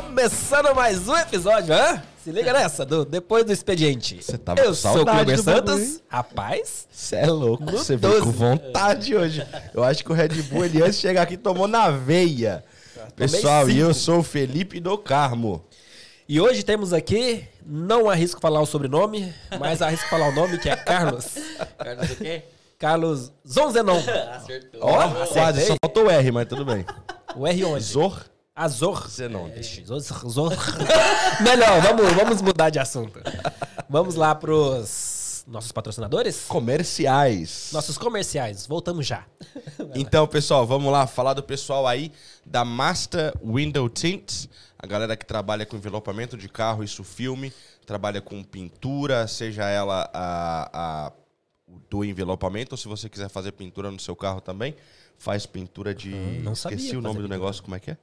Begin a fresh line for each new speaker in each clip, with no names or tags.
Começando mais um episódio, hã? Se liga nessa, do Depois do Expediente.
Você tava
Eu
com
sou o Kleber Santos.
bagulho?
Rapaz,
Você é louco, você veio
12.
com vontade hoje. Eu acho que o Red Bull, ele antes de chegar aqui, tomou na veia. Pessoal, e eu sou o Felipe do Carmo.
e hoje temos aqui, não arrisco falar o sobrenome, mas arrisco falar o nome, que é Carlos.
Carlos o quê?
Carlos Zonzenon.
Acertou.
Ó,
acertei.
quase, só faltou o R, mas tudo bem.
O R onde?
Zor
Azor.
Zenon.
Ixi, Zor. Zor. Melhor, vamos, vamos mudar de assunto. Vamos lá pros nossos patrocinadores?
Comerciais.
Nossos comerciais. Voltamos já.
Então, pessoal, vamos lá falar do pessoal aí da Master Window Tints, a galera que trabalha com envelopamento de carro, isso filme, trabalha com pintura, seja ela a, a- do envelopamento, ou se você quiser fazer pintura no seu carro também, faz pintura de.
não sabia
esqueci o nome do
pintura.
negócio, como é que é?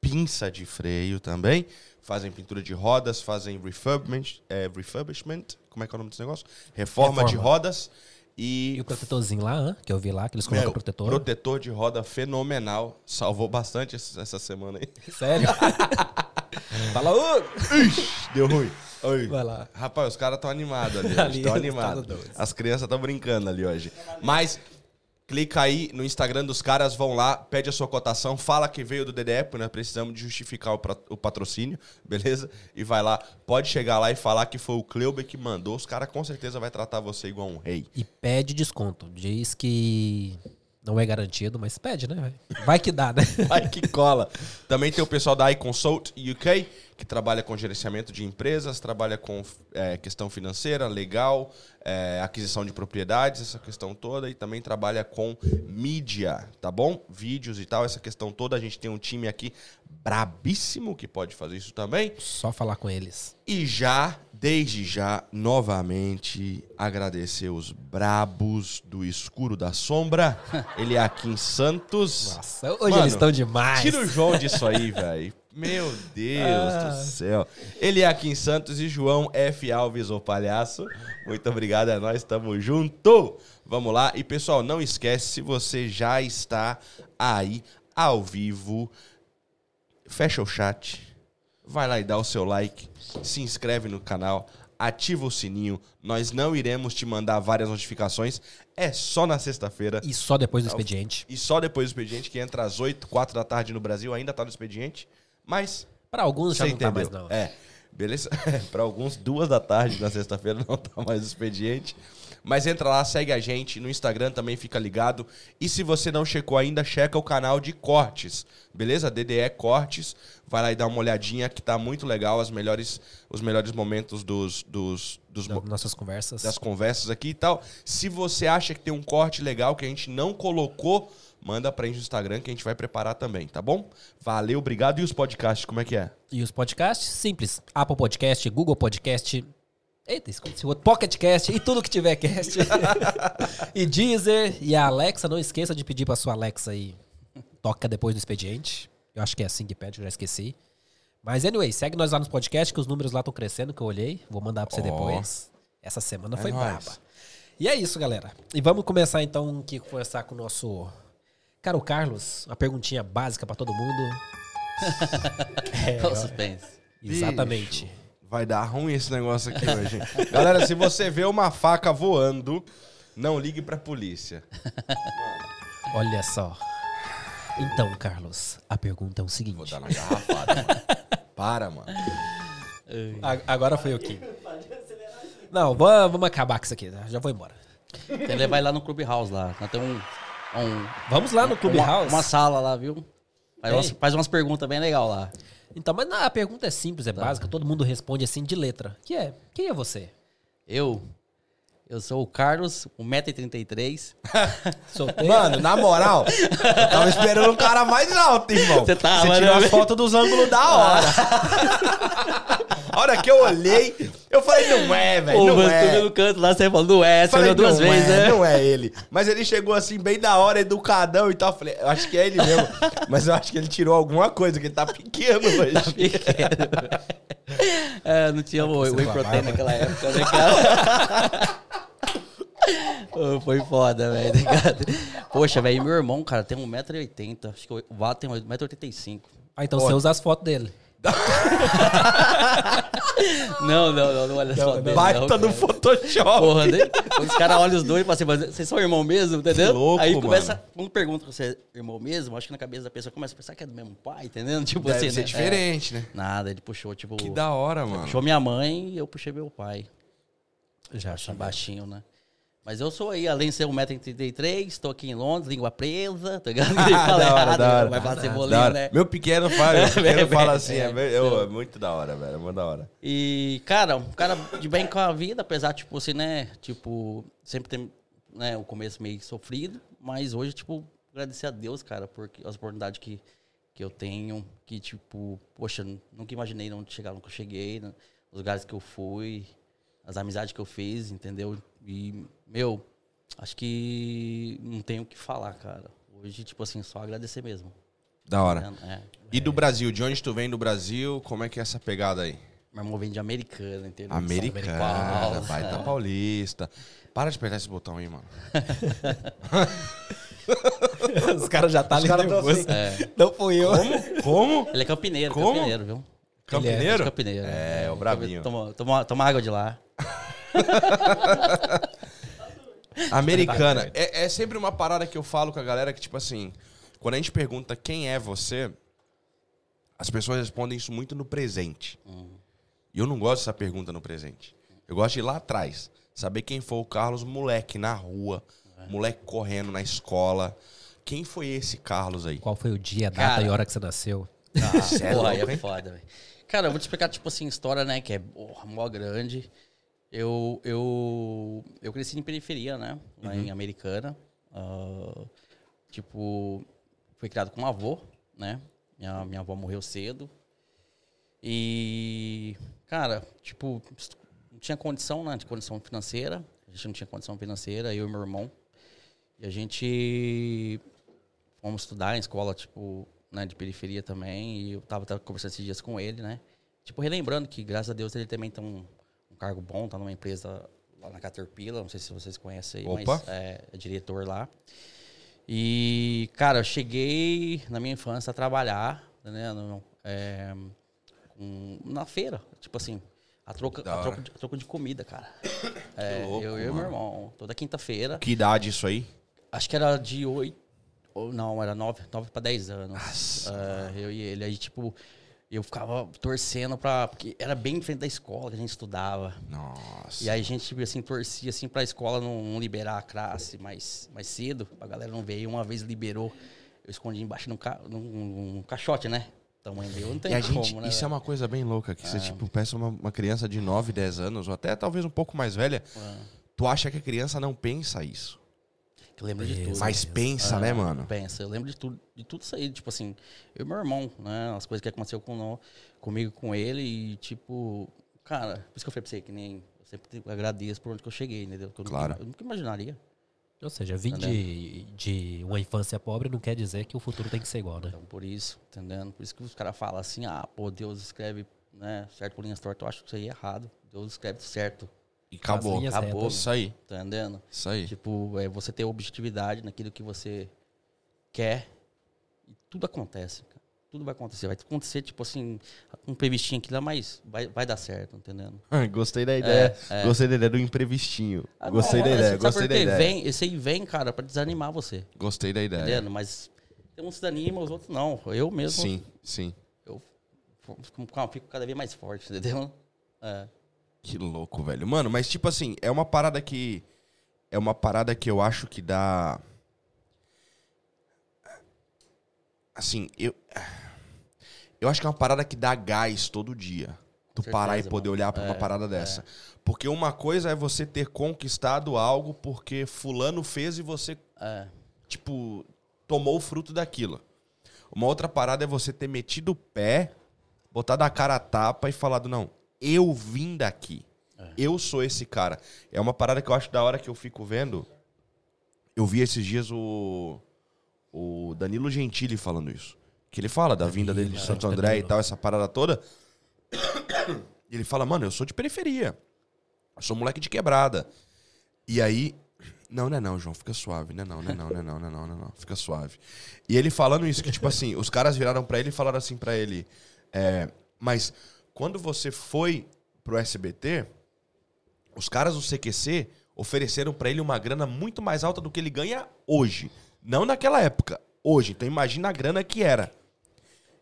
Pinça de freio também. Fazem pintura de rodas, fazem refurbishment, é, refurbishment como é que é o nome desse negócio? Reforma, de
Reforma.
rodas
E
e
o protetorzinho lá, hã? que eu vi lá, que eles colocam
meu,
protetor.
protetor de roda fenomenal. Salvou bastante essa semana aí.
Sério? Fala, Hugo!
Deu ruim. Oi.
Vai lá.
Rapaz, os caras estão animados ali. Estão animados. As crianças estão brincando ali hoje. Mas clica aí no Instagram dos caras, vão lá, pede a sua cotação, fala que veio do DDE, porque nós precisamos de justificar o patrocínio, beleza? E vai lá, pode chegar lá e falar que foi o Kleuber que mandou. Os caras com certeza vai tratar você igual um rei.
E pede desconto. Diz que não é garantido, mas pede, né? Vai- que dá, né?
Vai que cola. Também tem o pessoal da iConsult UK, que trabalha com gerenciamento de empresas, trabalha com é, questão financeira, legal, é, aquisição de propriedades, essa questão toda, e também trabalha com mídia, tá bom? Vídeos e tal, essa questão toda. A gente tem um time aqui brabíssimo que pode fazer isso também.
Só falar com eles.
E já, desde já, novamente, agradecer os brabos do escuro da sombra. Ele é aqui em Santos.
Nossa, hoje
Mano,
eles estão demais.
Tira o João disso aí, velho. Meu Deus
Ah.
do céu. Ele é aqui em Santos e João F. Alves, o palhaço. Muito obrigado, é nós, tamo junto. Vamos lá. E pessoal, não esquece, se você já está aí ao vivo, fecha o chat, vai lá e dá o seu like, se inscreve no canal, ativa o sininho. Nós não iremos te mandar várias notificações, é só na sexta-feira.
E só depois do expediente.
E só depois do expediente, que entra às 8, 4 da tarde no Brasil, ainda tá no expediente. Mas
Pra alguns já não tá
entendeu.
mais, não.
É, beleza? Para alguns, duas da tarde na sexta-feira não tá mais no expediente. Mas entra lá, segue a gente. No Instagram também fica ligado. E se você não checou ainda, checa o canal de cortes. Beleza? DDE Cortes. Vai lá e dá uma olhadinha que tá muito legal. As melhores, os melhores momentos dos, dos, dos,
Das nossas conversas.
das conversas aqui e tal. Se você acha que tem um corte legal que a gente não colocou, manda pra gente no Instagram que a gente vai preparar também, tá bom? Valeu, obrigado. E os podcasts, como é que é?
E os podcasts, simples. Apple Podcast, Google Podcast. Eita, esqueci o outro. Pocket Cast e tudo que tiver cast. e Deezer. E a Alexa, não esqueça de pedir pra sua Alexa aí. Toca depois do expediente. Eu acho que é assim que pede, eu já esqueci. Mas, anyway, segue nós lá nos podcasts, que os números lá estão crescendo, que eu olhei. Vou mandar pra você
Ó.
depois. Essa semana
É
foi
nóis.
braba. E é isso, galera. E vamos começar então aqui conversar com o nosso. Cara, o Carlos, uma perguntinha básica pra todo mundo. É,
o suspense.
exatamente.
Vai dar ruim esse negócio aqui hoje. Galera, se você vê uma faca voando, não ligue pra polícia.
Olha só. Então, Carlos, a pergunta é o
Vou
seguinte.
dar na garrafada, mano. Para, mano.
A- agora foi o quê? Não, va- vamos acabar com isso aqui. né? Já vou embora.
Tem que levar ele lá no Clubhouse lá. Nós temos um, um,
Vamos lá no
uma,
Clubhouse.
uma sala lá, viu? Faz, umas, faz umas perguntas bem legal lá.
Então, mas não, a pergunta é simples, é básica. Todo mundo responde assim de letra. Que é? Quem é você?
Eu, eu sou o Carlos, 1,33m.
Solteiro?
Mano, na moral, eu tava esperando um cara mais alto, irmão.
Você tava,
Você tirou
né?
as fotos dos ângulos da hora. A hora que eu olhei, eu falei, não é, velho, não é.
no canto lá, você falou, não é, você
Falei,
duas
não
vezes,
é,
né?
Não é ele. Mas ele chegou assim, bem da hora, educadão e tal. Eu falei, eu acho que é ele mesmo. Mas eu acho que ele tirou alguma coisa, que ele tá pequeno, velho.
É, não tinha o whey protein naquela época, né, cara? Foi foda, velho, tá ligado? Poxa, velho, meu irmão, cara, tem 1,80m. Acho que o Vato tem 1,85m.
Ah, então você usa as fotos dele.
Não, não, não, não olha só.
Baita
não,
no. Photoshop.
Porra, né? Os caras olham os dois e falam assim, mas vocês são irmão mesmo, entendeu?
Que louco,
Aí começa,
mano.
quando pergunta se é irmão mesmo, acho que na cabeça da pessoa começa a pensar que é do mesmo pai, entendeu? Tipo
Deve
assim,
ser
né?
diferente, né?
É. Nada, ele puxou, tipo.
Que da hora, mano.
Puxou minha mãe e eu puxei meu pai.
Já,
baixinho, né? Mas eu sou aí, além de ser 1,33m, estou aqui em Londres, língua presa, tá ligado?
Ah,
fala
da hora,
errado,
da hora.
vai falar cebolinha, né?
Meu pequeno fala, meu pequeno
É,
fala assim, é,
é,
eu- é muito da hora, velho. É muito da hora.
E, cara, um cara de bem com a vida, apesar, tipo assim, né? Tipo, sempre tem né, o começo meio sofrido, mas hoje, tipo, agradecer a Deus, cara, por as oportunidades que, que eu tenho, que, tipo, poxa, nunca imaginei onde chegar, nunca cheguei, né, os lugares que eu fui, as amizades que eu fiz, entendeu? E, meu, acho que não tenho o que falar, cara. Hoje, tipo assim, só agradecer mesmo.
Da hora.
É.
E do Brasil, de onde tu vem do Brasil, como é que é essa pegada aí?
Meu irmão vem de americana, entendeu?
Americana, baita
é.
paulista. Para de apertar esse botão aí, mano.
Os caras já tá ali nervoso.
assim.
É.
Não fui eu.
Como?
Ele é campineiro,
Como?
campineiro, viu?
Campineiro?
É campineiro.
É, o bravinho.
Toma, toma, toma água de lá.
Americana. É, é sempre uma parada que eu falo com a galera que, tipo assim, quando a gente pergunta quem é você, as pessoas respondem isso muito no presente. E eu não gosto dessa pergunta no presente. Eu gosto de ir lá atrás. Saber quem foi o Carlos, moleque, na rua. Moleque correndo na escola. Quem foi esse Carlos aí?
Qual foi o dia, a data
Cara.
e a hora que você nasceu?
Cê é
Porra,
louco,
é foda, velho. Cara, eu vou te explicar, tipo assim, história, né? Que é porra, mó grande. Eu, eu, eu cresci em periferia, né? Lá
Uhum.
em Americana. Ah, tipo, fui criado com um avô, né? Minha, minha avó morreu cedo. E, cara, tipo, não tinha condição, né? De condição financeira. A gente não tinha condição financeira, eu e meu irmão. E a gente fomos estudar em escola, tipo, né, de periferia também. E eu tava, tava conversando esses dias com ele, né? Tipo, relembrando que, graças a Deus, ele também tem um, um cargo bom, tá numa empresa lá na Caterpillar, não sei se vocês conhecem aí,
Opa.
mas é, é diretor lá. E, cara, eu cheguei na minha infância a trabalhar, né, no- é, com- na feira, tipo assim, a troca, a troca, de, a troca de comida, cara. É,
louco,
eu e meu irmão, toda quinta-feira.
Que idade isso aí?
Acho que era de 8. Ou não, era 9, 9 para 10 anos.
Nossa.
É, eu e ele. Aí, tipo, eu ficava torcendo pra. Porque era bem diferente da escola que a gente estudava.
Nossa.
E aí a gente, tipo, assim, torcia assim pra escola não, não liberar a classe mais, mais cedo, pra galera não ver. E uma vez liberou, eu escondi embaixo num, ca, num, num caixote, né? Tamanho meu, não tem
E a
como,
gente,
né?
isso é uma coisa bem louca, que você, tipo, peça uma, uma criança de 9, 10 anos, ou até talvez um pouco mais velha,
É.
tu acha que a criança não pensa isso.
Que eu lembro de tudo.
Mas pensa, né,
Ah,
mano?
Pensa, eu lembro de tudo, de tudo isso aí, tipo assim, eu e meu irmão, né? As coisas que aconteceu com, comigo com ele e, tipo, cara, por isso que eu falei pra você que nem. Eu sempre agradeço por onde que eu cheguei, entendeu? Que eu
Claro.
Nunca, eu nunca imaginaria.
Ou seja, vir de, de uma infância pobre não quer dizer que o futuro tem que ser igual, né?
Então, por isso, entendendo? Por isso que os caras falam assim, ah, pô, Deus escreve, né, certo por linhas tortas, eu acho que isso aí é errado. Deus escreve certo,
E acabou.
acabou.
retas.
Isso aí,
tá entendendo?
isso aí.
Tipo, é você ter objetividade naquilo que você quer e tudo acontece. cara. Tudo vai acontecer. Vai acontecer, tipo assim, um previstinho aqui lá, mas vai, vai dar certo, entendendo?
Gostei da ideia. Gostei da ideia do imprevistinho.
Ah,
Gostei
não,
da
é,
ideia, gostei da ideia.
Vem, esse aí vem, cara, pra desanimar você,
Gostei da ideia.
entendendo? Mas tem uns desanimam, os outros não. Eu mesmo,
Sim, sim.
eu fico, fico cada vez mais forte, entendeu? É.
Que louco, velho. Mano, mas tipo assim, é uma parada que. É uma parada que eu acho que dá. Assim, eu. Eu acho que é uma parada que dá gás todo dia. Tu
certeza,
parar e poder
mano.
olhar pra uma
É,
parada dessa. Porque uma coisa é você ter conquistado algo porque Fulano fez e você,
É.
tipo, tomou o fruto daquilo. Uma outra parada é você ter metido o pé, botado a cara a tapa e falado, não, eu vim daqui. Eu sou esse cara. É uma parada que eu acho da hora que eu fico vendo. Eu vi esses dias o, o Danilo Gentili falando isso. Que ele fala da vinda dele de Santo André e tal, essa parada toda. E ele fala, mano, eu sou de periferia. Eu sou moleque de quebrada. E aí. Não, não é não, João, fica suave. Não é não, não é não, não é não, não é não, não, é não, fica suave. E ele falando isso, que tipo assim, os caras viraram pra ele e falaram assim pra ele. é, mas quando você foi pro SBT, os caras do CQC ofereceram pra ele uma grana muito mais alta do que ele ganha hoje. Não naquela época, hoje. Então imagina a grana que era.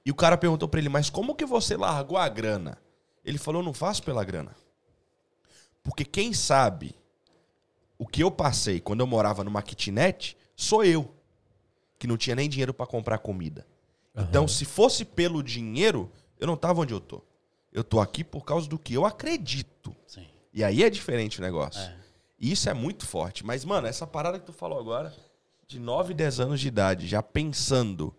E o cara perguntou pra ele, mas como que você largou a grana? Ele falou, eu não faço pela grana. Porque quem sabe o que eu passei quando eu morava numa kitnet, sou eu. Que não tinha nem dinheiro pra comprar comida. Então, se fosse pelo dinheiro, eu não tava onde eu tô. Eu tô aqui por causa do que eu acredito.
Sim.
E aí é diferente o negócio.
É.
E isso é muito forte. Mas, mano, essa parada que tu falou agora, de 9, 10 anos de idade, já pensando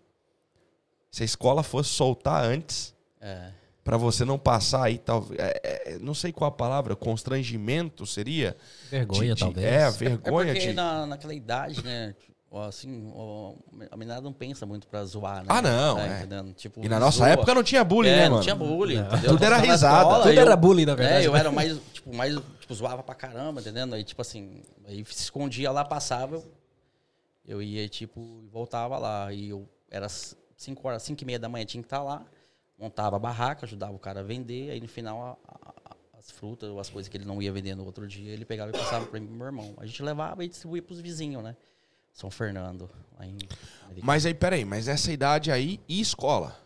se a escola fosse soltar antes,
É.
pra você não passar aí, talvez. é, é, não sei qual a palavra, constrangimento seria?
Vergonha,
De- de-
talvez.
É, a
É
vergonha
porque
de.
na, naquela idade, né? Assim, a menina não pensa muito pra zoar, né?
Ah, não,
Tá
é.
entendendo? Tipo,
E na nossa
zoa.
época não tinha bullying,
é,
né,
não
mano?
tinha bullying,
Não.
entendeu?
Tudo era risada.
escola,
Tudo
eu-
era bullying, na verdade.
É, eu
né?
era mais, tipo, mais, tipo, zoava pra caramba, entendendo? Aí, tipo assim, aí se escondia lá, passava, eu, eu ia, tipo, voltava lá. E eu, era 5 horas, 5 e meia da manhã, tinha que estar lá, montava a barraca, ajudava o cara a vender, aí no final, a- a- as frutas ou as coisas que ele não ia vender no outro dia, ele pegava e passava pra mim e pro meu irmão. A gente levava e distribuía pros vizinhos, né? São Fernando. Em,
Mas aí, peraí, mas essa idade aí e escola?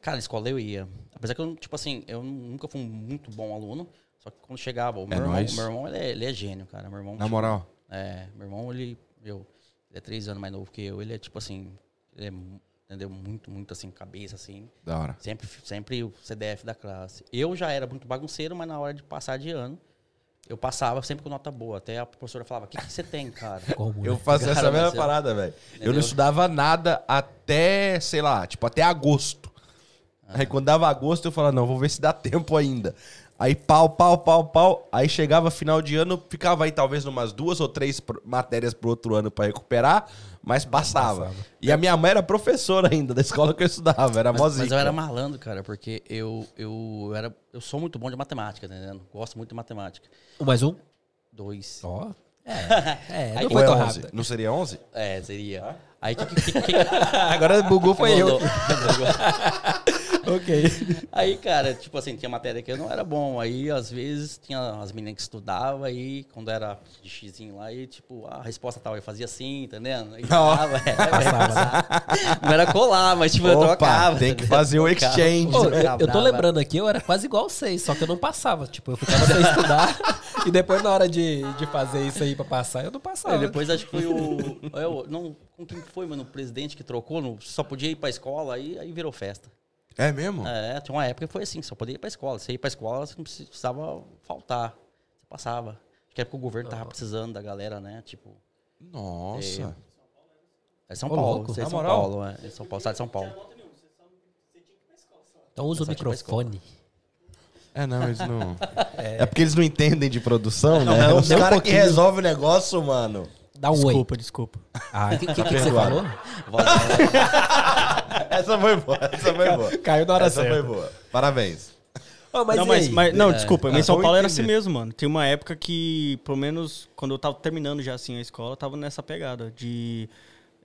Cara, na escola eu ia. Apesar que eu, tipo assim, eu nunca fui um muito bom aluno. Só que quando chegava, o meu
É
irmão, meu irmão ele, é, ele é gênio, cara. Meu irmão,
Na
tipo,
moral.
É, meu irmão, ele, eu, ele é três anos mais novo que eu. Ele é, tipo assim, ele é, entendeu? Muito, muito, assim, cabeça, assim.
Da hora.
Sempre, sempre o CDF da classe. Eu já era muito bagunceiro, mas na hora de passar de ano, eu passava sempre com nota boa. Até a professora falava, o que, que você tem, cara?
Como,
Eu
né?
fazia
Cara,
essa mesma
eu-
parada, velho. Eu não estudava nada até, sei lá, tipo, até agosto. Aí quando dava agosto, eu falava, não, vou ver se dá tempo ainda. Aí pau, pau, pau, pau. Aí chegava final de ano, ficava aí talvez umas duas ou três matérias pro outro ano pra recuperar, mas passava.
passava.
E a minha mãe era professora ainda da escola que eu estudava, era mozinha.
mas eu era malandro, cara, porque eu, eu, era, eu sou muito bom de matemática, tá entendendo? Gosto muito de matemática.
Um mais um?
Dois.
Ó. É, é, não
Aí-
foi
é
tão
11?
rápido.
Não seria 11?
É, seria. Aí que, que, que, que,
Agora bugou foi eu. Ok.
Aí, cara, tipo assim, tinha matéria que eu não era bom. Aí, às vezes, tinha as meninas que estudavam, aí, quando era de xizinho lá, e tipo, a resposta tal, eu fazia assim, entendendo? Aí, dava, é,
Passava,
Não era colar, mas tipo, eu
Opa,
trocava.
tem que fazer o exchange.
Pô, eu,
Trocava,
eu tô lembrando aqui, eu era quase igual vocês, só que eu não passava. Tipo, eu ficava sem estudar e depois na hora de, de fazer isso aí pra passar, eu não passava.
Aí depois acho que foi o. Eu, não, com quem foi, mano? O presidente que trocou, não, só podia ir pra escola, aí, aí virou festa.
É mesmo?
É, tinha uma época que foi assim, só podia ir pra escola. Você ia pra escola, você não precisava faltar. Você passava. Acho que é porque o governo tava precisando da galera, né? Tipo.
Nossa.
É São
Ô,
Paulo,
louco.
você é
Na
São
moral?
Paulo, é. é São Paulo, sai de São Paulo.
Então usa o
Só tinha pra
microfone.
É, não, eles não. É. porque eles não entendem de produção, né?
não,
Os
um
caras que resolvem o negócio, mano.
Dá um oi.
Desculpa, desculpa.
Ah, o que, que, que você
perdoado.
falou?
Essa foi boa, essa foi boa.
Caiu na hora
Essa
certa.
foi boa. Parabéns.
Ô, mas
não, mas, mas- não,
É.
desculpa, mas em São Paulo era
entender.
assim mesmo, mano. Tem uma época que, pelo menos, quando eu tava terminando já assim a escola, eu tava nessa pegada de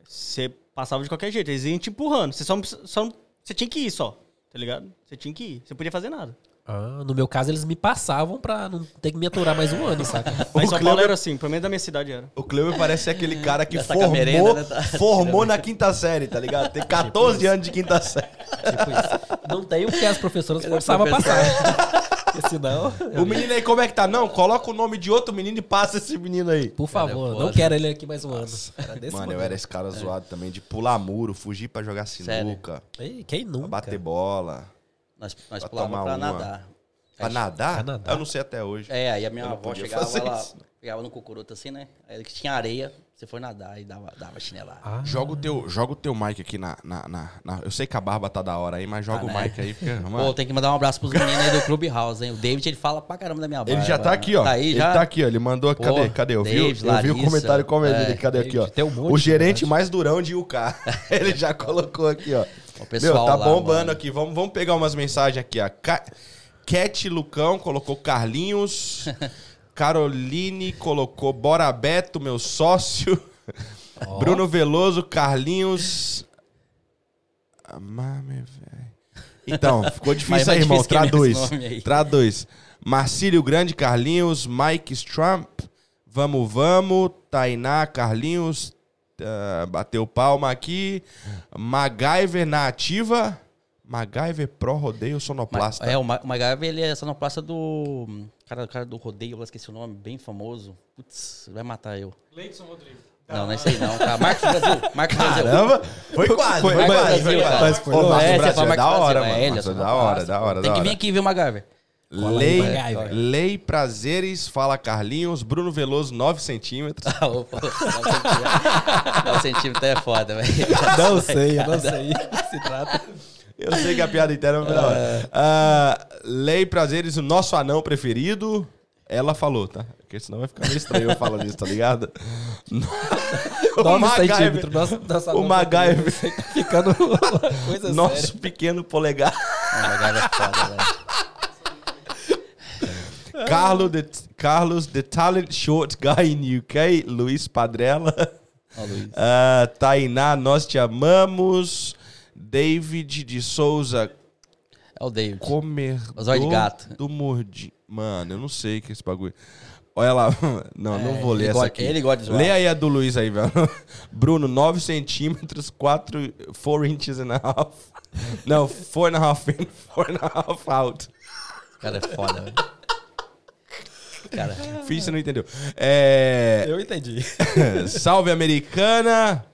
você passava de qualquer jeito, eles iam te empurrando. Você só, só você tinha que ir só, tá ligado? Você tinha que ir, você podia fazer nada.
Ah, no meu caso, eles me passavam pra não ter que me aturar mais um ano, saca?
Mas
O
Paulo
Cleber-
era assim, pelo menos da minha cidade era.
O Cleuber parece ser aquele cara que
Dessa
formou,
né, tá?
formou na quinta série, tá ligado? Tem 14 anos de quinta série.
Tipo isso. Não tem o que as professoras forçavam a passar. Porque senão.
O menino aí, como é que tá? Não, coloca o nome de outro menino e passa esse menino aí.
Por
Cara,
favor,
eu
não quero ele aqui mais um ano. Era desse
Mano, eu era esse cara zoado também, de pular muro, fugir pra jogar
Sério?
sinuca,
Ei, quem
pra
nunca?
bater bola.
Nós, nós
Pra
pulávamos pra
uma.
nadar.
Pra nadar?
Pra nadar.
Eu não sei até hoje.
É, aí a minha avó chegava, ela
isso.
pegava no cucuruto assim, né? Aí que tinha areia, você foi nadar e dava, dava chinelada.
Ah,
Joga o teu, joga o teu mic aqui na, na, na- na- Eu sei que a barba tá da hora aí, mas joga
Tá,
o
né?
mic aí, porque.
Pô,
mano,
tem que mandar um abraço pros meninos aí do Clubhouse, hein? O David, ele fala pra caramba da minha barba.
ele já tá aqui, ó.
Tá aí
ele
já?
tá aqui, ó. Ele mandou.
Pô,
cadê? Cadê? Eu vi,
David,
eu vi o comentário como
é,
dele. Cadê aqui, ó?
David, tem um monte,
o gerente mais durão de UK. ele já colocou aqui, ó.
O pessoal
Meu, tá
lá,
bombando
mano.
aqui. Vamos, vamos pegar umas mensagens aqui, ó. Ca... Cat Lucão colocou Carlinhos. Caroline colocou Bora Beto, meu sócio. Bruno Veloso, Carlinhos. Ah, mame, velho. Então, ficou difícil
vai
aí, irmão.
difícil
Traduz.
aí.
Traduz. Marcílio Grande, Carlinhos. Mike Strump. Vamos, vamos. Tainá, Carlinhos. Ah, bateu palma aqui. MacGyver na ativa. MacGyver Pro Rodeio Sonoplasta.
É, o Ma- o MacGyver, ele é sonoplasta do... Cara, cara do rodeio, eu esqueci o nome, bem famoso. Putz, vai matar eu.
Leidson Rodrigo.
Não, não é isso aí não, cara. Marcos Brasil, Marcos Brasil.
Caramba! Foi quase, foi,
Marcos
quase.
Brasil,
Foi quase.
foi
Ô. Marcos
É,
Brasil é da
Marcos
hora,
Brasil, é
mano.
é
da hora, da hora,
Tem que vir aqui ver o MacGyver.
Lei,
MacGyver.
Lei Prazeres, fala Carlinhos. Bruno Veloso, 9 centímetros.
Ah, opa, 9 centímetros. 9 centímetros é foda, velho.
Não sei, eu não sei que se trata.
Eu sei que a piada interna é hora. Ah, Lei Prazeres, o nosso anão preferido. Ela falou, tá? Porque senão vai ficar meio estranho eu falando isso, tá ligado? o
9
MacGyver.
Nossa,
o MacGyver,
ficando uma coisa
nosso
séria.
pequeno polegar.
O MacGyver é foda, velho.
Carlos, the, Carlos, the talent short guy in UK. Luiz Padrella.
Luiz.
Ah, Tainá, nós te amamos. David de Souza,
É o David.
comedor
Zóio de gato.
do mordi. Mano, eu não sei o que é esse bagulho. Olha lá. Não, não vou ler essa
gosta-
aqui.
ele gosta de zoar.
Lê aí a do Luiz aí, velho. Bruno, 9 centímetros, 4, 4 inches and a half. Não, 4 and a half in, 4 and a half out.
Cara é foda, velho. Cara,
Fiz, você não entendeu. É...
Eu entendi.
Salve, americana.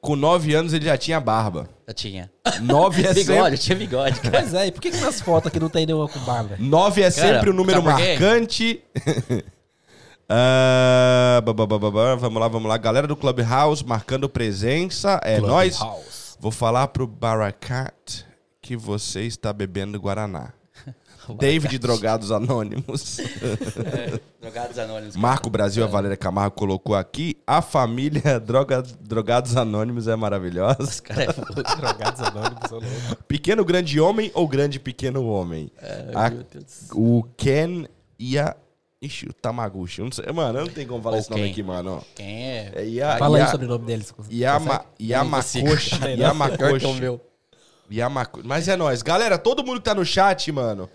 Com 9 anos ele já tinha barba.
eu tinha.
9 é
Bigode,
sempre...
eu tinha bigode, cara.
Pois é, e por que, que nas fotos aqui não tem nenhuma com barba?
9 é
Cara,
sempre o número
por quê?
marcante. Ba, vamos lá, vamos lá. Galera do Clubhouse marcando presença. É nóis.
Clubhouse.
Vou falar pro Baracat que você está bebendo Guaraná. David Drogados Anônimos.
Drogados anônimos.
Marco Brasil, a Valéria Camargo colocou aqui. A família Droga, Drogados Anônimos é maravilhosa.
Os caras é.
Drogados anônimos, ô louco.
Pequeno grande homem ou grande pequeno homem? A-
Meu Deus.
o Ken e a. Ixi, o Tamaguchi. Eu não sei. Mano, eu não tem como falar
O
esse nome aqui, mano.
Quem é?
É Ia-
Fala aí
Ia-
sobre o nome deles.
Yama, Yamakoshi. Yamakoshi. Yamakoshi. Mas é nóis. Galera, todo mundo que tá no chat, mano,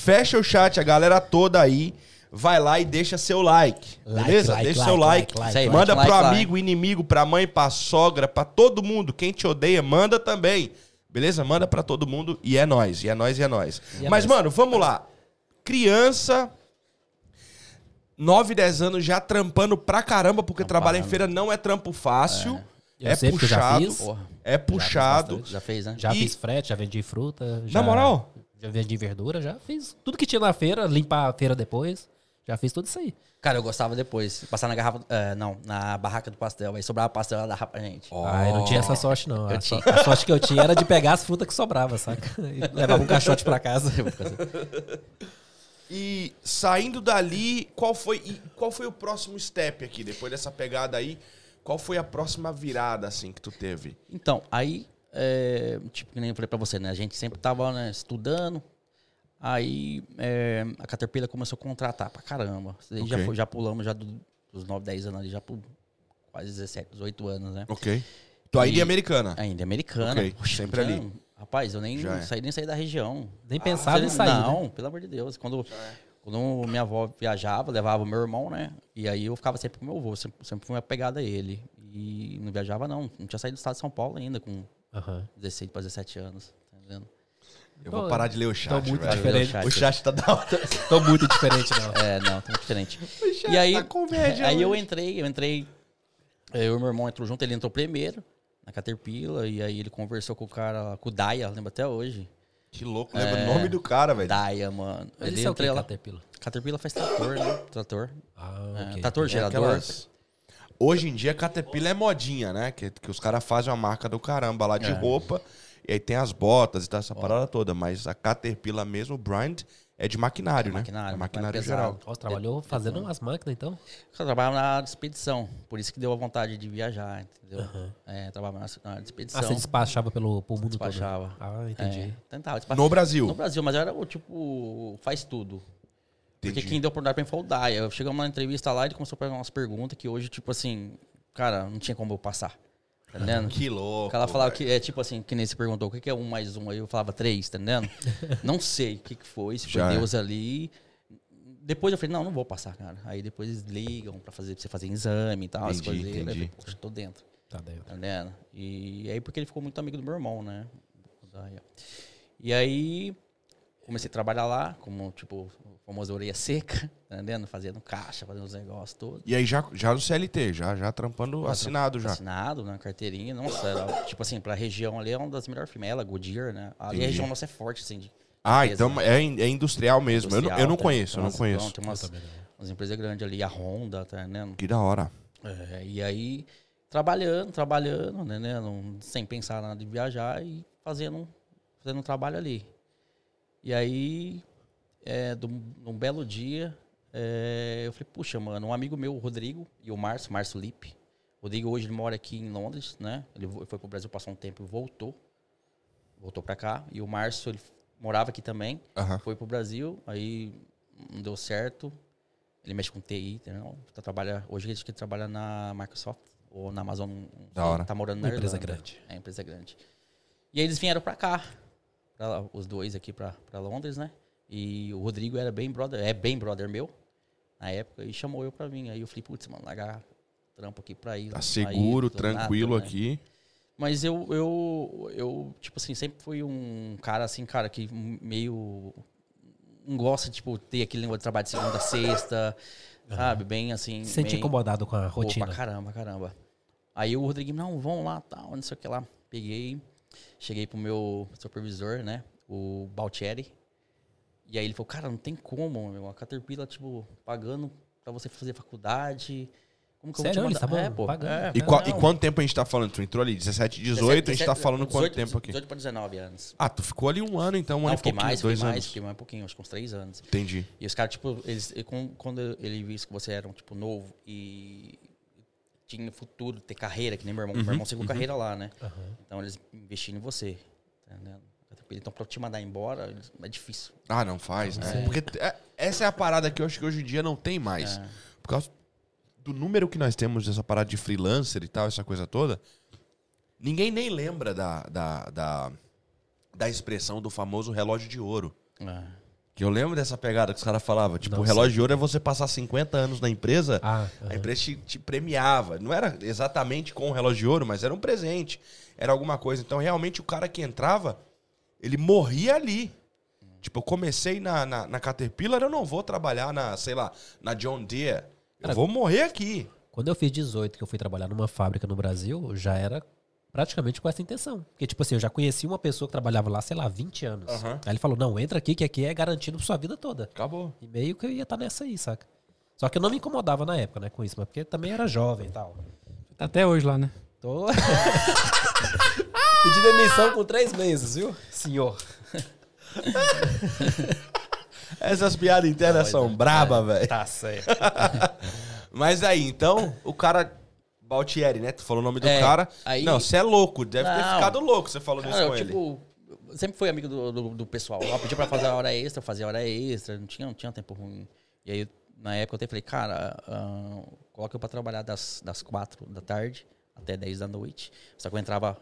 fecha o chat, a galera toda aí. Vai lá e deixa seu like.
Like,
beleza?
like,
deixa
like,
seu like.
like, like,
manda
like,
pro
like,
amigo, inimigo, pra mãe, pra sogra, pra todo mundo. Quem te odeia, manda também. Beleza? Manda pra todo mundo e é nóis. E é nóis, e é nóis.
E é
Mas,
nóis.
mano, vamos lá. Criança, 9, 10 anos já trampando pra caramba, porque trabalhar em feira não é trampo fácil. É,
já
puxado. É puxado.
bastante.
já fez, né?
Já
E-
fiz frete, já vendi fruta. Já,
Na moral?
Já vendi verdura, já fiz tudo que tinha na feira, limpar a feira depois. Já fiz tudo isso aí.
Cara, eu gostava depois. Passar na garrafa. é, não, na barraca do pastel. Aí sobrava pastel, ela dava pra gente.
Ah, eu não tinha essa sorte, não.
Eu
A,
tinha.
so- a sorte que eu tinha era de pegar as frutas que sobrava, saca? E levava um caixote pra casa.
E saindo dali, qual foi, e qual foi o próximo step aqui? Depois dessa pegada aí, qual foi a próxima virada, assim, que tu teve?
Então, aí, é, tipo, que nem eu falei pra você, né? A gente sempre tava né, estudando. Aí é, a Caterpillar começou a contratar pra caramba. Aí Já, foi- já pulamos já do- dos 9, 10 anos ali, já por quase 17, 18 anos, né?
Ok. Tu ainda
E-
é americana.
Ainda é americana.
Ok, sempre
já-
ali.
Rapaz, eu nem
é.
saí nem saí da região.
Nem pensava em
Não,
sair.
Não,
né?
pelo amor de Deus. Quando, quando minha avó viajava, levava meu irmão, né? E aí eu ficava sempre com meu avô, sempre, sempre fui uma pegada a ele. E não viajava, não. Não tinha saído do estado de São Paulo ainda, com
Aham.
16 para 17 anos. Tá vendo?
Eu vou
Tô-
parar de ler o chat,
muito
velho.
diferente.
Chat.
O chat tá da hora.
Tô muito diferente, não.
É, não, tá muito diferente. e aí,
tá comédia
aí eu entrei, eu entrei. Eu e meu irmão entrou junto, ele entrou primeiro na Caterpillar, e aí ele conversou com o cara, com o Daya, lembra até hoje.
Que louco, lembra o nome do cara, velho.
Daya, mano.
Mas
ele
isso é o que,
entrou lá.
Caterpillar?
Caterpillar faz trator, né? Trator.
Ah,
É,
ok.
trator,
É
gerador.
aquelas- Hoje em dia, Caterpillar é modinha, né? Que, que os caras fazem uma marca do caramba lá de
É.
roupa. E aí tem as botas e tal, essa parada toda. Mas a Caterpillar mesmo, o brand, é de maquinário,
É
né?
maquinário,
é maquinário
maquinário
geral.
Nossa, trabalhou fazendo umas máquinas, então?
Eu trabalhava na área de expedição, por isso que deu a vontade de viajar, entendeu? É, trabalhava na na área de expedição.
Ah, você despachava pelo, pelo mundo
Despachava.
todo? Ah, entendi.
É, tentava despachar.
No Brasil.
No Brasil, mas eu era o tipo, faz tudo. Porque
Entendi.
quem deu oportunidade pra mim foi o. Eu chegamos na entrevista lá e ele começou a pegar umas perguntas que hoje, tipo assim, cara, não tinha como eu passar. Tá entendendo?
Que louco.
Cara falava que é tipo assim, que nem se perguntou o que é um mais um, aí eu falava três, tá entendendo? não sei o que, que foi, se foi
Já é.
Deus ali. Depois eu falei, não, não vou passar, cara. Aí depois eles ligam pra, fazer, pra você fazer exame e tal, as
Entendi,
coisas. Aí eu
entendi.
falei, Poxa, tô dentro.
Tá dentro.
Tá entendendo? E aí porque ele ficou muito amigo do meu irmão, né? E aí comecei a trabalhar lá, como tipo, o famoso orelha seca, tá entendendo? Fazendo caixa, fazendo os negócios todos.
E aí já, já no CLT, já, já trampando assinado já.
Assinado, na carteirinha. Nossa, era, tipo assim, pra região ali é uma das melhores firmas. Ela, Goodyear, né? Ali
Entendi.
a região nossa é forte, assim. De
Ah,
empresa,
então
né?
é, é industrial mesmo. eu, não, eu não
Industrial, tem-
conheço,
tem
eu não
umas-
conheço.
Tem umas, umas empresas grandes ali, a Honda, tá entendendo?
Que da hora.
É, e aí, trabalhando, trabalhando, né, né, não- sem pensar nada de viajar e fazendo, fazendo um trabalho ali. E aí, é, um, num belo dia, é, eu falei, puxa, mano, um amigo meu, o Rodrigo, e o Márcio, Márcio Lipe. O Rodrigo hoje ele mora aqui em Londres, né? Ele foi pro Brasil, passou um tempo e voltou. Voltou pra cá. E o Márcio, ele morava aqui também. Foi pro Brasil, aí não deu certo. Ele mexe com TI, entendeu? Tá, trabalha, hoje ele trabalha na Microsoft ou na Amazon.
Da hora.
Tá morando na
Uma empresa
Irlanda.
grande.
É, empresa grande. E aí eles vieram pra cá. pra os dois aqui pra, pra Londres, né? E o Rodrigo era bem brother, é bem brother meu, na época, e chamou eu pra vir. Aí eu falei, putz, mano, largar trampo aqui pra ir.
Tá seguro,
nada,
tranquilo
né?
aqui.
Mas eu, eu, eu, tipo assim, sempre fui um cara, assim, cara, que meio. Não gosta, tipo, ter aquele negócio de trabalho de segunda a sexta, sabe? Bem assim.
Se sente
bem-
incomodado com a
Pô,
rotina.
pra caramba, caramba. Aí o Rodrigo, não, vamos lá, tal, não sei o que lá. Peguei, cheguei pro meu supervisor, né? O Baltieri. E aí ele falou, cara, não tem como, meu. A Caterpillar, tipo, pagando pra você fazer faculdade. Como que
Sério?
eu vou te mandar?
estavam pagando?
é,
E,
não,
qua- e quanto tempo a gente tá falando? Tu entrou ali 17, 18, a gente tá falando quanto
18,
tempo aqui?
18 para 19 anos.
Ah, tu ficou ali um ano, então, um
não,
ano e
fiquei mais, fiquei
dois
mais,
anos.
fiquei mais um pouquinho, acho que uns 3 anos.
Entendi.
E os caras, tipo, eles, quando ele viu que você era, um, tipo, novo e tinha futuro, ter carreira, que nem meu irmão.
Uhum,
meu irmão seguiu carreira lá, né?
Aham.
Então eles investiram em você. tá entendendo? Então, pra te mandar embora, é difícil.
Ah, não faz, né?
Sim.
Porque é- essa é a parada que eu acho que hoje em dia não tem mais.
É.
Por causa do número que nós temos dessa parada de freelancer e tal, essa coisa toda, ninguém nem lembra da, da, da, da expressão do famoso relógio de ouro.
É.
Que eu lembro dessa pegada que os caras falavam. Tipo,
Não
o relógio de ouro é você passar 50 anos na empresa,
Ah,
a empresa te, te premiava. Não era exatamente com o relógio de ouro, mas era um presente. Era alguma coisa. Então, realmente, o cara que entrava, ele morria ali. Tipo, eu comecei na, na, na Caterpillar, eu não vou trabalhar na, sei lá, na John Deere. Eu
Cara,
vou morrer aqui.
Quando eu fiz 18, que eu fui trabalhar numa fábrica no Brasil, já era praticamente com essa intenção. Porque, tipo assim, eu já conheci uma pessoa que trabalhava lá, sei lá, 20 anos.
Aham.
Aí ele falou, não, entra aqui, que aqui é garantido pra sua vida toda.
Acabou.
E meio que eu ia estar nessa aí, saca? Só que eu não me incomodava na época, né, com isso, mas porque também era jovem e tal.
Tá até hoje lá, né?
Tô... Pedi demissão com três meses, viu, senhor?
Essas piadas internas são braba, velho.
Tá certo.
Mas aí, então, o cara. Baltieri, né? Tu falou o nome do
É,
cara.
aí-
Não, você é louco. Deve ter
Não.
ficado louco você falou
Cara,
isso com ele.
tipo, sempre fui amigo do, do, do pessoal. Eu pedi pra fazer a hora extra, eu fazia hora extra, não tinha, não tinha tempo ruim. E aí, na época, eu até falei, cara, ah, coloca eu pra trabalhar das, das quatro da tarde até 10 da noite. Só que eu entrava,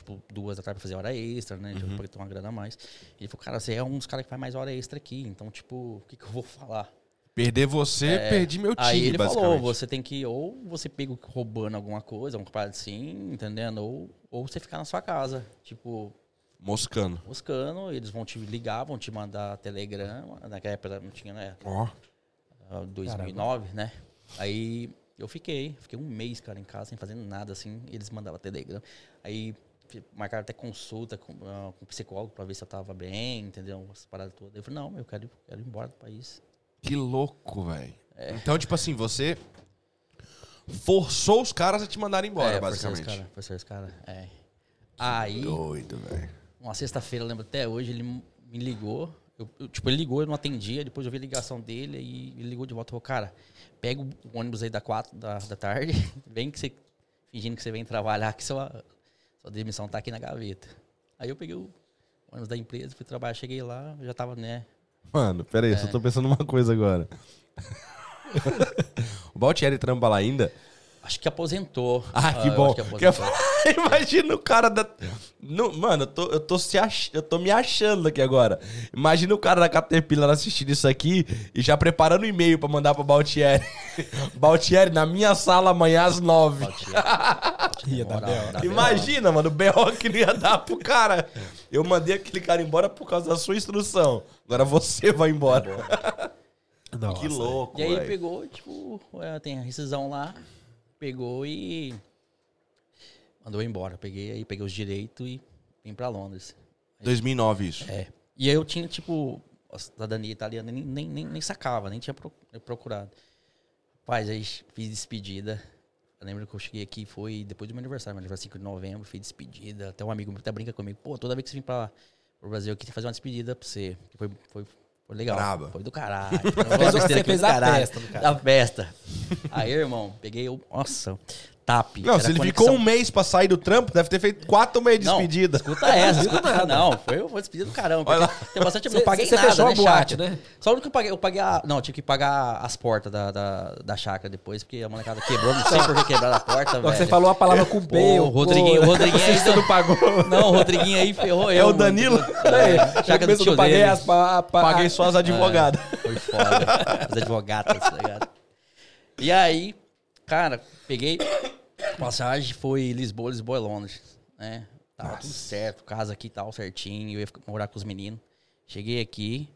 tipo, duas da tarde pra fazer hora extra, né?
Uhum.
Pra ter uma grana a mais. E ele falou, cara, você é um dos caras que faz mais hora extra aqui, então, tipo, o que, que eu vou falar?
Perder você, perdi meu time,
É, Aí ele falou, você tem que, ou você pega roubando alguma coisa, uma parada assim, entendendo? Ou, ou você ficar na sua casa, tipo,
Moscando.
buscando, eles vão te ligar, vão te mandar telegrama, naquela época não tinha, né,
Ó.
ah, 2009, né? Aí eu fiquei, fiquei um mês, cara, em casa, sem fazer nada, assim, eles mandavam telegrama. Aí marcaram até consulta com, ah, com psicólogo pra ver se eu tava bem, entendeu? Essas paradas todas. Eu falei, não, eu quero, quero ir embora do país.
Que louco, velho.
É.
Então, tipo assim, você forçou os caras a te mandarem embora,
é, forçou os
basicamente.
cara, forçou os cara, é. Aí,
Doido, velho.
uma sexta-feira, lembro até hoje, ele me ligou. Eu, eu- tipo, ele ligou, eu não atendia. Depois eu vi a ligação dele e ele ligou de volta. Falou, cara, pega o ônibus aí da 4 da, da tarde, vem que você, fingindo que você vem trabalhar, que sua, sua demissão tá aqui na gaveta. Aí eu peguei o ônibus da empresa, fui trabalhar, cheguei lá, já tava, né?
Mano, pera aí,
É.
só tô pensando numa coisa agora. o Baltieri trampa lá ainda?
Acho que aposentou.
Ah, que
eu
bom.
que aposentou.
Imagina o cara da. Não, mano, eu tô, eu, tô se ach... eu tô me achando aqui agora. Imagina o cara da Caterpillar assistindo isso aqui e já preparando o e-mail pra mandar pro Baltieri. Baltieri, na minha sala amanhã às nove.
Ia dar
Moral,
B.O.
Imagina, mano, o B.O. que não ia dar pro cara. Eu mandei aquele cara embora por causa da sua instrução. Agora você vai embora.
Nossa.
Que louco,
E aí
velho.
pegou, tipo, é, tem a rescisão lá, pegou e mandou eu embora. Peguei aí, peguei os direitos e vim pra Londres.
2009 isso.
É. E aí eu tinha, tipo, a cidadania italiana, nem, nem, nem, nem sacava, nem tinha pro- procurado. Rapaz, aí fiz despedida. Eu lembro que eu cheguei aqui, foi depois do meu aniversário, meu aniversário 5 de novembro, fiz despedida. Até um amigo meu até brinca comigo, pô, toda vez que você vir pra, pro Brasil aqui, tem que fazer uma despedida pra você. Foi, foi, foi legal.
Braba.
Foi do caralho. Foi uma
Fez-
besteira
você fez a
caralho.
festa do cara.
A festa. Aí, irmão, peguei o. Nossa, TAP.
Não, se ele
conexão-
ficou um mês pra sair do trampo, deve ter feito quatro meses de
Não,
despedida.
Escuta essa, escuta Não, foi, foi despedida do caramba.
Olha
porque Tem bastante. Eu paguei nada,
fechou
né,
a boate,
chácara?
né?
Só o único que eu paguei, eu paguei a. Não, eu tive que pagar as portas da, da, da chácara depois, porque a molecada quebrou, não sei por que quebraram a porta,
Só que
velho.
Você falou a palavra com B.
o Rodriguinho, o Rodriguinho aí
não pagou.
Não, o Rodriguinho aí ferrou eu.
É o. Danilo?
É,
Já
chácara do tio
paguei
dele.
as pa, pa,
Paguei só as advogadas.
Foi foda. Os advogados, tá ligado? E aí, cara, peguei passagem, foi Lisboa, Lisboa e Londres, né? Tava tudo certo, casa aqui tal, certinho, eu ia morar com os meninos. Cheguei aqui,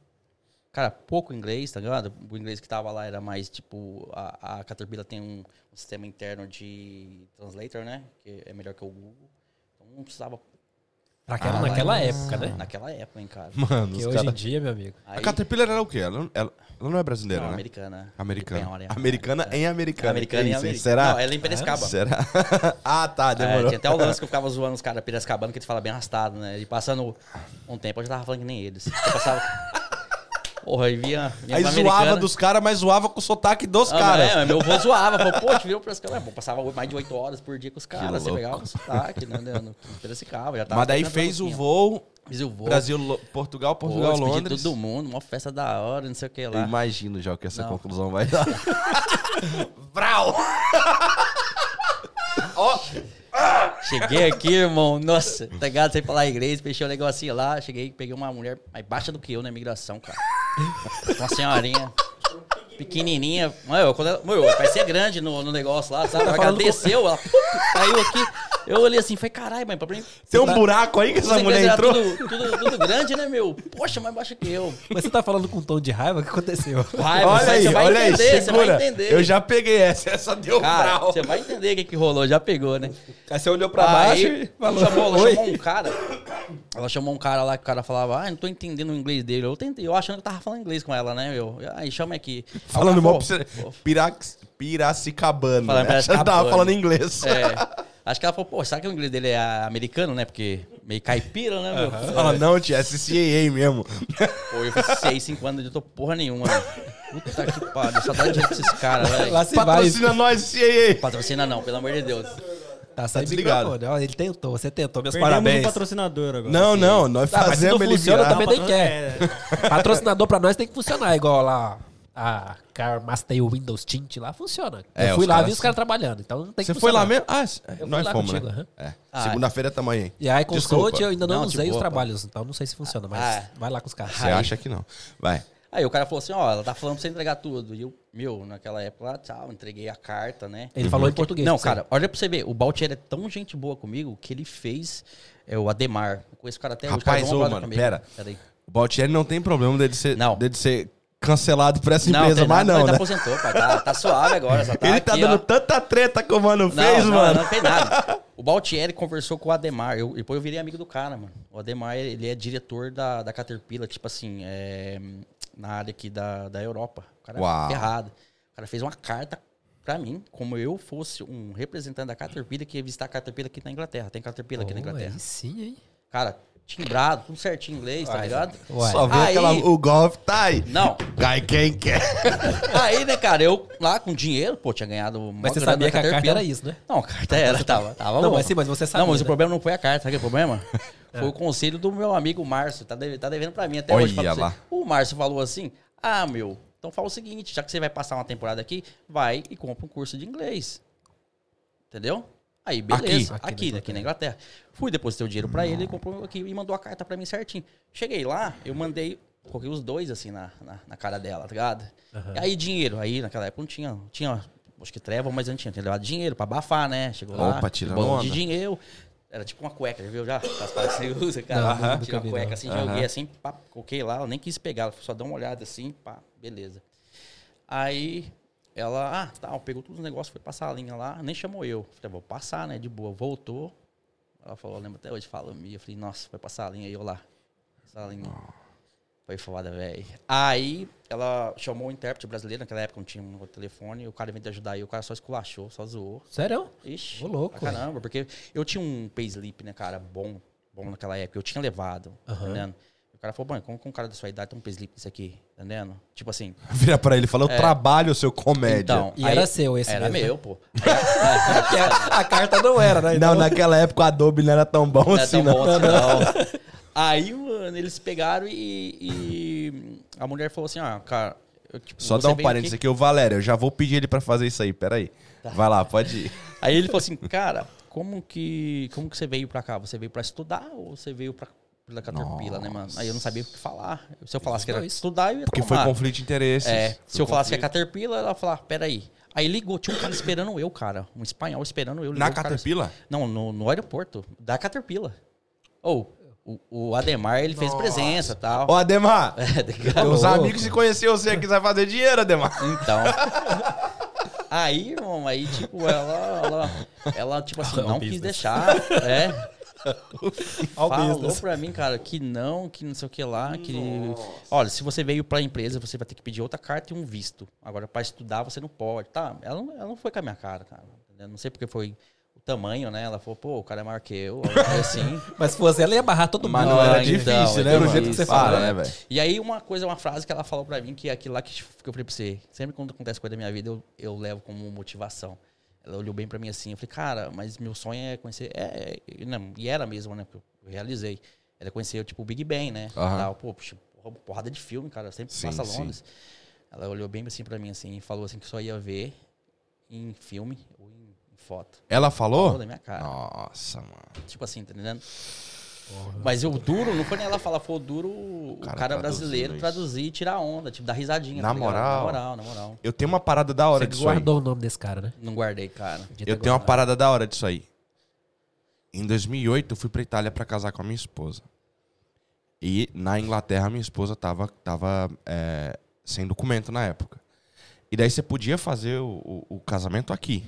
cara, pouco inglês, tá ligado? O inglês que tava lá era mais, tipo, a, a Caterpillar tem um, um sistema interno de translator, né? Que é melhor que o Google. Então não precisava
Naquela, naquela época, né?
naquela época, hein, cara.
Mano,
Que
os
hoje
cara...
em dia, meu amigo.
A
Aí,
Caterpillar era o quê? Ela, não- ela- ela não é brasileira,
não,
né?
americana.
Americana.
Espanhola, é.
Americana em americana.
Americana em americana.
Será?
Não, ela é em Piracicaba.
Será? ah, tá,
É,
demorou.
tinha até o lance que eu ficava zoando os caras Piracicabano, que eles falam bem arrastado, né? E passando um tempo, eu já tava falando que nem eles. Eu passava... Porra, aí via... via
Aí zoava
americana.
dos caras, mas zoava com o sotaque dos
Ah,
caras.
É, meu avô zoava. Falou, pô, te virou Piracicaba. Pô, passava mais de 8 horas por dia com os caras. Você pegava o sotaque, né? No no Piracicaba. Já tava
Mas daí fez o voo
Fiz o voo.
Brasil, Portugal,
Pô,
Portugal,
despedi
Londres.
todo mundo, uma festa da hora, não sei o que
Eu
lá.
imagino já o que essa
Não.
conclusão vai dar. Vral! Ó,
Cheguei aqui, irmão, nossa, tá ligado? Sem falar inglês, fechei o negocinho lá, cheguei, peguei uma mulher mais baixa do que eu na imigração, cara. Uma senhorinha, pequenininha. Mano, quando ela, mano, parecia grande no, no negócio lá, sabe? Ela
falando com-
desceu, ela caiu aqui. Eu olhei assim, falei, caralho, mãe, pra mim...
tem um buraco aí que essa mulher entrou.
Tudo, tudo, tudo grande, né, meu? Poxa, mais baixa que eu.
Mas você tá falando com um tom de raiva? O que aconteceu?
Vai,
olha
você
aí,
vai
olha aí,
entender, você
segura.
vai entender.
Eu já peguei essa, essa deu
Cara,
vral.
você vai entender o que, que rolou, já pegou, né?
Aí você olhou pra baixo
Aí,
e falou,
chamou, ela chamou um cara. Ela chamou um cara lá que o cara falava, ah, não tô entendendo o inglês dele. Eu tentei, eu achando que eu tava falando inglês com ela, né, meu? Aí chama aqui.
Falando mal. Pirax, Piracicabano.
Falando
né? Já tava falando inglês.
É. Acho que ela falou, pô, será que o inglês dele é americano, né? Porque meio caipira, né, meu?
Fala, não, tia, é CCAA mesmo.
Pô, eu fiz seis, cinco anos, eu tô porra nenhuma, velho. Puta que pariu, só dá dinheiro pra esses caras, velho.
Lá se vai.
Patrocina nós, CCAA.
Patrocina não, pelo amor de Deus.
Tá
desligado.
microfone. Ó, ele tentou, você tentou. Meus
Perdemos
parabéns.
um patrocínio agora.
Não, não, nós
Ah, mas
fazemos ele
funciona
virar.
também. nem quer.
é,
Patrocinador pra nós tem que funcionar, igual lá a Car Master Windows Tint lá funciona.
É,
eu fui lá, vi os caras trabalhando. Então tem que
Você foi lá mesmo? Ah, c-
Eu fui
nós
lá
fomos,
contigo,
né?
aham.
É.
Ah,
Segunda-feira tamo aí.
E aí. Sold eu ainda não,
Não,
usei
de
os
boa,
trabalhos, então não sei se funciona, mas
Ah.
vai lá com os caras.
Você acha que não. Vai.
Aí o cara falou assim, ó, ela tá falando pra você entregar tudo. E eu, meu, naquela época lá, tchau, entreguei a carta, né?
Ele falou em português.
Não, cara, olha pra você ver, o Baltier é tão gente boa comigo que ele fez é, o Ademar. Eu conheço o cara até hoje.
Rapaz,
o cara é
ô,
brother
mano,
comigo.
pera.
Peraí.
O Baltieri não tem problema dele ser,
Não.
dele ser cancelado por essa
Não,
empresa,
tem
mas
nada,
não,
ele
né?
aposentou, pai. Tá, tá suave agora, só tá
Ele
aqui,
tá dando
ó.
tanta treta que o mano
Não,
fez,
não,
mano.
não fez nada. O Baltieri conversou com o Ademar. Eu, depois eu virei amigo do cara, mano. O Ademar, ele é diretor da, da Caterpillar, tipo assim, é, na área aqui da, da Europa. O cara
Uau.
é ferrado. O cara fez uma carta pra mim, como eu fosse um representante da Caterpillar que ia visitar a Caterpillar aqui na Inglaterra. Tem Caterpillar aqui na
Pô,
Inglaterra.
aí sim, hein?
Cara, timbrado, tudo certinho em inglês, tá ligado?
Uai.
Só vê
Aí-
aquela. O golfe tá aí.
Não.
Cai quem quer.
Aí, né, cara, eu lá com dinheiro, pô, tinha ganhado uma
Mas você sabia que a carta era isso, né?
Não, a carta era, tava, tava
Não,
bom.
mas sim, mas você sabia,
Não, mas o
né?
problema não foi a carta, sabe o que é o problema? Foi o conselho do meu amigo Márcio, tá, deve- tá devendo pra mim até hoje.
Olha
pra você.
lá.
O Márcio falou assim, ah, meu, então fala o seguinte, já que você vai passar uma temporada aqui, vai e compra um curso de inglês. Entendeu? Aí, beleza.
Aqui.
Aqui,
Aqui na
aqui, na Inglaterra. Fui, depositei o dinheiro pra ele, ele comprou aqui e mandou a carta pra mim certinho. Cheguei lá, eu mandei, coloquei os dois assim na, na, na cara dela, tá ligado? E aí, dinheiro. Aí, naquela época não tinha, tinha acho que treva, mas eu não tinha. Tinha levado dinheiro pra abafar, né? Chegou lá,
Opa, tirando onda.
de dinheiro. Era tipo uma cueca, já viu já? As paradas que você usa, cara.
Não, nunca
Tira
vi,
a cueca assim, joguei assim, pá, coloquei lá, ela nem quis pegar, só deu uma olhada assim, pá, beleza. Aí ela, ah, tá, pegou todos os negócios, foi passar a linha lá, nem chamou eu. Falei, vou passar, né, de boa. Voltou. Ela falou, lembra até hoje, fala Mia. Eu falei, nossa, vai passar a linha aí, eu lá. Passar a linha. Foi foda, velho. Aí ela chamou o intérprete brasileiro, naquela época não tinha um telefone, o cara veio te ajudar aí, o cara só esculachou, só zoou.
Sério?
Ixi,
Ô, louco,
caramba, porque eu tinha um payslip, né, cara, bom, bom naquela época. Eu tinha levado,
Aham.
entendendo? O cara falou, mano, como que um cara da sua idade tem um payslip desse aqui, entendendo? Tipo assim,
Vira pra ele e fala: Eu trabalho, seu comédia.
então...
E era seu esse
Era
mesmo,
meu, pô.
Porque a, a carta não era, né?
Não,
Então-
naquela época o Adobe não era tão bom
Não é
assim,
tão
não.
bom assim, não. Aí, mano, eles pegaram e, e a mulher falou assim, ah, cara... eu, tipo,
Só dá um parênteses
aqui-
aqui, o Valério. Eu já vou pedir ele pra fazer isso aí, peraí. Vai lá, pode ir.
Aí ele falou assim, cara, como que, como que você veio pra cá? Você veio pra estudar ou você veio pra, pela Caterpillar, né, mano? Aí eu não sabia o que falar. Se eu falasse que era estudar, eu ia
Porque foi
tomar.
conflito de interesses.
É,
Foi
se eu falasse que é
conflito.
Caterpillar, ela ia falar, peraí. Aí ligou, tinha um cara esperando eu, cara. Um espanhol esperando eu.
Na
cara-
Caterpillar?
Não, no, no aeroporto, da Caterpillar. Ou, o, o Ademar, ele fez presença e tal.
Ô, Ademar,
É, tá
louco.
amigos se conheciam você aqui, vai fazer dinheiro, Ademar.
Então. Aí, irmão, aí, tipo, ela, ela, ela tipo assim,
Ao
não quis deixar. É. Falou
business.
pra mim, cara, que não, que não sei o que lá, que. Olha, se você veio pra empresa, você vai ter que pedir outra carta e um visto. Agora, pra estudar, você não pode. Tá, ela não, ela não foi com a minha cara, cara. entendeu? Não sei porque foi o tamanho, né? Ela falou, pô, o cara é maior que eu. Assim.
Mas se fosse ela, ia barrar todo mundo.
Mas não era
então,
difícil,
é
né? Do jeito que você fala, né,
é.
velho?
E aí, uma coisa, uma frase que ela falou pra mim, que é aquilo lá que, que eu falei pra você. Sempre quando acontece coisa da minha vida, eu, eu levo como motivação. Ela olhou bem pra mim assim. Eu falei, cara, mas meu sonho é conhecer. É, é, não, e era mesmo, né? Porque eu realizei. Era conhecer, tipo, o Big Bang, né?
Aham.
Tal. Pô, puxa, porra- porrada de filme, cara. Sempre
Sim,
passa
sim.
Londres. Ela olhou bem assim pra mim, assim, e falou assim que só ia ver em filme ou em, foto.
Ela
Falou
falou?
da minha cara.
Nossa, mano.
Tipo assim, tá entendendo? Mas o duro, não foi nem ela falar, foi o duro o
cara
cara, brasileiro
isso.
traduzir e tirar onda, tipo, dar risadinha.
Na
tá
moral?
Na moral, na moral.
Eu tenho uma parada da hora
Você
disso aí.
guardou o nome desse cara, né?
Não guardei, cara.
Podia ter
Eu tenho uma parada da hora disso aí. Em 2008, eu fui pra Itália pra casar com a minha esposa. E na Inglaterra, minha esposa tava, tava é, sem documento na época. E daí você podia fazer o, o- o casamento aqui.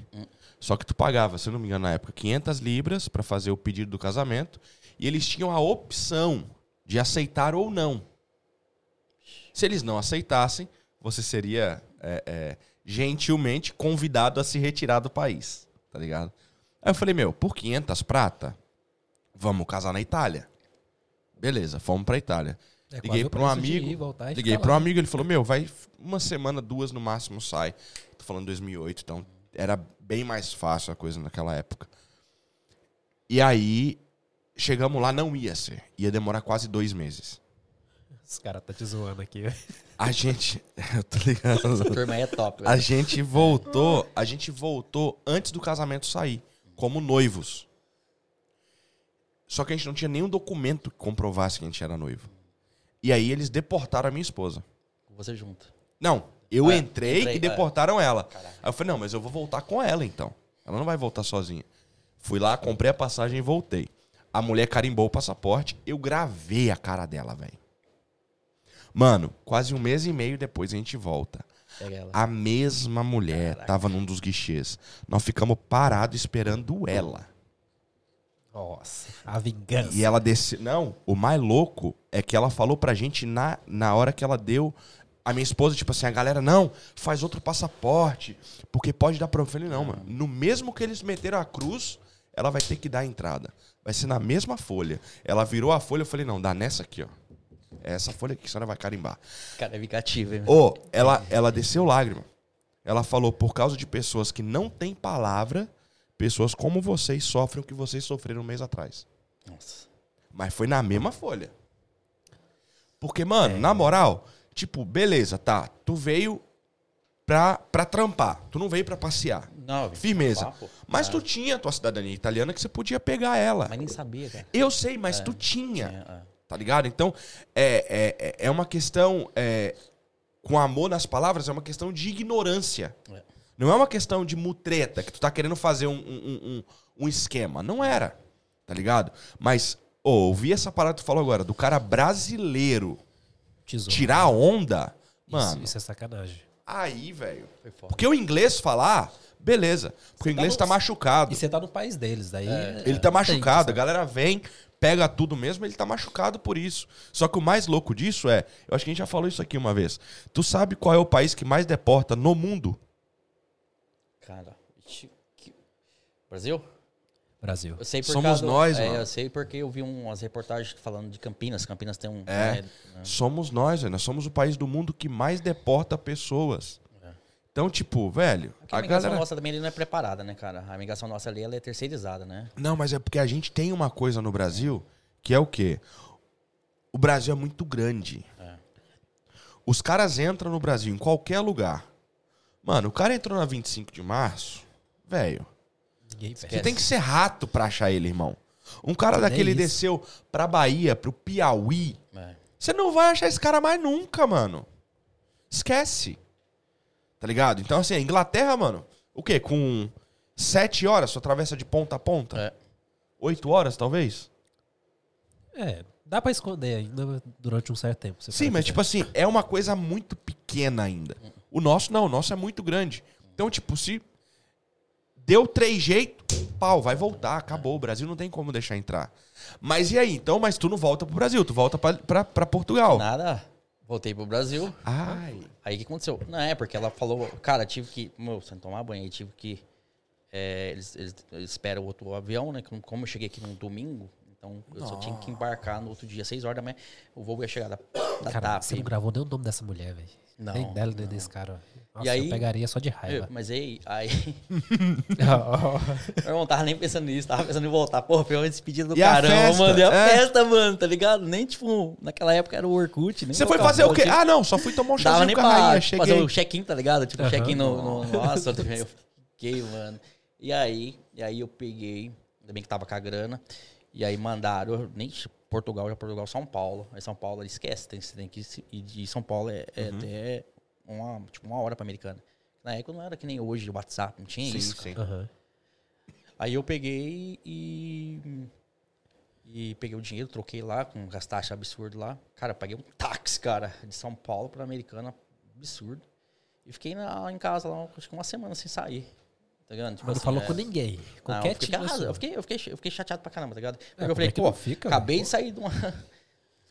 Só que tu pagava, se eu não me engano, na época, 500 libras pra fazer o pedido do casamento. E eles tinham a opção de aceitar ou não. Se eles não aceitassem, você seria é, é, gentilmente convidado a se retirar do país, tá ligado? Aí eu falei, meu, por 500 prata, vamos casar na Itália. Beleza, fomos pra Itália.
É
Liguei
o
pra um amigo,
ir,
liguei pra um amigo, ele falou, meu, vai uma semana, duas no máximo sai. Tô falando 2008, então era bem mais fácil a coisa naquela época. E aí, chegamos lá, não ia ser. Ia demorar quase dois meses.
Os caras tá te zoando aqui, velho.
A gente... eu tô ligado.
A turma é top,
A
velho.
gente voltou, a gente voltou antes do casamento sair, como noivos. Só que a gente não tinha nenhum documento que comprovasse que a gente era noivo. E aí eles deportaram a minha esposa.
Você junto.
Não, eu
É,
entrei,
entrei,
e
é.
deportaram ela.
Caralho.
Aí eu falei, não, mas eu vou voltar com ela então. Ela não vai voltar sozinha. Fui lá, comprei a passagem e voltei. A mulher carimbou o passaporte, eu gravei a cara dela, velho. Mano, quase um mês e meio depois a gente volta. A mesma mulher tava num dos guichês. Nós ficamos parados esperando ela.
Nossa, a vingança.
E ela desceu. Não, o mais louco é que ela falou pra gente na, na hora que ela deu A minha esposa, tipo assim, a galera, não, faz outro passaporte, porque pode dar problema. Eu falei, não, mano. No mesmo que eles meteram a cruz, ela vai ter que dar a entrada. Vai ser na mesma folha. Ela virou a folha, eu falei, não, dá nessa aqui, ó. É essa folha aqui que a senhora vai carimbar.
Cara, é vingativo, hein?
Ô, ela, ela desceu lágrima. Ela falou, por causa de pessoas que não têm palavra, pessoas como vocês sofrem o que vocês sofreram um mês atrás.
Nossa.
Mas foi na mesma folha. Porque, mano, na moral, tipo, beleza, tá. Tu veio pra, pra trampar. Tu não veio pra passear.
Não,
Firmeza.
pô.
Mas
Ah,
tu tinha a tua cidadania italiana que você podia pegar ela.
Mas nem sabia, cara.
Eu sei, mas tu tinha.
Tinha, é.
Tá ligado? Então, é, é, é- é uma questão. é, com amor nas palavras, é uma questão de ignorância.
É.
Não é uma questão de mutreta, que tu tá querendo fazer um, um, um- um esquema. Não era. Tá ligado? Mas, ô, ouvi essa parada que tu falou agora, do cara brasileiro
Tesouro.
tirar a onda.
Isso,
Mano,
isso é sacanagem.
aí, velho. Porque o inglês falar, beleza. Porque o inglês
no-
tá machucado.
E você tá no país deles, daí.
Ele tá machucado, a galera vem, pega tudo mesmo, ele tá machucado por isso. Só que o mais louco disso é, eu acho que a gente já falou isso aqui uma vez. Tu sabe qual é o país que mais deporta no mundo?
Cara, Brasil?
Brasil.
Eu sei por
Somos
causa-
nós,
é,
mano.
Eu sei porque eu vi umas reportagens falando de Campinas. Campinas tem um.
É.
né,
Somos nós, velho. Nós somos o país do mundo que mais deporta pessoas.
É.
Então, tipo, velho,
Porque a
a
imigração
galera...
nossa também ali não é preparada, né, cara? A imigração nossa ali ela é terceirizada, né?
Não, mas é porque a gente tem uma coisa no Brasil que é o quê? O Brasil é muito grande.
É.
Os caras entram no Brasil em qualquer lugar. Mano, o cara entrou na 25 de março, velho. Você tem que ser rato pra achar ele, irmão. Um cara daquele
isso.
desceu pra Bahia, pro Piauí.
É.
Você não vai achar esse cara mais nunca, mano. Esquece. Tá ligado? Então, assim, a Inglaterra, mano, o quê? Com sete horas, sua atravessa de ponta a ponta?
É.
Oito horas, talvez?
É, dá pra esconder ainda durante um certo tempo.
Sim, mas tipo assim, é uma coisa muito pequena ainda. O nosso não, o nosso é muito grande. Então, tipo, se deu três jeitos, pau, vai voltar, acabou. O Brasil não tem como deixar entrar. Mas e aí? Então, mas tu não volta pro Brasil, tu volta pra, pra, pra Portugal.
Nada. Voltei pro Brasil.
Ai.
Aí o que aconteceu? Não é, porque ela falou, cara, tive que. Meu, sem tomar banho, aí tive que. é, eles, eles, eles esperam o outro avião, né? Como- eu cheguei aqui num domingo, então eu só tinha que embarcar no outro dia, 6 horas da manhã. O voo ia chegar da, da
Cara,
TAP.
você não gravou nem o nome dessa mulher, velho.
Não,
Nem dela, nem desse cara. Nossa,
aí-
eu pegaria só de
Eu-
raiva.
mas aí, aí meu irmão tava nem pensando nisso, tava pensando em voltar. Porra, foi uma despedida do
E
caramba,
festa?
mano. E a
É.
festa, mano, tá ligado? Nem tipo, naquela época era o Orkut.
Você foi fazer o quê? Ah, não, só fui tomar um chazinho
nem
com a rainha,
pra
cheguei.
fazer o check-in, tá ligado? Tipo,
Aham.
check-in no, no, Nossa, eu fiquei, mano. E aí, e aí eu peguei, ainda bem que tava com a grana, e aí mandaram, eu nem Portugal, já Portugal, São Paulo. Aí São Paulo, esquece, tem, você tem que ir de São Paulo é, é
Uhum.
até uma, tipo, uma hora pra americana. Na época não era que nem hoje, o WhatsApp, não tinha
Sim,
isso.
sim.
Aham.
Aí eu peguei e. E peguei o dinheiro, troquei lá com um taxas absurdo lá. Cara, eu paguei um táxi, cara, de São Paulo pra Americana, absurdo. E fiquei na- em casa lá, acho que uma semana sem sair. Tá ligado? Tipo
Mas não
assim,
falou
é-
com ninguém.
Não,
Qualquer
eu fiquei,
tipo sua.
eu, fiquei, eu, fiquei, eu fiquei chateado pra caramba, tá ligado? Porque
como
eu falei,
é
pô,
não fica,
acabei
velho?
de sair de uma.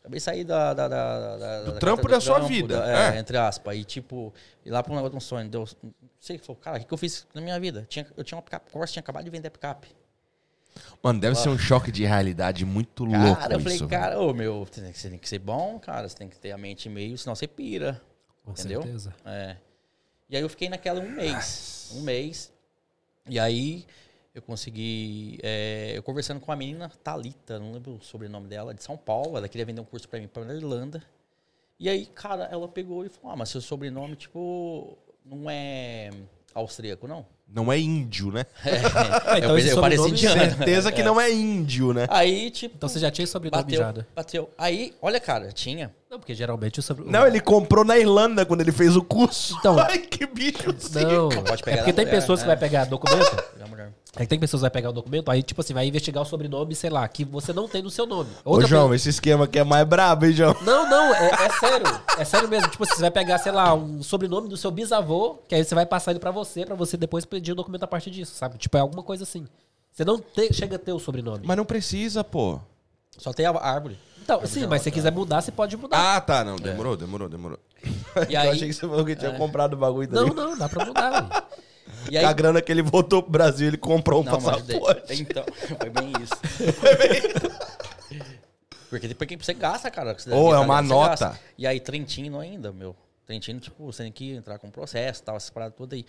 Acabei de sair da. da, da, da-
Do trampo da sua
trampo,
vida,
da- é,
é.
entre aspas. E tipo, ir lá pra um negócio de um sonho. Deu, não sei, falou, cara, o que, que eu fiz na minha vida? Tinha, eu tinha uma picape Corsa, tinha acabado de vender a picape.
Mano, deve ser um choque de realidade muito louco
Cara, eu falei,
isso,
cara, ô meu, você tem, que, você tem que ser bom, cara, você tem que ter a mente meio, senão você pira.
Com
entendeu?
certeza.
É. E aí eu fiquei naquela um mês. Um mês. E aí eu consegui. é, eu conversando com a menina Thalita, não lembro o sobrenome dela, de São Paulo. Ela queria vender um curso pra mim pra Irlanda. E aí, cara, ela pegou e falou: Ah, mas seu sobrenome, tipo, não é austríaco, não?
Não é índio, né?
Ah, então
eu,
sobrenome-
indiano.
Certeza que não é índio, né?
Aí, tipo.
Então você já tinha sobrenome
bateu,
já, né?
bateu. Aí, olha, cara, tinha.
Não, porque geralmente o sobrenome...
Não, ele comprou na Irlanda quando ele fez o curso.
Então-
Ai, que bicho.
Não,
pode pegar
é porque tem
mulher,
pessoas que
né?
vai pegar documento... É que tem pessoas que vai pegar o documento, aí, tipo assim, vai investigar o sobrenome, sei lá, que você não tem no seu nome.
Ô,
Outra
João, esse esquema aqui é mais brabo, hein, João?
Não, não, é, é sério. É sério mesmo. Tipo, assim, você vai pegar, sei lá, um sobrenome do seu bisavô, que aí você vai passar ele pra você, pra você depois pedir o documento a partir disso, sabe? Tipo, é alguma coisa assim. Você não te- chega a ter o sobrenome.
Mas não precisa, pô.
Só tem a árvore.
Então, sim, mas se você quiser mudar, você pode mudar.
Ah, tá, não. Demorou, demorou, demorou.
E
Eu
aí,
achei que você falou que tinha
É.
comprado o bagulho
Não,
também.
não, dá pra mudar. velho.
e aí
Com a grana que ele voltou pro Brasil, ele comprou um
Não, mas
passaporte.
então, foi bem isso. Porque depois que você gasta, cara.
Ou é uma nota.
E aí, Trentino ainda, meu. Trentino, tipo, você tem que entrar com processo tal, essas paradas todas aí.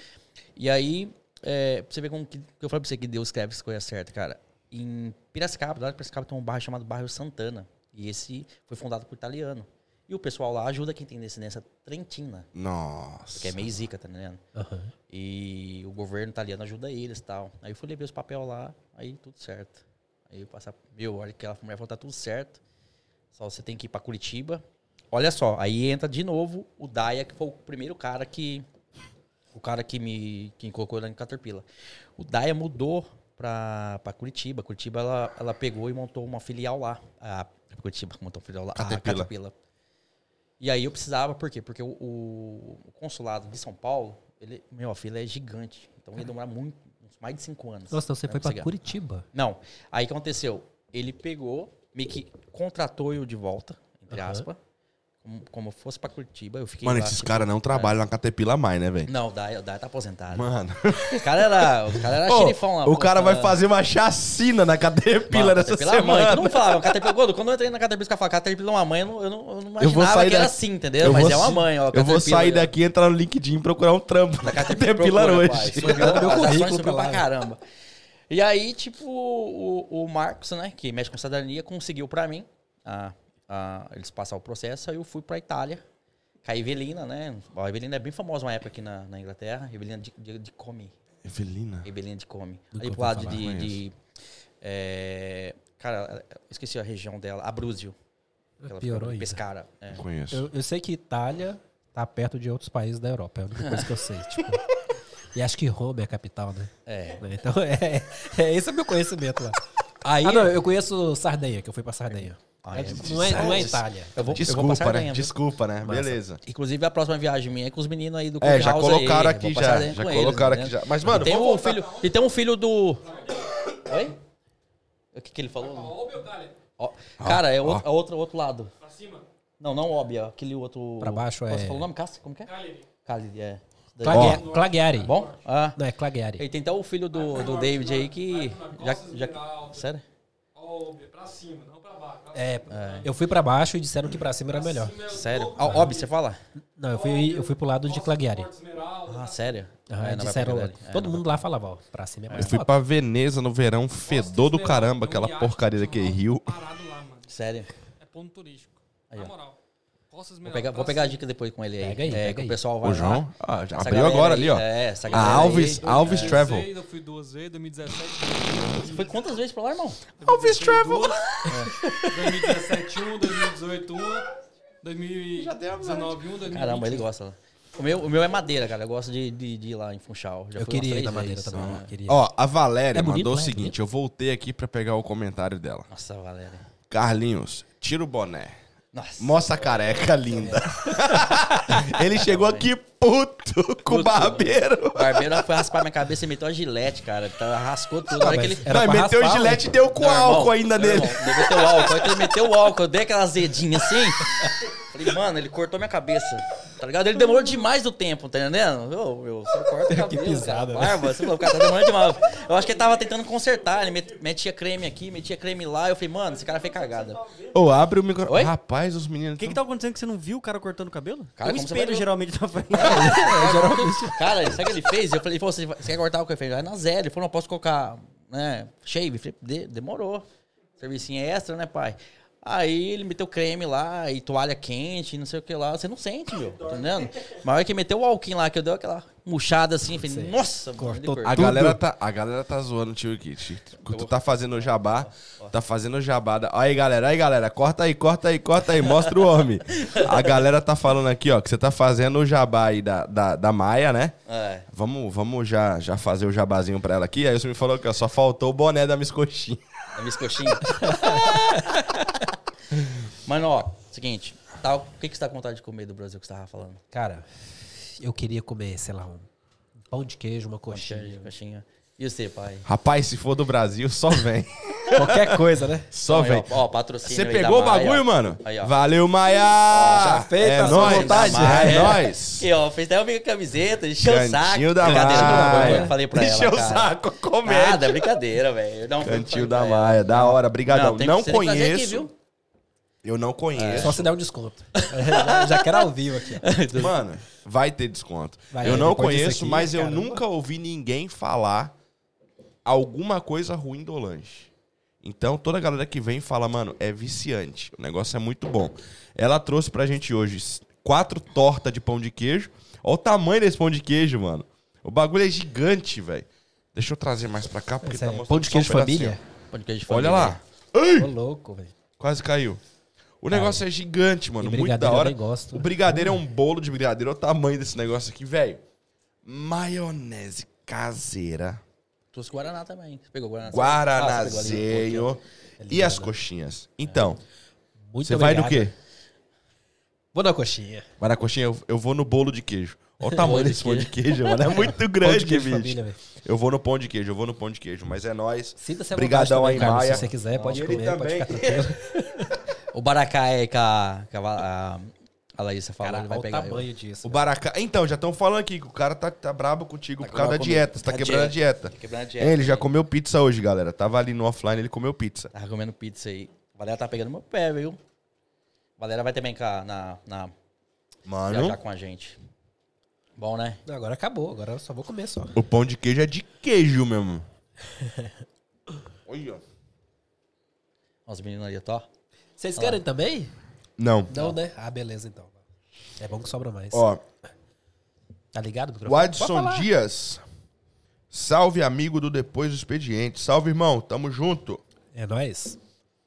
E aí, é, pra você ver como que, eu falei pra você que Deus escreve as coisas certas, cara. Em Piracicaba, lá em Piracicaba tem um bairro chamado Bairro Santana. E esse foi fundado por italiano. E o pessoal lá ajuda quem tem descendência trentina.
Nossa.
Porque é meio zica, tá entendendo?
Aham.
E o governo italiano ajuda eles e tal. Aí eu fui levar os papel lá, aí tudo certo. Aí eu passar, meu, olha que ela mulher falou, tá tudo certo. Só você tem que ir pra Curitiba. Olha só, aí entra de novo o Daia, que foi o primeiro cara que. O cara que me que me colocou lá em Caterpillar. O Daia mudou pra, pra Curitiba. Curitiba, ela, ela pegou e montou uma filial lá. A Curitiba montou uma filial lá.
Caterpillar.
A Caterpillar. E aí eu precisava, por quê? Porque o, o- consulado de São Paulo, ele, meu, fila é gigante. Então ia demorar muito, mais de cinco anos.
Nossa, então você foi
chegar.
Curitiba.
Não. Aí o que aconteceu? Ele pegou, meio que contratou eu de volta, entre
Aham.
aspas, como, fosse pra Curitiba. Eu fiquei
Mano,
lá,
esses
tipo,
caras não trabalham na Caterpillar mais, né, velho?
Não, o Daya, o tá aposentado.
Mano.
O cara era, o cara era
Ô,
xerifão lá.
o
pô,
cara vai
tá-
fazer uma chacina na Caterpillar
Mano,
essa
Caterpillar é mãe.
semana.
Todo mundo falava, Caterpillar, quando- eu entrei na Caterpillar, os caras falavam, Caterpillar é uma mãe, eu não, eu não, eu não
Eu vou
imaginava
sair
que era
da-
assim, entendeu?
Eu
Mas
vou
é uma mãe, ó.
Eu vou sair daqui, entrar no LinkedIn e procurar um trampo na Caterpillar
Procura,
hoje.
Subiu,
Meu currículo
subiu
pra
pra caramba. E aí, tipo, o, o Marcos, né, que mexe com cidadania, conseguiu pra mim a, a- eles passar o processo, aí eu fui pra Itália. Com a Evelina, né? A Evelina é bem famosa uma época aqui na, na Inglaterra. Evelina de, de, de Come.
Evelina.
Evelina de Come.
Nunca
Ali pro lado
falar,
de. de é, cara, eu esqueci a região dela. Abruzio. Ela
Piorou ainda.
Pescara. É.
Conheço.
Eu, eu sei que Itália tá perto de outros países da Europa. É a única coisa que eu sei. Tipo, e acho que Roma é a capital, né?
É.
Então, é, é, esse é o meu conhecimento lá.
Aí,
Ah, não, eu conheço Sardenha, que eu fui pra Sardenha.
Ah, é.
não, é, não é Itália.
eu vou, eu vou
Desculpa,
passar
né?
Viu?
Desculpa, né?
Massa.
Beleza.
Inclusive, a próxima viagem minha é com os meninos aí do
É, já colocaram
aí.
aqui já, já
com eles,
colocaram
né?
aqui já. Mas, mano,
e tem
vamos
um
voltar.
filho E tem um filho do... Oi? O que, que ele falou? Ó, cara, é, outro, é outro, outro lado. Não, não Óbvia, aquele outro...
Pra baixo
Posso
é-
falar o nome? Cássio? Como que é? Khalid, é.
Clague- Claguiari.
Bom? Ah.
Não, é Claguiari.
E tem até o filho do, do David aí que... Já, já, sério?
Ó, pra cima, não pra baixo. Pra
É, eu fui pra baixo e disseram que pra cima era melhor.
Sério? Ah, Óbvio, você fala?
Não, eu fui, eu fui pro lado de Claguiari.
Esmeralda.
Ah, sério?
Aham,
É, pra
disseram.
É,
todo mundo lá falava, ó, pra cima é
Eu
mais
fui
foda.
pra Veneza no verão, fedor do caramba, aquela porcaria daquele rio.
Sério?
É ponto turístico.
Aí,
Na
ó.
moral. Costa
Vou pegar, vou pegar a dica depois com ele aí.
Pega aí,
é,
pega aí.
o pessoal vai
O
lá.
João, ah, já abriu agora
aí,
ali, ó.
É, essa
A
galera
Alves,
aí.
Alves
Eu
Travel.
Eu fui duas vezes, 2017.
Foi quantas vezes pra lá, irmão?
Alves Travel.
2017 um, 2018 um, 2019 um, 2020.
Caramba, ele gosta lá. O meu, o meu é madeira, cara. Eu gosto de, de, de ir lá em Funchal. Já
Eu queria ir na madeira também.
Ah,
Queria.
Ó, a Valéria
É bonito,
mandou o
né?
seguinte, eu voltei aqui pra pegar o comentário dela.
Nossa, Valéria.
Carlinhos, tira o boné.
Nossa.
Mostra a careca linda. Ele chegou aqui puto com o barbeiro.
O barbeiro foi raspar minha cabeça e meteu a gilete, cara. Tá, rascou tudo.
Mas
ele...
Era
Não, meteu o
raspar,
gilete e deu com
Não, irmão,
álcool ainda
não,
nele.
irmão, ele meteu o álcool. Que ele meteu o álcool, eu dei aquela azedinha assim. Falei, mano, ele cortou minha cabeça. Tá ligado? Ele demorou demais do tempo, tá entendendo? Ô, meu, você corta o cabelo,
pisada,
cara.
né?
Barba, você falou, o cara tá demorando demais. Eu acho que ele tava tentando consertar. Ele met- metia creme aqui, metia creme lá. Eu falei, mano, esse cara fez cagada.
Ô, abre o microfone.
Oi?
Rapaz, os meninos...
O que que tá acontecendo que você não viu o cara cortando o cabelo?
Cara,
um
como você
espelho
vai
geralmente na frente.
Cara, sabe o que ele fez? Eu falei, você, você quer cortar o que ele fez? Vai na zero. Ele falou, não posso colocar, né, shave. Eu falei, "De- demorou. Servicinho extra, né, pai? Aí ele meteu creme lá e toalha quente, não sei o que lá. Você não sente, meu, tá entendendo? Mas a hora que meteu o alquinho lá, que eu dei aquela murchada assim, falei, nossa, mano, ele
Cortou
A
cortou.
galera, tá, a galera tá zoando o tio Kit. Tu tá fazendo o jabá, tá fazendo o jabá. da- Aí, galera, aí, galera, corta aí, corta aí, corta aí, mostra o homem. A galera tá falando aqui, ó, que você tá fazendo o jabá aí da, da, da Maia, né?
É.
Vamos, vamos já, já fazer o jabazinho pra ela aqui. Aí você me falou que ó, só faltou o boné da Miss Coxinha.
A minha coxinha. Mano, ó, seguinte. Tá, o que, que você tá com vontade de comer do Brasil que você tava falando?
Cara, eu queria comer, sei lá, um pão de queijo, uma coxinha.
Coxinha. coxinha. E você, pai?
Rapaz, se for do Brasil, só vem.
Qualquer coisa, né?
Só
Aí,
vem.
Ó, ó, patrocínio
Você
aí
pegou o
da Maia.
bagulho, mano?
Aí, ó.
Valeu, Maia!
Já fez,
é
sua
nóis.
vontade.
É
Maia.
nóis.
E ó, fez até uma camiseta, encheu o
Cantinho
saco.
da
Brincadeira,
Maia.
eu falei pra ela,
Encheu o saco, comédia.
Nada, é brincadeira, velho. Não,
Cantinho da. Maia, da hora, brigadão.
tem-
Não,
trazer
conheço.
aqui, viu?
Eu não conheço.
Só se der um desconto. já, já quero ao vivo aqui. ó.
Mano, vai ter desconto.
Vai,
eu não
depois disso
conheço,
aqui,
mas eu
caramba.
nunca ouvi ninguém falar alguma coisa ruim do lanche. Então, toda a galera que vem fala, mano, é viciante. O negócio é muito bom. Ela trouxe pra gente hoje quatro tortas de pão de queijo. Olha o tamanho desse pão de queijo, mano. O bagulho é gigante, velho. Deixa eu trazer mais pra cá, porque
Esse é
mostrando
pão de
só um
queijo família?
Pão de queijo de
Olha
família,
lá.
né?
Ô, louco, velho.
Quase caiu. O negócio é gigante, mano. Muito da
eu
hora.
gosto.
O brigadeiro é um bolo de brigadeiro. Olha o tamanho desse negócio aqui, velho. Maionese caseira.
Trouxe Guaraná também. Você pegou Guaraná? Ah,
Guaranazinho. E as coxinhas? Então,
Muito
você vai no
obrigado.
quê?
Vou na coxinha.
Vai na coxinha? Eu, eu vou no bolo de queijo. Olha o tamanho desse pão de queijo, mano. É muito grande,
Pão de queijo
bicho.
família,
eu vou no pão de queijo, eu vou no pão de queijo. Mas é nóis.
Sinta-se à
Brigadão
vontade
aí. Maia.
Se você quiser, pode
ele
comer, pode
também.
ficar tranquilo.
O Baracá é que a, a, a, Laísa falou,
Cara,
ele vai
olha o
pegar. eu.
tamanho disso.
O baracá. Então, já estão falando aqui que o cara tá, tá brabo contigo
Tá
por causa da dieta. Você tá
Tá
quebrando a dieta.
Tá quebrando a dieta.
É, ele já comeu pizza hoje, galera. Tava ali no offline, ele comeu pizza.
Tava comendo pizza aí. A Valéria tá pegando meu pé, viu? A Valéria vai também cá na, na,
Mano,
viajar com a gente. Bom, né?
Agora acabou, agora eu só vou comer só.
o pão de queijo é de queijo mesmo. Olha.
Os meninos ali, ó.
Vocês querem também?
Não.
Não, né? Ah, beleza então. É bom que sobra mais.
Ó,
Tá ligado?
o Adson. Dias. Salve, amigo do Depois do Expediente. Salve, irmão. Tamo junto.
É nóis.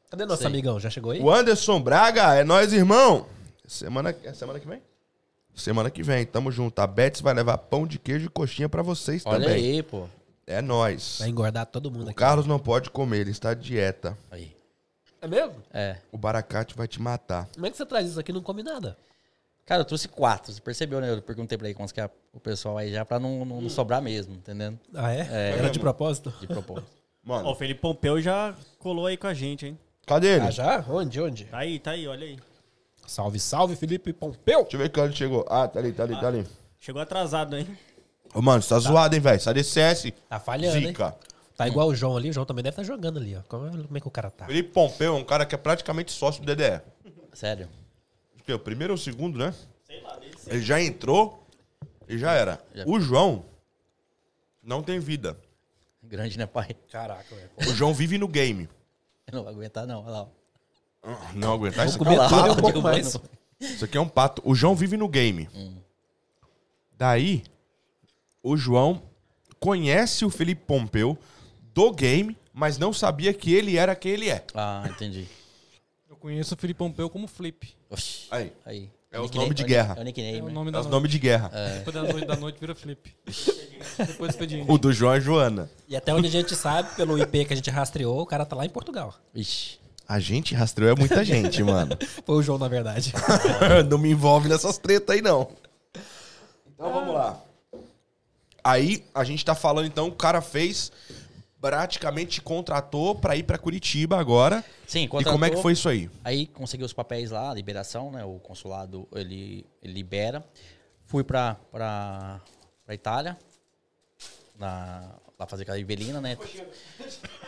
Cadê nosso
Sei.
amigão? Já chegou aí?
O Anderson Braga, é nós, irmão. Semana, é semana que vem? Semana que vem, tamo junto. A Betis vai levar pão de queijo e coxinha pra vocês
Olha
também.
aí, pô.
É nóis.
Vai engordar todo mundo
O
aqui.
Carlos não pode comer, ele está de dieta.
Aí.
É mesmo?
É.
O Baracate vai te matar.
Como é que você traz isso aqui e não come nada?
Cara, eu trouxe quatro. Você percebeu, né? Eu perguntei pra ele quantos que é o pessoal aí já pra não, não, não sobrar mesmo, entendendo?
Ah, é?
É.
Era de propósito?
De propósito.
Mano,
Ó, o Felipe Pompeu já colou aí com a gente, hein?
cadê ele?
Ah, já? Onde? Onde?
Tá aí, tá aí, olha aí.
Salve, salve, Felipe Pompeu!
Deixa eu ver que ele chegou. Ah, tá ali, tá ali, tá ali.
Chegou atrasado, hein?
Ô, mano, você tá zoado, hein, velho? Sai desse CS.
Tá falhando, hein? Tá igual o João ali. O João também deve estar jogando ali, ó. Como é, como é que o cara tá?
Felipe Pompeu é um cara que é praticamente sócio do DDE.
Sério.
Acho que é o primeiro ou o segundo, né? Ele já entrou e já era.
Já.
O João não tem vida.
Grande, né, pai?
Caraca, velho.
O João vive no game.
Eu não vou aguentar, não. Olha lá. ó.
Ah, Não aguentar isso aqui. é um
tudo
pato.
pouco mais.
Isso aqui é um pato. O João vive no game. Daí, o João conhece o Felipe Pompeu do game, mas não sabia que ele era quem ele é.
Ah, entendi.
Eu conheço o Felipe Pompeu como Flip.
Oxi.
Aí.
Aí.
É
Nickname-
nome de
é o
guerra.
É o nickname.
É o
né?
nome
É nomes de guerra.
Depois da noite, da noite vira Flip. Depois do expediente.
O do João é Joana.
E até onde a gente sabe, pelo IP que a gente rastreou, o cara tá lá em Portugal.
Ixi.
A gente rastreou é muita gente, mano.
Foi o João, na verdade.
não me envolve nessas tretas aí, não. Então vamos lá. Aí a gente tá falando, então, o cara fez. Praticamente contratou pra ir pra Curitiba agora.
Sim,
E como é que foi isso aí?
Aí consegui os papéis lá, a liberação, né? O consulado, ele, ele libera. Fui pra, pra Itália, na, lá fazer aquela Ivelina, né?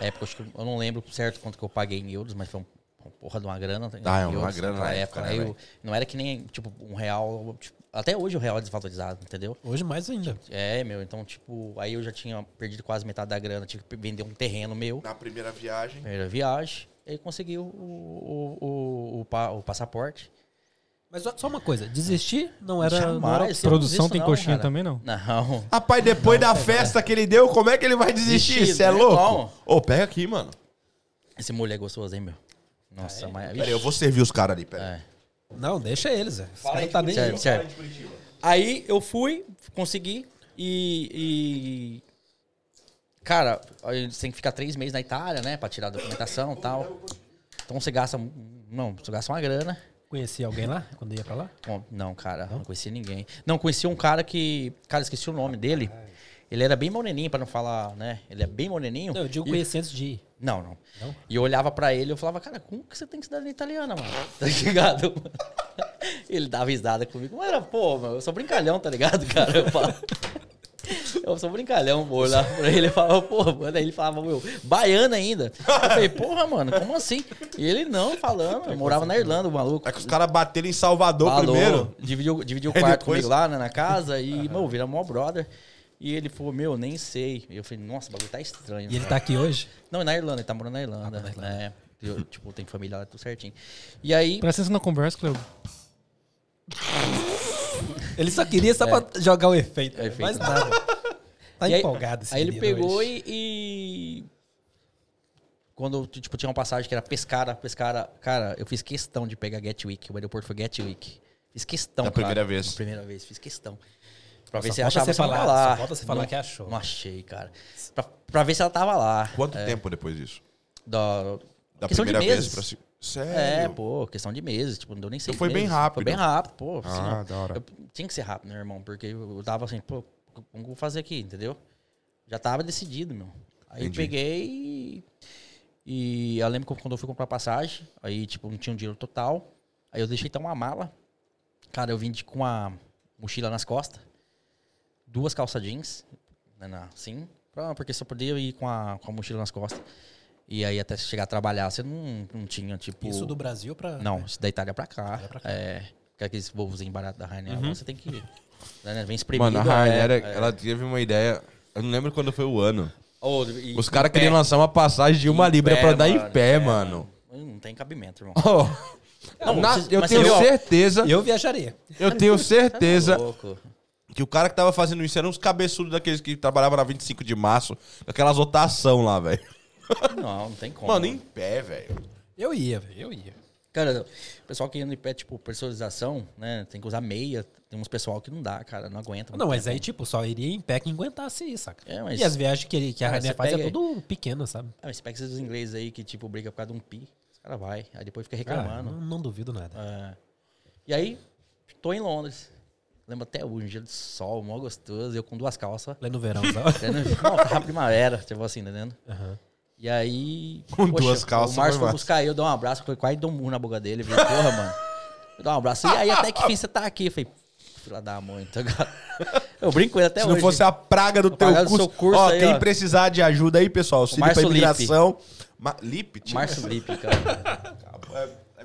É, porque eu acho que eu não lembro certo quanto que eu paguei em euros, mas foi um, uma porra de uma grana.
Ah, é uma grana na época, né,
Aí eu- não era que nem, tipo, um real... tipo, até hoje o real é desvalorizado, entendeu?
Hoje mais ainda.
É, meu, então, tipo, aí eu já tinha perdido quase metade da grana, tive que vender um terreno meu.
Na primeira viagem.
Primeira viagem, aí consegui o, o, o, o, pa- o passaporte.
Mas só uma coisa, desistir não era. não
Jamais,
era-
eu não
Produção
desisto
tem
não,
coxinha
cara.
também, não?
Não.
Rapaz, depois da festa que ele deu, como é que ele vai desistir? Você é
né?
louco?
Como?
Ô, pega aqui, mano.
Esse molho é gostoso, hein, meu? Nossa, mas...
Pera aí, eu vou servir os caras ali, pera. aí.
É.
Não, deixa eles, Zé. Os caras tá nem.
Certo, certo. Aí eu fui, consegui e... e- Cara, aí você tem que ficar três meses na Itália, né? Pra tirar a documentação e tal. Então você gasta... Não, você gasta uma grana.
Conhecia alguém lá quando ia pra lá?
Bom, não, cara, não? conhecia ninguém. Não, conhecia um cara que. Cara, esqueci o nome dele. Ele era bem moreninho, pra não falar, né? Ele é bem moreninho.
Não, eu digo
E-
conhecer antes de ir.
Não, não,
Não?
E eu olhava pra ele e eu falava, cara, como que você tem cidadania italiana, mano? Tá ligado? ele dava risada comigo. Mas era, pô, meu, eu sou brincalhão, tá ligado, cara? Eu falo. Eu sou brincalhão, pô. Olhava pra ele e falava, porra, mano. Aí ele falava, meu, baiano ainda. Eu falei, porra, mano, como assim? E ele não, falando. Eu morava na Irlanda, o maluco.
É que os caras bateram em Salvador
Falou,
primeiro.
Dividiu, dividiu o quarto
depois-
comigo lá né, na casa e, meu, vira mó brother. E ele falou, meu, nem sei. E eu falei, nossa, o bagulho tá estranho.
E ele tá aqui hoje?
Não, na Irlanda, ele tá morando na Irlanda. né? Eu, tipo, tem família lá, tudo certinho. E aí,
Presta atenção na conversa, Cleo.
Ele só queria só pra jogar o efeito.
É, efeito.
Mas nada. Tá
E aí-
empolgado esse
aí ele pegou
hoje.
e, e- Quando, tipo, tinha uma passagem que era Pescara, Pescara... Cara, eu fiz questão de pegar Gatwick. O aeroporto foi Gatwick. Fiz questão,
Na
cara.
primeira vez.
Na primeira vez, fiz questão. Pra ver
Só
se achava
você
ela
falar-
lá.
só falta você falar
Não-
que achou.
Não achei, cara. Pra, pra ver se ela tava lá.
Quanto
É,
tempo depois disso?
Da,
Da
questão de
primeira vez
meses.
pra se... Sério?
É, pô, questão de meses, tipo, não deu nem seis
foi bem
meses.
rápido.
Foi bem rápido, pô.
Ah,
senão-
da hora.
eu- tinha que ser rápido, né, irmão? Porque eu tava assim, pô, como que eu vou fazer aqui, entendeu? Já tava decidido, meu. Aí
Entendi.
peguei e, e eu lembro que quando eu fui comprar passagem, aí, tipo, não tinha um dinheiro total. Aí eu deixei então uma mala. Cara, eu vim de, com uma mochila nas costas, duas calças jeans, né, na- assim, pra- porque só podia ir com a, com a mochila nas costas. E aí até chegar a trabalhar, você não, não tinha, tipo...
Isso do Brasil pra...
Não, isso da Itália pra cá.
Itália pra cá.
É. Que aqueles vovozinhos baratos da Rainer,
Uhum.
você tem que. Né, vem espremido.
Mano, a Rainer,
é, é.
ela teve uma ideia... Eu não lembro quando foi o ano.
Ô, e-
Os caras queriam lançar uma passagem de uma libra
pé,
pra dar em pé,
é,
mano.
Não tem cabimento, irmão.
Oh,
Não,
na- eu tenho certeza,
Eu viajaria.
eu tenho certeza
tá louco.
Que o cara que tava fazendo isso era uns cabeçudos daqueles que trabalhavam na 25 de março, com aquelas rotação lá, velho.
Não, não tem como.
Mano, em pé, velho.
Eu ia, velho. Eu ia.
Cara, o pessoal que anda em pé, tipo, personalização, né? Tem que usar meia. Tem uns pessoal que não dá, cara, não aguenta.
Não, mas aí, tipo, só iria em pé que aguentasse isso, saca?
É, mas-
E as viagens que, que a
você
faz é
pega-
tudo pequeno, sabe?
Ah, mas pega esses ingleses aí que, tipo, briga por causa de um pi. Os caras vai. Aí depois fica
Cara,
reclamando.
não, não duvido nada.
É. E aí, tô em Londres. Lembro até hoje, um dia de sol, mó gostoso, eu com duas calças.
Lá no verão, sabe?
Não, tava primavera, tipo assim, entendendo?
Aham.
E aí.
Com duas calças
O Márcio
foi
buscar eu, eu dei um abraço, foi quase dei um murro na boca dele. Falei, porra, mano. Eu dei um abraço. E aí, até que fim você tá aqui? Eu falei, filha da mãe, tá? Eu brinco com ele até
Se
hoje.
não fosse a praga do teu
praga do
curso.
seu curso
ó,
aí,
quem
ó.
precisar de ajuda aí, pessoal, auxílio pra imigração. Ma Lipe? tinha-
Márcio Lipe, cara.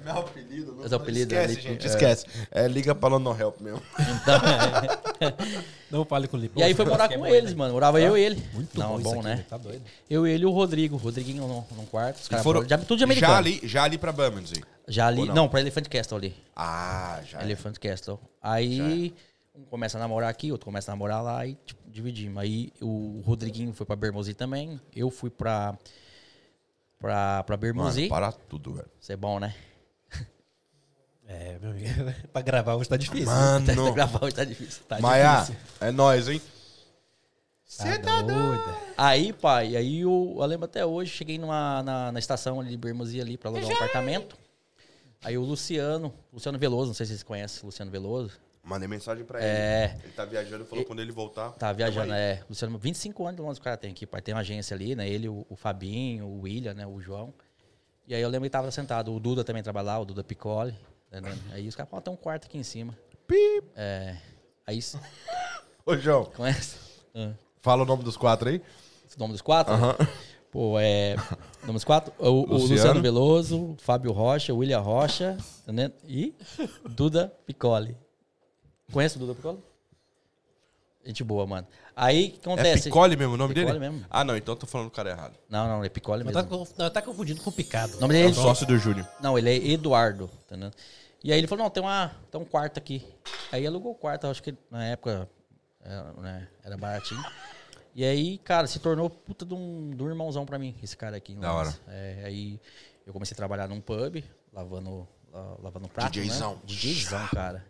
É, é meu apelido. Não,
apelido é
esquece,
Lipe,
gente,
é.
esquece. É, liga pra London Help mesmo.
Não fale com o Lipe.
E aí foi morar com eles, mano. Morava eu e ele.
Muito
Não,
bom,
bom,
isso aqui,
né?
Tá doido.
Eu, ele e o Rodrigo. Rodriguinho num, num quarto. Os caras
foram-
já, tudo de americano.
Já ali, já ali pra Bermondsey.
Já ali. Não?
não?
pra Elephant Castle ali.
Ah, já.
Elephant Castle. Aí um começa a namorar aqui, outro começa a namorar lá e tipo, dividimos. Aí o Rodriguinho foi pra Bermosi também. Eu fui pra. pra, pra
Mano,
Bermosi.
para tudo, velho.
Isso é bom, né?
É, meu amigo. pra gravar hoje tá difícil.
Mano,
gravar hoje tá difícil. Tá
Maia,
difícil.
é nóis, hein?
Tá doida.
Aí, pai, aí eu, eu lembro até hoje, cheguei numa, na, na estação ali de Bermosi ali pra alugar um apartamento. Aí o Luciano, Luciano Veloso, não sei se vocês conhecem o Luciano Veloso.
Mandei mensagem pra ele.
É.
Ele tá viajando, falou quando ele voltar.
Tá viajando, é. Luciano, 25 anos de Londres o cara tem aqui, pai. Tem uma agência ali, né? Ele, o, o Fabinho, o William, né? O João. E aí eu lembro que tava sentado. O Duda também trabalha lá, o Duda Piccoli. Né? Aí os caras falaram, tem um quarto aqui em cima.
Pip.
É. Aí.
Ô, João,
Conhece? Ah,
fala o nome dos quatro aí.
o nome dos quatro?
Aham.
Pô, é. O nome dos quatro? O, o
Luciano.
Luciano. Veloso, Fábio Rocha, William Rocha, entendeu? E Duda Piccoli. Conhece o Duda Piccoli? Gente boa, mano. Aí, o que
É
acontece?
Picole mesmo o nome
Piccoli
dele?
mesmo.
Ah, não, então eu tô falando o cara errado.
Não, não, é Piccoli
Não
mesmo.
tá, conf- não, tá confundindo com picado.
O nome
É
dele
o sócio do Júnior.
Não, ele é Eduardo, entendeu? E aí ele falou, não, tem, uma, tem um quarto aqui. Aí alugou o quarto, acho que na época era, né, era baratinho. E aí, cara, se tornou puta de um, de um irmãozão pra mim, esse cara aqui. em
Da
Londres. É, aí eu comecei a trabalhar num pub, lavando, la- lavando prato,
DJzão.
né? DJzão, cara.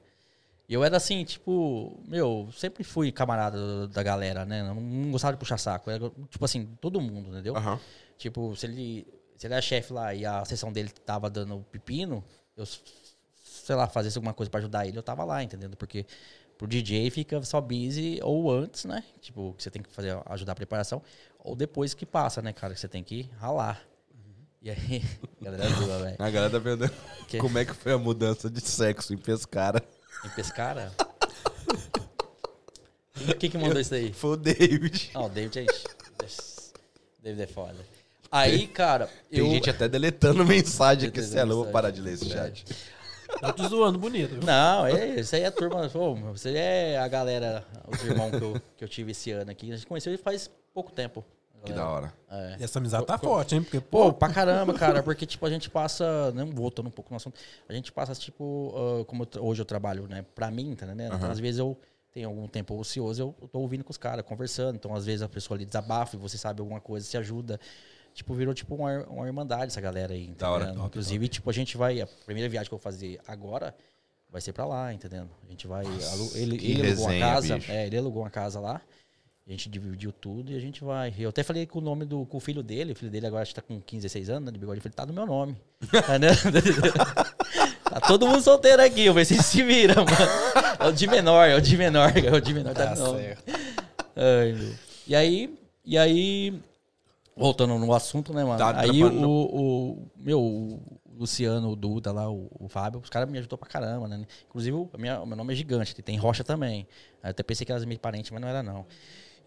E eu era assim, tipo, meu, sempre fui camarada da galera, né? Não, não gostava de puxar saco. Era, tipo assim, todo mundo, entendeu?
Aham.
Tipo, se ele, se ele era chefe lá e a sessão dele tava dando pepino, eu sei lá, fazesse alguma coisa pra ajudar ele, eu tava lá, entendendo? Porque pro DJ fica só busy ou antes, né? Tipo, que você tem que fazer, ajudar a preparação, ou depois que passa, né, cara? Que você tem que ralar. E aí, galera boa, velho.
A galera tá perguntando
Que?
como é que foi a mudança de sexo em Pescara.
Em Pescara? Quem que mandou isso aí?
Foi o David.
Não, o David é. David é foda. Aí, cara,
Tem
eu.
gente até deletando mensagem aqui, Celo. Eu vou parar de ler esse
verdade.
chat.
Eu tô zoando bonito. viu?
Não, é, isso aí é a turma. Pô, você é a galera, os irmãos que eu, que eu tive esse ano aqui. A gente conheceu ele faz pouco tempo.
Que da hora.
É.
E essa amizade tá forte, hein? Porque,
Pô, pra caramba, cara, porque, tipo, a gente passa, não voltando um pouco no assunto, a gente passa, tipo, ah, como eu tra- hoje eu trabalho, né, pra mim, tá né? Então, às vezes eu tenho algum tempo ocioso, eu tô ouvindo com os caras, conversando, então, às vezes a pessoa ali desabafa e você sabe alguma coisa, se ajuda. Tipo, virou, tipo, uma, ir- uma irmandade essa galera aí,
Da hora.
entendeu? Inclusive, tipo, a gente vai, a primeira viagem que eu vou fazer agora vai ser pra lá, entendendo? A gente vai, alu- ele,
que
ele alugou uma
resenha,
casa,
bicho.
é, ele alugou uma casa lá, a gente dividiu tudo e a gente vai. Eu até falei com o nome do com o filho dele. O filho dele agora acho que tá com 15, 16 anos, né, de bigode. Eu falei, tá no meu nome. Tá, né? Tá todo mundo solteiro aqui, eu ver se se vira, mano. É o de menor, é o de menor, é o de menor, tá,
Tá
no nome.
certo.
Ai, meu. E aí, e aí, voltando no assunto, né, mano?
Tá
aí o, o, meu, o Luciano, o Duda lá, o, o Fábio, os caras me ajudou pra caramba, né? Inclusive, o, minha- meu nome é gigante, tem Rocha também. Eu até pensei que eram meio parentes, mas não era não.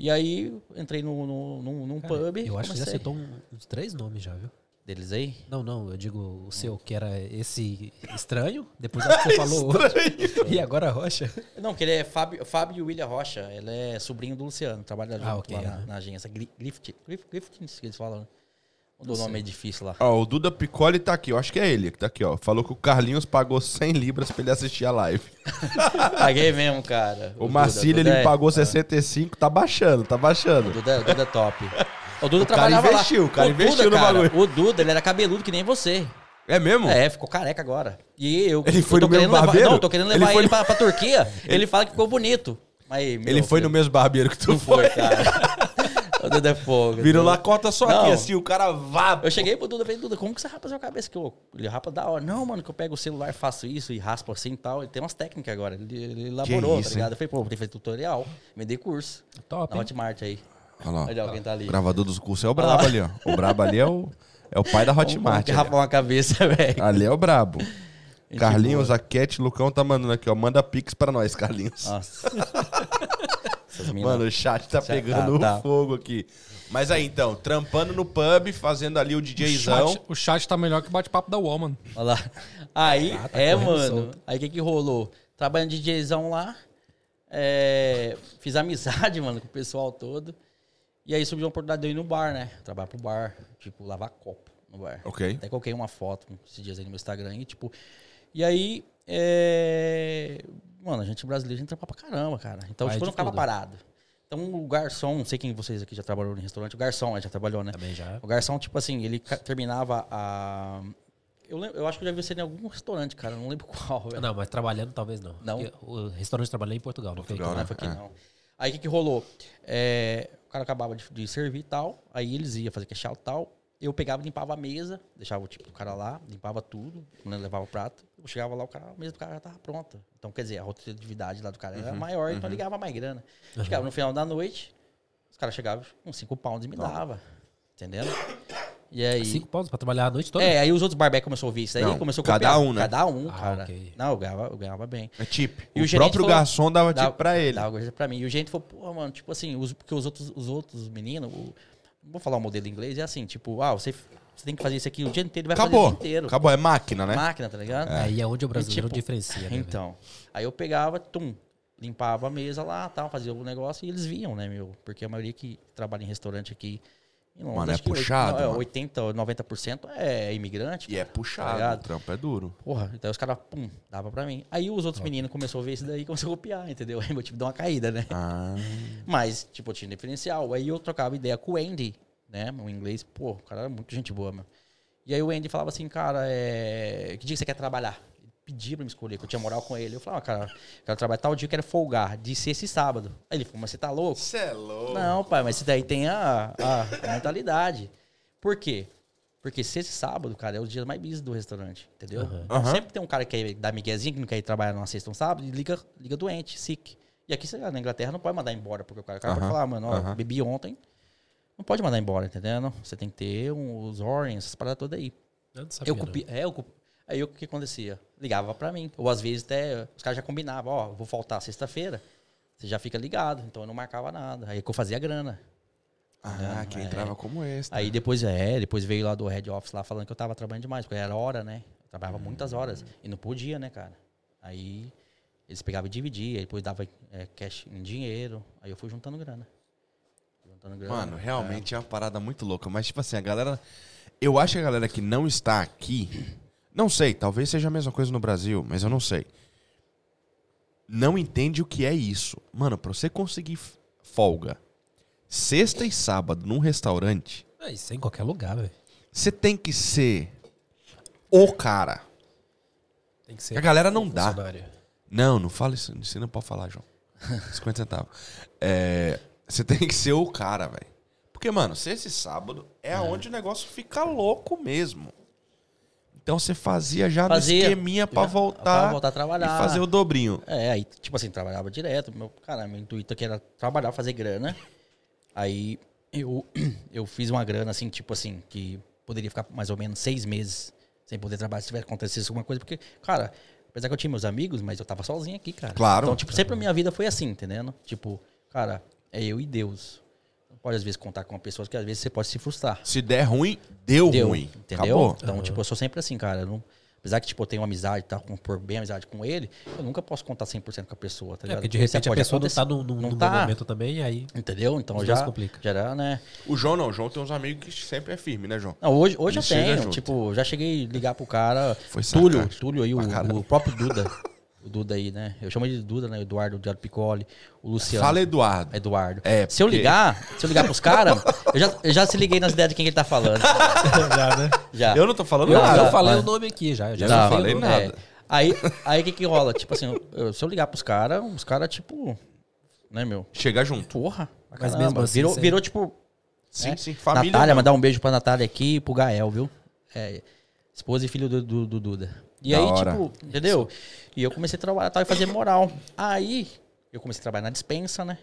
E aí, entrei no, no, num, num
Cara,
pub.
eu acho que já citou uns três nomes já, viu?
Deles aí?
Não, não, eu digo o seu, que era esse estranho. Depois acho que você falou outro. E agora Rocha.
Não, que ele é Fábio, Fábio William Rocha. Ele é sobrinho do Luciano, trabalha junto
Ah, ok,
lá na, na agência. Gri- Grift, Grift, Grift, que eles falam, né? O nome é difícil lá.
Ó, o Duda Piccoli tá aqui, eu acho que é ele que tá aqui, ó. Falou que o Carlinhos pagou 100 libras pra ele assistir a live.
Paguei mesmo, cara.
O
Duda,
Marcílio,
Duda
ele
é-
pagou 65, tá baixando, tá
O
baixando.
Duda, o Duda é top. O Duda
O cara
trabalhava
investiu,
lá.
o cara investiu no
cara,
bagulho.
O Duda, ele era cabeludo que nem você.
É mesmo?
É, ficou careca agora. E eu.
Ele foi
eu tô
no mesmo
querendo levar,
barbeiro?
Não, tô querendo
Ele
levar ele,
foi no-
pra, pra Turquia. Ele fala que ficou bonito. Mas, meu
ele foi
filho,
no mesmo barbeiro que tu foi,
cara. o Duda é fogo.
Virou
Duda.
lá, corta só
Não.
aqui, assim, o cara vá.
Eu cheguei pro Duda e falei, Duda, como que você rapa a sua cabeça? Que eu, ele rapa da hora. Não, mano, que eu pego o celular, faço isso e raspo assim e tal. Ele tem umas técnicas agora. Ele, ele elaborou,
isso,
tá ligado? Eu falei, pô, tem que fazer tutorial. Me dei curso.
Top,
Na
hein?
Hotmart aí.
Olha lá.
Olha alguém tá ali.
O gravador dos cursos é o brabo ali, ó. O brabo ali é o, é o pai da Hotmart.
Que
ali,
rapar uma cabeça, velho.
Ali é o brabo.
Gente
Carlinhos,
boa.
a Cat, Lucão tá mandando aqui, ó. Manda pix pra nós, Carlinhos.
Nossa. Essas
Mano, o chat tá
Já
pegando
tá, tá.
fogo aqui. Mas aí, então, trampando no pub, fazendo ali o
O
DJzão.
chat, o chat tá melhor que o bate-papo da Woman.
Olha lá. Aí,
Ah, tá
é, mano.
solto.
Aí o que que rolou? Trabalhando de DJzão lá. é, fiz amizade, mano, com o pessoal todo. E aí surgiu a oportunidade de eu ir no bar, né? Trabalhar pro bar, tipo, lavar copo no bar.
Ok.
Até coloquei uma foto esses dias aí no meu Instagram e, tipo. E aí, é... Mano, a gente brasileiro, a gente trampa pra caramba, cara. Então,
Faz
tipo, eu não
de
ficava parado. Então, o garçom, não sei quem vocês aqui já trabalhou em restaurante, o garçom né, já trabalhou, né?
Também já.
O garçom, tipo assim, ele terminava a. Eu, lem- eu acho que eu já vi você em algum restaurante, cara. Não lembro qual, velho.
Não, mas trabalhando talvez não.
Não?
O restaurante trabalhei em Portugal, não foi
Portugal,
aqui,
Não, foi aqui
É.
não. Aí o que, que rolou? É, o cara acabava de, de servir e tal. Aí eles iam fazer out e tal. Eu pegava e limpava a mesa, deixava o tipo do cara lá, limpava tudo, né, levava o prato. Eu chegava lá, o cara, a mesa do cara já tava pronta. Então, quer dizer, a rotatividade lá do cara era maior, então eu ligava mais grana. Chegava no final da noite, os caras chegavam com cinco pounds e me dava. Entendendo? E aí.
Cinco paus pra trabalhar a noite toda?
É, aí os outros barbeck começou a ouvir isso aí,
Não,
começou a
cada
copiar.
um, né?
Cada um,
Ah,
cara.
ok.
Não, eu ganhava, eu ganhava bem.
É tip.
E
o
o
próprio
falou-
garçom dava tip
Dava-
pra ele.
Dava coisa pra mim. E o gente falou, pô, mano, tipo assim, os, porque os outros, os outros meninos, o- não vou falar o modelo em inglês, é assim, tipo, ah, você, você tem que fazer isso aqui o dia inteiro, vai
Acabou.
fazer o dia inteiro.
Acabou, é máquina, né?
Máquina, tá ligado?
Aí é onde o brasileiro
tipo,
diferencia, né? velho?
Então, aí eu pegava, tum, limpava a mesa lá, tal, fazia o negócio e eles viam, né, meu? Porque a maioria que trabalha em restaurante aqui em Londres,
Mano, é
que
puxado,
não, é
mano.
80, 90% é imigrante.
E é
Tá
puxado,
ligado?
o trampo é duro.
Porra, então os caras, pum, dava pra mim. Aí os outros meninos começaram a ver isso daí e começaram a copiar, entendeu? Aí meu time deu uma caída, né?
Ah,
Mas, tipo, eu tinha diferencial. Aí eu trocava ideia com o Andy, né? O inglês, pô, o cara era muito gente boa, meu. E aí o Andy falava assim, cara, é... que dia que você quer trabalhar? Ele pedia pra me escolher, que eu tinha moral com ele. Eu falava, ah, cara, quero trabalhar tal dia, eu quero folgar, de sexta e sábado. Aí ele falou, mas você tá louco?
Cê é louco.
Não, pai, mas isso daí tem a, a, a mentalidade. Por quê? Porque sexta e sábado, cara, é os dias mais busy do restaurante, entendeu? Então,
Aham.
Sempre tem um cara que quer dar miguezinho, que não quer ir trabalhar numa sexta ou um sábado, e liga, liga doente, sick. E aqui, sei lá, na Inglaterra, não pode mandar embora, porque o cara, o cara
Aham.
pode falar, mano, ó, bebi ontem, não pode mandar embora, entendeu? Você tem que ter um, os orange, essas paradas todas aí.
Eu não sabia,
Eu é, eu aí o que acontecia? Ligava pra mim. Ou às vezes até os caras já combinavam, ó, vou faltar sexta-feira. Você já fica ligado, então eu não marcava nada. Aí que eu fazia grana.
Ah, que
É.
entrava como esse.
Aí depois, é, depois veio lá do head office lá falando que eu tava trabalhando demais, porque era hora, né? Eu trabalhava muitas horas. E não podia, né, cara? Aí eles pegavam e dividiam, aí depois dava é, cash em dinheiro. Aí eu fui juntando grana. Juntando grana.
Mano, realmente é. uma parada muito louca. Mas, tipo assim, a galera. Eu acho que a galera que não está aqui. Não sei, talvez seja a mesma coisa no Brasil, mas eu não sei. Não entende o que é isso. Mano, pra você conseguir folga sexta e sábado num restaurante,
É, isso é em qualquer lugar, velho.
você tem que ser o cara.
Tem que ser.
A galera não dá. Não, não fala isso. Você não pode falar, João. 50 centavos. É, você tem que ser o cara, velho. Porque, mano, sexta e sábado é, onde o negócio fica louco mesmo. Então você fazia já
Fazia.
no esqueminha pra voltar,
pra voltar a trabalhar.
e fazer o dobrinho.
É, aí, tipo assim, trabalhava direto. Meu, cara, meu intuito aqui era trabalhar, fazer grana. Aí eu, eu fiz uma grana, assim, tipo assim, que poderia ficar mais ou menos seis meses sem poder trabalhar se tivesse acontecido alguma coisa. Porque, cara, apesar que eu tinha meus amigos, mas eu tava sozinho aqui, cara.
Claro.
Então, tipo, sempre a minha vida foi assim, entendendo? Tipo, cara, é eu e Deus. Não pode, às vezes, contar com uma pessoa que às vezes você pode se frustrar.
Se der ruim, deu,
Deu,
ruim.
Entendeu?
Acabou.
Então, tipo, eu sou sempre assim, cara. não- apesar que, tipo, eu tenho amizade, tá, com, por bem amizade com ele, eu nunca posso contar 100% com a pessoa, tá
É,
ligado?
porque de
Isso
repente a
pode
pessoa não
acontecer.
tá num, num,
Não
num
tá.
momento também, e aí.
Entendeu? Então já,
complica.
já era, né?
O João não. O João tem uns amigos que sempre é firme, né, João?
Não, hoje, hoje
Ele
eu tenho,
junto.
tipo, já cheguei a ligar pro cara.
Foi
Túlio, Túlio aí, o, o próprio Duda. O Duda aí, né? Eu chamo ele de Duda, né? Eduardo Diário Piccoli, o Luciano.
Fala, Eduardo.
Eduardo.
É,
se eu
porque-
ligar, se eu ligar pros caras, eu já, eu já se liguei nas ideias de quem ele tá falando.
já, né?
Já.
Eu não tô falando
Eu,
Não,
nada.
eu
já,
falei
mas-
o nome aqui já. Eu já
não
Tá,
falei
falei
o nome.
nada.
É. Aí aí o que que rola? Tipo assim, eu- se eu ligar pros caras, os caras, tipo, né, meu?
Chega junto.
Porra. pra
Mas
caramba.
mesmo assim,
virou, virou, tipo,
Sim,
É.
sim. Família.
Natália, mandar um beijo pra Natália aqui e pro Gael, viu? É, esposa e filho do, do- do Duda. E
Da
aí,
hora.
tipo, entendeu? E eu comecei a trabalhar tal, e fazer moral. Aí, eu comecei a trabalhar na dispensa, né?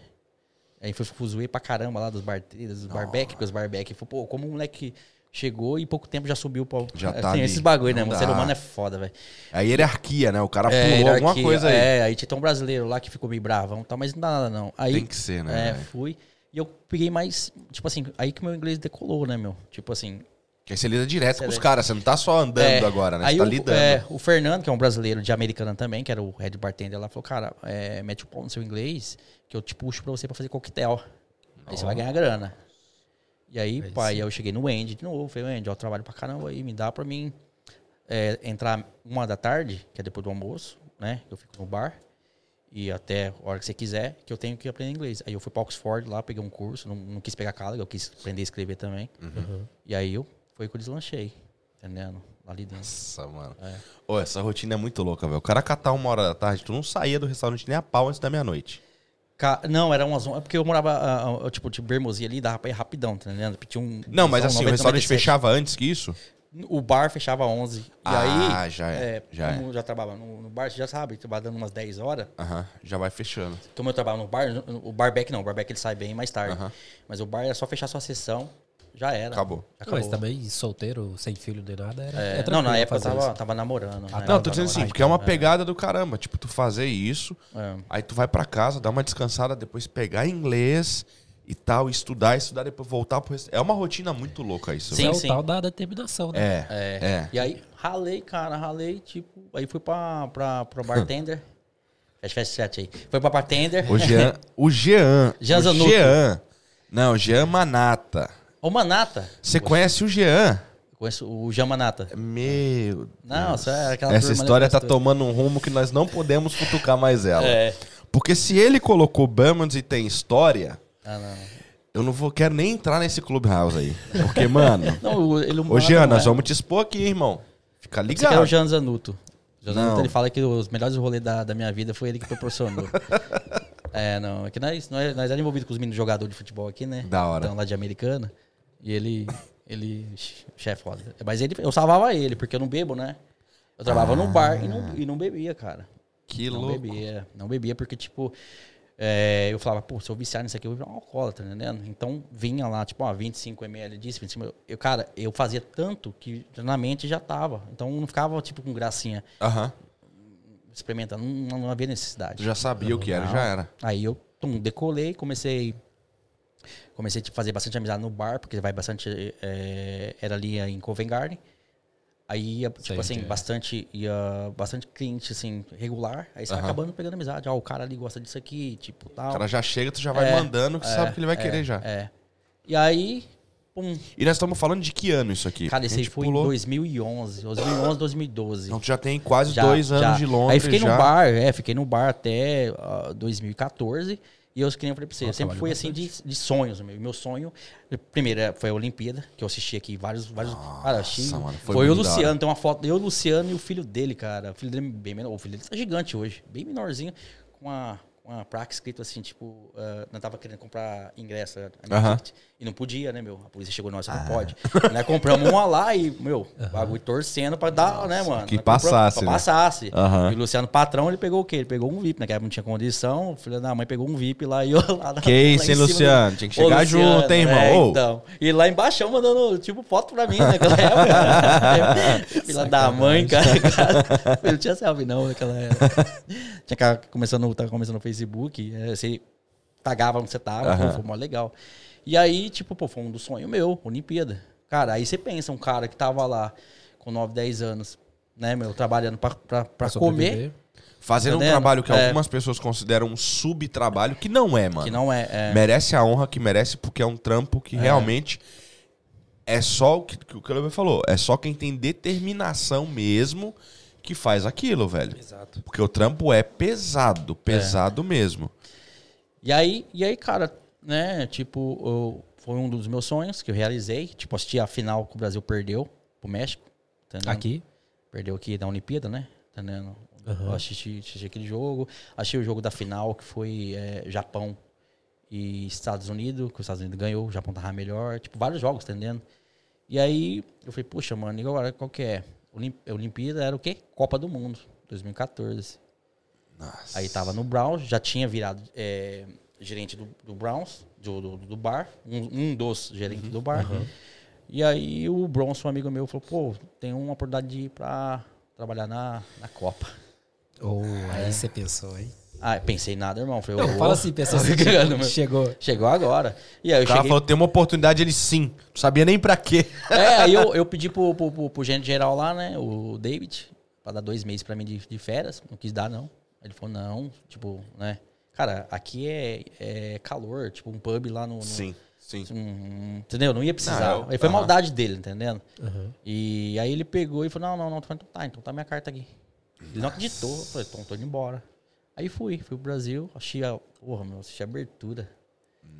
Aí fui fuzuei pra caramba lá dos bar, dos barbeck, porque os barbeck. Foi, pô, como um moleque chegou e pouco tempo já subiu pra.
Já
assim,
tá ali.
esses bagulho, né? O ser humano é foda, velho.
A hierarquia, né? O cara
É,
pulou alguma coisa aí.
É, aí tinha um brasileiro lá que ficou meio bravão e tal, mas não dá nada não. Aí,
Tem que ser, né?
É, fui. E eu peguei mais, tipo assim, aí que meu inglês decolou, né, meu? Tipo assim.
Que aí você lida direto
Você
com os caras. Você não tá só andando
é,
agora, né?
Aí
Você tá
o,
lidando.
é, o Fernando, que é um brasileiro de Americana também, que era o head bartender lá, falou, cara, é, mete o pau no seu inglês, que eu te puxo pra você pra fazer coquetel. Aí você vai ganhar grana. E aí,
Aí
pai, eu cheguei no Andy de novo. Falei, Andy, eu trabalho pra caramba aí, me dá pra mim é, entrar uma da tarde, que é depois do almoço, né? Eu fico no bar. E até a hora que você quiser, que eu tenho que aprender inglês. Aí eu fui pra Oxford lá, peguei um curso, não, não quis pegar cáliga, eu quis aprender a escrever também.
Uhum.
E aí eu foi que eu deslanchei, entendendo? Ali dentro.
Nossa, mano.
É.
Ô, essa rotina é muito louca, velho. O cara catar uma hora da tarde, tu não saía do restaurante nem a pau antes da meia-noite.
Ca- Não, era umas. é porque eu morava, ah, tipo, de Bermosia ali, dava pra ir rapidão, tá entendendo? Tinha um,
Não, mas assim, o
90,
restaurante
97.
fechava antes que isso?
O bar fechava 11. E
Ah,
aí,
já é, já
como já trabalhava no, no bar, você já sabe, trabalhando umas 10 horas.
Aham, já vai fechando.
Como eu trabalhava no bar, o barback não, o barback ele sai bem mais tarde.
Aham.
Mas o bar era só fechar sua sessão, já era.
Acabou.
Já
Mas
acabou.
também solteiro, sem filho nem nada, era.
É,
é
não, na época eu tava,
isso.
tava namorando.
Ah,
né?
tá.
Não, tô dizendo assim, porque é uma
É.
pegada do caramba. Tipo, tu fazer isso,
É.
aí tu vai pra casa, dá uma descansada, depois pegar inglês e tal, estudar, estudar, depois voltar pro. É uma rotina muito louca isso,
Sim,
é o tal da determinação, né?
É,
É.
é.
E aí, ralei, cara, ralei, tipo, aí fui pra, pra, pra bartender. Fecha, fecha, fecha aí. Foi pra bartender.
O Jean, o Jean,
Jean
o. Jean. Não, Jean Manata.
Ô, Manata.
Você conhece o Jean?
Conheço o Jean Manata.
Meu
Não,
Deus.
é aquela
Essa
turma
história tá tomando um rumo que nós não podemos futucar mais ela.
É.
Porque se ele colocou Bamans e tem história,
Ah, não.
eu não vou quero nem entrar nesse Clubhouse aí. Porque, mano.
Não, o- ele
Ô, Jean, nós vamos te expor aqui, irmão. Fica
Você quer o
ligado.
Jean Zanuto. O Jean Zanuto, ele fala que os melhores rolês da, da minha vida foi ele que proporcionou. é, não. É que nós, nós, nós éramos envolvidos com os meninos jogadores de futebol aqui, né?
Da hora.
Então, lá de Americana. E ele, Ele, chefe foda. Mas ele, eu salvava ele, porque eu não bebo, né? Eu trabalhava no bar e não, e não bebia, cara.
Que
não
louco.
bebia. Não bebia porque, tipo, é, eu falava, pô, se eu viciar nisso aqui, eu vou virar um alcoólatra, tá entendendo? Então vinha lá, tipo, ó, 25 ml disso, 25 ml. Eu, cara, eu fazia tanto que na mente já tava. Então não ficava, tipo, com gracinha
Aham.
experimentando. Não, não havia necessidade.
já sabia o que era,
Não.
já era.
Aí eu tum, decolei, comecei comecei a fazer bastante amizade no bar, porque vai bastante é, era ali em Covent Garden. Aí ia, tipo
Sei
assim,
é.
bastante ia bastante cliente assim regular, aí você
Aham.
acabando pegando amizade. Ó, o cara ali gosta disso aqui, tipo, tal.
O cara já chega, tu já vai
É,
mandando, que sabe que ele vai querer já.
É. E aí, pum,
E nós estamos falando de que ano isso aqui?
cara, esse aí foi
pulou.
em 2011, 2011, 2012.
Então tu já tem quase
Já,
dois anos
já.
de Londres
Aí fiquei
já.
no bar, é, fiquei no bar até ah, 2014. E eu, que nem eu falei pra você, eu
Nossa,
sempre fui assim de, de sonhos. Meu. meu sonho, primeiro é, foi a Olimpíada, que eu assisti aqui vários. vários cara, achei,
mano, foi
foi o
hora.
Luciano, tem uma foto, eu, o Luciano e o filho dele, cara. O filho dele é bem menor. O filho dele tá gigante hoje, bem menorzinho, com uma, uma placa escrito assim, tipo, uh, não tava querendo comprar ingresso. a minha
Aham.
ticket. E não podia, né, meu? A polícia chegou, nós, você não pode. Nós compramos uma lá e, meu, bagulho torcendo pra dar, né, mano?
que
Nós
passasse,
Pra
né?
passasse.
Aham.
E o Luciano Patrão, ele pegou o quê? Ele pegou um VIP, naquela época não tinha condição. O filho da mãe pegou um VIP lá e eu lá.
Que
lá
isso, hein, Luciano? Tinha que chegar
Luciano,
junto, hein, irmão?
é, então. E lá embaixo mandando, tipo, foto pra mim naquela época. Filha da mãe, cara. não tinha selfie não naquela época. Tinha que começando, tava começando no Facebook. é, Você tagava onde você tava, pô, foi mó legal. E aí, tipo, pô, foi um dos sonhos meu, Olimpíada. Cara, aí você pensa, um cara que tava lá com 9, 10 anos, né, meu, trabalhando pra, pra, pra comer.
Fazendo um
Entendendo?
trabalho que
É.
algumas pessoas consideram um subtrabalho, que não é, mano.
que não é... é
Merece a honra que merece, porque é um trampo que realmente é só o que, que o Cleber falou. É só quem tem determinação mesmo que faz aquilo, velho.
Exato.
Porque o trampo é pesado, pesado mesmo.
E aí, e aí, cara, né, tipo, eu- foi um dos meus sonhos que eu realizei. Tipo, assisti a final que o Brasil perdeu pro México. Entendeu?
Aqui.
Perdeu aqui na Olimpíada, né? Entendendo? Eu assisti, assisti aquele jogo. Assisti o jogo da final, que foi é, Japão e Estados Unidos, que os Estados Unidos ganhou, o Japão tava melhor. Tipo, vários jogos, entendendo? E aí, eu falei, puxa, mano, e agora qual que é? Olim- Olimpíada era o quê? Copa do Mundo, 2014.
Nossa.
Aí tava no Browns, já tinha virado é, gerente do, do Browns, do, do, do bar, um, um dos gerentes do bar. E aí o Bronson, um amigo meu, falou, pô, tem uma oportunidade de ir pra trabalhar na, na Copa.
Ou aí você pensou, hein?
Ah, pensei nada, irmão. Falei,
Não,
ô,
fala assim, pensou assim,
Obrigado, meu.
chegou.
Chegou agora. E aí eu
O cara
cheguei...
falou, tem uma oportunidade, ele sim. Não sabia nem pra quê.
É, aí eu, eu pedi pro, pro, pro, pro gerente geral lá, né, o David, pra dar dois meses pra mim de, de férias. Não quis dar, não. Ele falou, não, tipo, né. Cara, aqui é, é calor, tipo, um pub lá no... no-
Sim, sim.
Hum, entendeu? Não ia precisar.
Não, eu-
aí foi maldade dele, entendendo?
Aham.
E aí ele pegou e falou, não, não, não. Falei, então tá, então tá minha carta aqui. Ele não acreditou. Eu falei, então tô indo embora. Aí fui, fui pro Brasil, achei a. Porra, meu, assisti a abertura.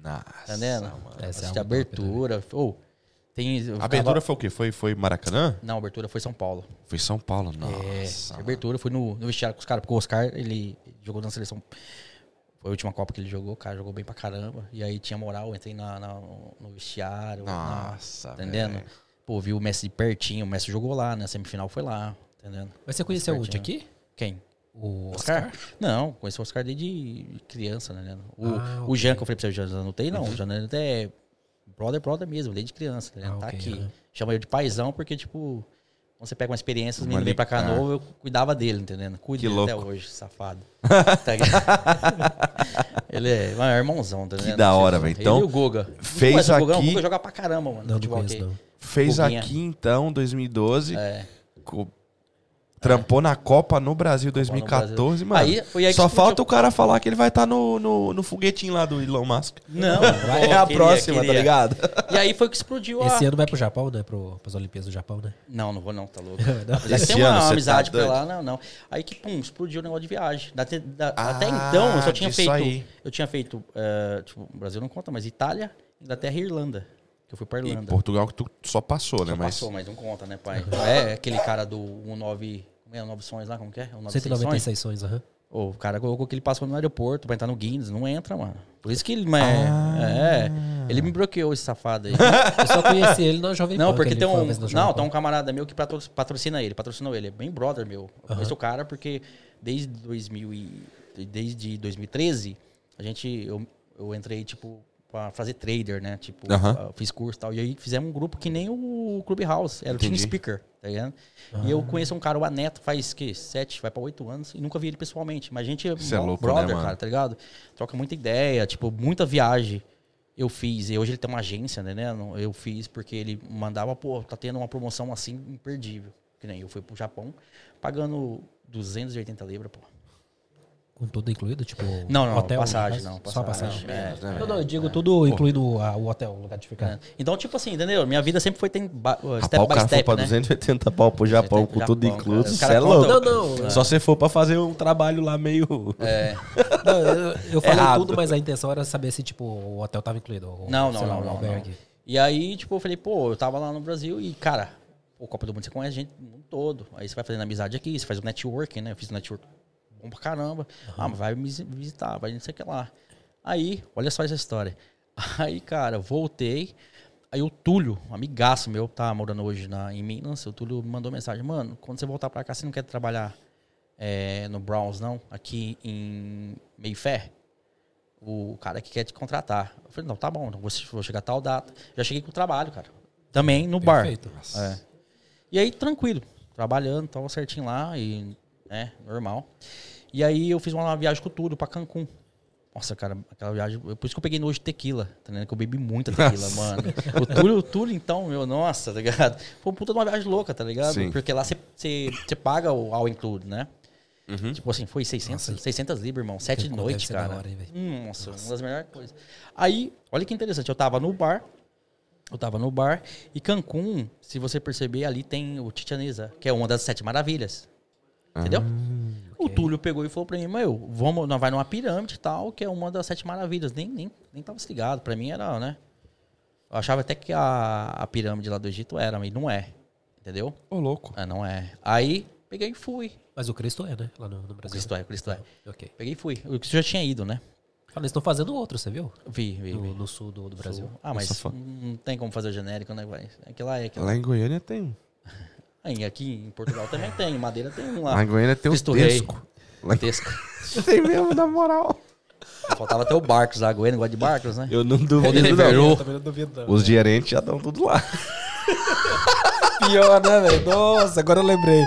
Nossa,
Tá entendendo?
Essa é
assisti
algo
a
top,
abertura. Ou, tem.
A
ficava-
abertura foi o quê? Foi, foi Maracanã?
Não, a abertura foi São Paulo.
Foi São Paulo.
É,
Nossa.
a abertura foi no, no vestiário com os caras, porque o Oscar, ele jogou na seleção. Foi a última Copa que ele jogou, o cara jogou bem pra caramba. E aí tinha moral, entrei na, na- no vestiário. na-
Nossa,
entendendo? Pô, vi o Messi de pertinho, o Messi jogou lá, né? A semifinal foi lá, entendendo?
Mas você conheceu o
Certinho.
aqui?
Quem?
O
Oscar?
Oscar?
Não, conheci o Oscar desde criança, né? O,
Ah,
o Jean, que eu falei pra você, o Jean anotei,
Uhum.
não. O Jean até é brother, brother mesmo, desde criança, né?
Ah,
tá
ok,
aqui.
aham.
Chama ele de paizão, porque, tipo, quando você pega uma experiência, os meninos vêm pra cá novo, eu cuidava dele, entendendo? Cuido
Que
dele até
louco.
hoje, safado. Tá ele é, é irmãozão, tá ligado?
da hora, velho.
ele
Então,
e o Guga.
fez
Conhece o Guga?
aqui-
O Guga joga pra caramba, mano.
Não, não conheço,
aqui.
não.
Fez
Guguinha.
aqui então, 2012.
É.
Trampou na Copa no Brasil 2014, mano.
Aí, foi aí que
Só
explodiu.
falta o cara falar que ele vai estar no, no, no foguetinho lá do Elon Musk.
Não,
É
pô,
a
queria,
próxima, tá
queria.
ligado?
E aí foi que explodiu a...
Esse ano vai pro Japão, né? Pro, pras Olimpíadas do Japão, né?
Não, não vou não, tá louco.
Não.
Esse
tem uma
ano você tá
amizade por
doido?
lá, não, não. Aí que, pum, explodiu o negócio de viagem. Da- da-
Ah,
até então, eu só tinha feito...
aí.
Eu tinha feito, eh, tipo, o Brasil não conta, mas Itália, Inglaterra e Irlanda. Que eu fui pra
E
Irlanda.
Portugal que tu só passou, né?
Só
Mas
passou, mas não conta, né, pai? É aquele cara do 19... Como é? 9 sonhos lá, como que é? O 9 sonhos?
196 sonhos, aham.
O cara colocou que ele passou no aeroporto pra entrar no Guinness. Não entra, mano. Por isso que ele. mas é, é. Ele me bloqueou, esse safado aí.
Eu só conheci ele na Jovem
Não,
Pan,
porque
que ele
tem um. Não, tem um camarada meu que patro- patrocina ele, patrocinou ele. É bem brother meu. Eu conheço o cara porque desde 2000 e, desde 2013, a gente. Eu, eu entrei, tipo, pra fazer trader, né? Tipo, fiz curso e tal. E aí fizemos um grupo que nem o Clubhouse. Era o Team. Speaker, tá ligado? E eu conheço um cara, o Aneto, faz que? Sete, vai pra oito anos, e nunca vi ele pessoalmente. Mas a gente é
Cê é louco, né,
brother,
mano?
cara, tá ligado? Troca muita ideia, tipo, muita viagem eu fiz. E hoje ele tem uma agência, né? né? Eu fiz porque ele mandava, pô, tá tendo uma promoção assim imperdível. Que nem eu fui pro Japão pagando 280 libras, pô.
Com tudo incluído, tipo.
Não, não,
hotel,
passagem,
né?
não.
Só passagem.
É,
Não, não, eu digo tudo incluindo a- o hotel, o lugar de ficar.
é. Então, tipo assim, entendeu? Minha vida sempre foi tem ba- uh,
Rapaz,
step
o
by
cara foi pra
né?
280 pau pro Japão com
Japão,
tudo.
Os
Você
cara
é louco.
Não, não.
Só se for pra fazer um trabalho lá meio.
É.
Não, eu, eu falei
Errado.
tudo, mas a intenção era saber se, tipo, o hotel tava incluído. ou,
Não, não,
lá,
não,
o
não, não. E aí, tipo, eu falei, pô, eu tava lá no Brasil e, cara, o Copa do Mundo você conhece gente do mundo todo. Aí você vai fazendo amizade aqui, você faz o networking, né? Eu fiz o network bom pra caramba. Ah, mas vai me visitar, vai não sei o que lá. Aí, olha só essa história. Aí, cara, voltei. Aí o Túlio, um amigaço meu, tá morando hoje na, em Minas. O Túlio me mandou mensagem: Mano, quando você voltar pra cá, você não quer trabalhar é, no Browns, não? Aqui em Mayfair? O cara que quer te contratar. Eu falei: Não, tá bom, então vou, vou chegar a tal data. Já cheguei com o trabalho, cara. Também no bar.
Perfeito.
É. E aí, tranquilo, trabalhando, tava certinho lá e, né, normal. E aí eu fiz uma viagem com tudo pra Cancún. Nossa, cara, aquela viagem. Por isso que eu peguei nojo de tequila, tá ligado? Que eu bebi muita tequila, mano. O Túlio, o Túlio, então, meu, nossa, tá ligado? Foi uma puta de uma viagem louca, tá ligado?
Sim.
Porque lá você paga o all include, né? Tipo assim, foi 600, 600 libras, irmão. Sete noites, cara.
hora, hein, velho?
Hum, Nossa, uma das melhores coisas. Aí, olha que interessante, eu tava no bar, eu tava no bar, e Cancún, se você perceber, ali tem o Chichen Itza, que é uma das sete maravilhas. Entendeu? O Túlio pegou e falou pra mim, meu, vamos, nós vai numa pirâmide e tal, que é uma das sete maravilhas. Nem, nem, nem tava se ligado. Pra mim era, né? Eu achava até que a, a pirâmide lá do Egito era, mas não é. Entendeu?
Ô, louco.
Ah, não é. Aí, peguei e fui.
Mas o Cristo é, né? Lá no, no
O
Brasil.
Cristo é, o Cristo é.
Ok.
Peguei e fui. O Cristo já tinha ido, né?
Fala, eles estão fazendo outro, você viu?
Vi, vi, vi.
No, no sul do, do Brasil.
Ah, mas
Nossa,
não tem como fazer o genérico, né? Aquilo lá é aquilo.
Lá em Goiânia tem um.
Aí, aqui em Portugal também tem, em Madeira tem um lá.
Em Goiânia tem um
Rei.
Tesco.
Tesco.
Tem mesmo, na moral.
Faltava até o Barcos lá, Goiânia gosta de Barcos, né?
Eu não duvido, não.
também não duvido,
Os gerentes já estão tudo lá.
Pior, né, velho? Nossa, agora eu lembrei.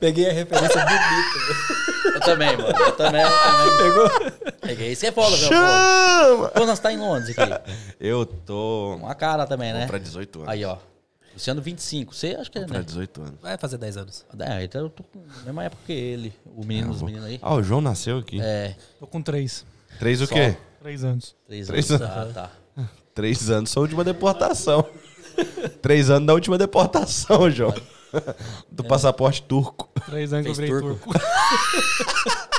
Peguei a referência bonita.
Eu também, mano. Eu também, eu também.
Pegou?
Peguei. Você é foda, meu.
Chama!
Pô, nós tá em Londres aqui.
Eu tô.
Uma cara também, né?
Vou pra 18 anos.
Aí, ó. Luciano 25. Você acho que é, né?
18 anos.
Vai fazer 10 anos.
É, então eu tô com a mesma época que ele. O menino, os meninos aí.
Ah, o João nasceu aqui.
É,
Tô com três.
Três o
Só.
quê?
Três anos.
três,
Três
anos.
anos.
Tá, tá.
Três anos sua última deportação. Três anos da última deportação, João. Do passaporte turco.
Três anos que eu virei
turco.
turco.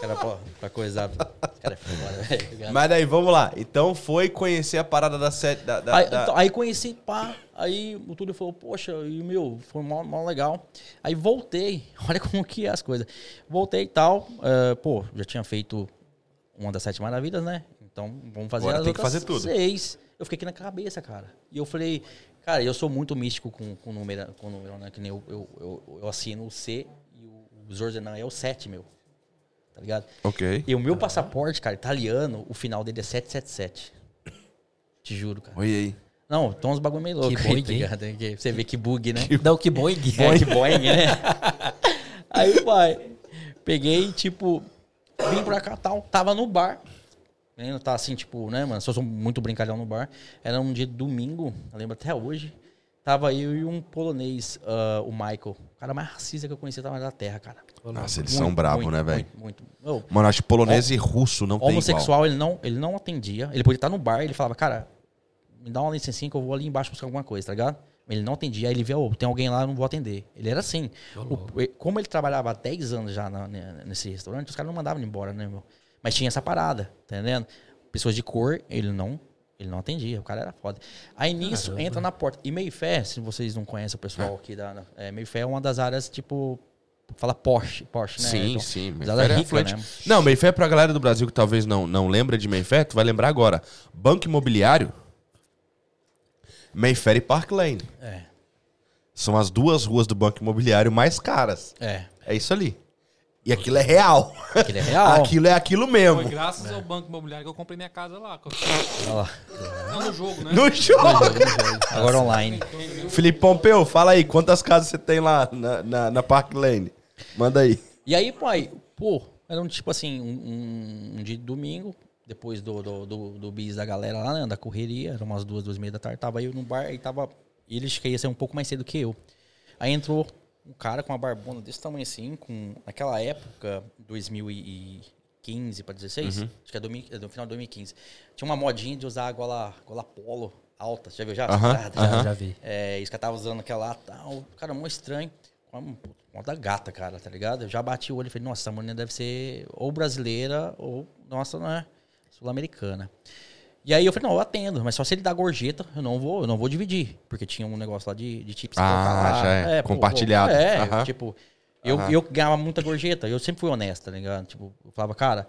Cara, pô, pra coisar. Cara é foda, velho.
Mas daí, vamos lá. Então foi conhecer a parada da sete. Da, da-
Aí,
da-
então, aí conheci, pá. Aí o Túlio falou, poxa, e meu, foi mó, mó legal. Aí voltei, olha como que é as coisas. Voltei e tal, eh, pô, já tinha feito uma das sete maravilhas, né? Então vamos fazer
Agora
as
tem que fazer tudo.
seis. Eu fiquei aqui na cabeça, cara. E eu falei, cara, eu sou muito místico com, com número, com número, né? Que nem eu, eu, eu, eu assino o C e o, o Zorzenan é o 7, meu. Tá ligado?
Ok.
E o meu passaporte, cara, italiano, o final dele é 777. Te juro, cara.
Oi aí.
Não, tem uns bagulho meio louco
Que
tá
hein?
ligado? Que Você vê que bug, né?
Não, que Boeing.
É, que Boeing, né? Aí, pai, peguei, tipo, vim pra cá tal, tava no bar. né, Tá assim, tipo, né, mano? Só sou muito brincalhão no bar. Era um dia de domingo, eu lembro até hoje. Tava eu e um polonês, ah, o Michael. O cara mais racista que eu conhecia tava na terra, cara.
Nossa, eles
Muito,
são bravos, né, velho?
Muito, muito.
Mano, acho que polonês e russo não tem igual.
homossexual, ele não, ele não atendia. Ele podia estar no bar, ele falava, cara, me dá uma licencinha que eu vou ali embaixo buscar alguma coisa, tá ligado? Ele não atendia, aí ele via, ô, tem alguém lá, eu não vou atender. Ele era assim. O- como ele trabalhava há 10 anos já na- ne- nesse restaurante, os caras não mandavam ele embora, né, meu? Mas tinha essa parada, tá entendendo? Pessoas de cor, ele não, ele não atendia, o cara era foda. Aí nisso, entra na porta. E Mayfair, se vocês não conhecem o pessoal aqui da... É, Mayfair é uma das áreas, tipo, Fala Porsche, Porsche, né?
Sim,
Então,
sim.
ela é
Mayfair
rica, né?
Não, Mayfair pra galera do Brasil que talvez não, não lembra de Mayfair, tu vai lembrar agora. Banco Imobiliário, Mayfair e Park Lane.
É,
São as duas ruas do Banco Imobiliário mais caras.
é.
É isso ali. E aquilo é real.
Aquele é real.
Aquilo é aquilo mesmo.
Foi graças ao Banco Imobiliário que eu comprei minha casa lá.
Olha lá.
Não no jogo, né?
No jogo.
Agora online.
Felipe Pompeu, fala aí, quantas casas você tem lá na, na, na Park Lane? Manda aí.
E aí, pai, pô, era um tipo assim, um, um- dia de domingo, depois do, do, do, do bis da galera lá, né, da correria, eram umas duas, duas e meia da tarde, tava eu no bar, aí tava, e eles queriam ser um pouco mais cedo que eu. Aí entrou um cara com uma barbona desse tamanho assim, com, naquela época, 2015 para 16, acho que é, domi- é do final de 2015, tinha uma modinha de usar a gola, gola polo alta, você já viu já?
Aham,
Já, já.
Já, já vi.
É, isso que eu tava usando aquela lá, tal. Cara, mó estranho. Uma, uma da gata, cara, tá ligado? Eu já bati o olho e falei, nossa, essa mulher deve ser ou brasileira ou, nossa, não é sul-americana. E aí eu falei, não, eu atendo, mas só se ele dá gorjeta, eu não vou, eu não vou dividir. Porque tinha um negócio lá de, de chips.
Ah, já é. Compartilhado.
é,
Aham.
tipo, eu,
Aham.
eu ganhava muita gorjeta, eu sempre fui honesto, tá ligado? Tipo, eu falava, cara,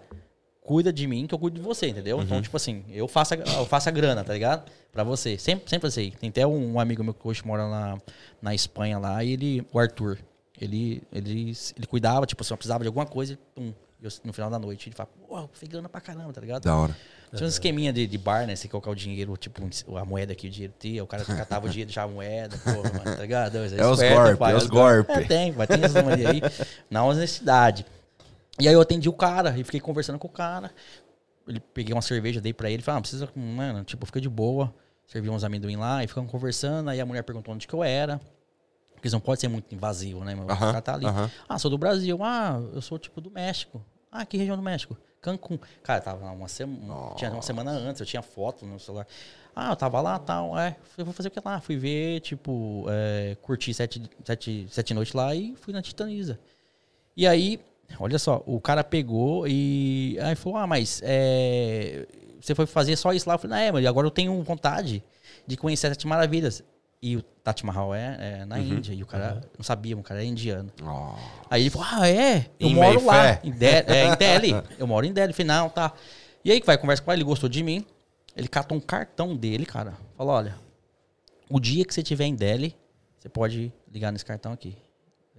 cuida de mim que eu cuido de você, entendeu?
Uhum.
Então, tipo assim, eu faço, a, eu faço a grana, tá ligado? Pra você. Sempre, sempre assim. Tem até um, amigo meu que hoje mora na, na Espanha lá, e ele, o Arthur, ele, ele, ele cuidava, tipo, se eu precisava de alguma coisa, pum. Eu, no final da noite, ele fala, pô, fez grana pra caramba, tá ligado?
Da hora.
Tinha um esqueminha de, de bar, né? Você colocar o dinheiro, tipo, a moeda aqui, o dinheiro tinha, o cara catava o dinheiro, deixava a moeda, porra, mano, tá ligado?
É os
esperto,
golpe,
pai,
é os golpe.
É, tem, vai ter essa mania aí, na honestidade. E aí eu atendi o cara e fiquei conversando com o cara. Ele peguei uma cerveja, dei pra ele, falei, ah, precisa, mano, tipo, fica de boa. Servi uns amendoim lá e ficamos conversando. Aí a mulher perguntou onde que eu era. Porque não pode ser muito invasivo, né? Meu? o
Aham,
cara tá ali.
aham.
Ah, sou do Brasil. Ah, eu sou tipo do México. Ah, que região do México? Cancún. Cara, tava lá uma semana. Tinha uma semana antes, eu tinha foto no celular. Ah, eu tava lá tal. É, eu vou fazer o que lá? Fui ver, tipo, é, curti sete, sete, sete noites lá e fui na Titaniza. E aí, olha só, o cara pegou e aí falou: Ah, mas é, você foi fazer só isso lá? Eu falei: Não, é, mas agora eu tenho vontade de conhecer as Sete Maravilhas. E o Taj Mahal é, é na Índia. E o cara não sabia, o cara é indiano.
Ó.
Aí ele falou: Ah, é? Eu
Em
moro lá. Em, Delhi, é, em Delhi. Eu moro em Delhi. Não, tá. E aí que vai, conversa com ele, ele gostou de mim. Ele catou um cartão dele, cara. Falou: Olha, o dia que você estiver em Delhi, você pode ligar nesse cartão aqui.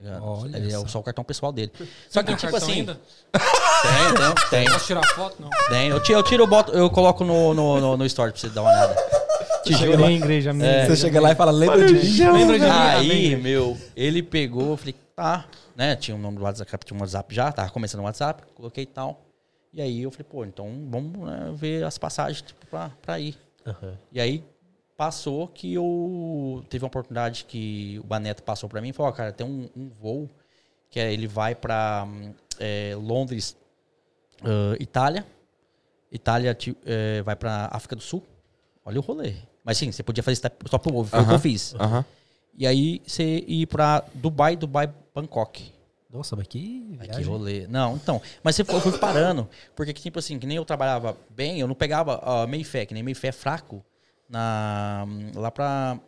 Tá?
Olha
Ele é
só.
o cartão pessoal dele.
Você
Só que, tipo assim.
ainda?
Tem, tem, tem.
Posso tirar foto? Não.
tem. Eu, tiro, eu tiro, eu boto, eu coloco no, no, no, no story pra você dar uma olhada. Juro.
nem igreja minha.
É.
Você chega lá e fala, lembra de mim?
Lembra de mim?
Aí, meu, ele pegou, eu falei, tá, né? Tinha um nome do WhatsApp, tinha um WhatsApp já, tava começando o WhatsApp, coloquei tal. E aí eu falei, pô, então vamos né, ver as passagens tipo, pra, pra ir. E aí passou que eu teve uma oportunidade que o Baneto passou pra mim e falou, ó, cara, tem um, um voo que é, ele vai pra é, Londres, ah, Itália. Itália é, vai pra África do Sul. Olha o rolê. Mas sim, você podia fazer isso só pro ovo, foi o que eu fiz.
Aham.
E aí você ir pra Dubai, Dubai, Bangkok.
Nossa, mas que
Ai, que
viagem.
rolê. Não, então. Mas você foi- eu fui parando. Porque, tipo assim, que nem eu trabalhava bem, eu não pegava uh, meio fé, que nem meio fé é fraco. Na, lá pra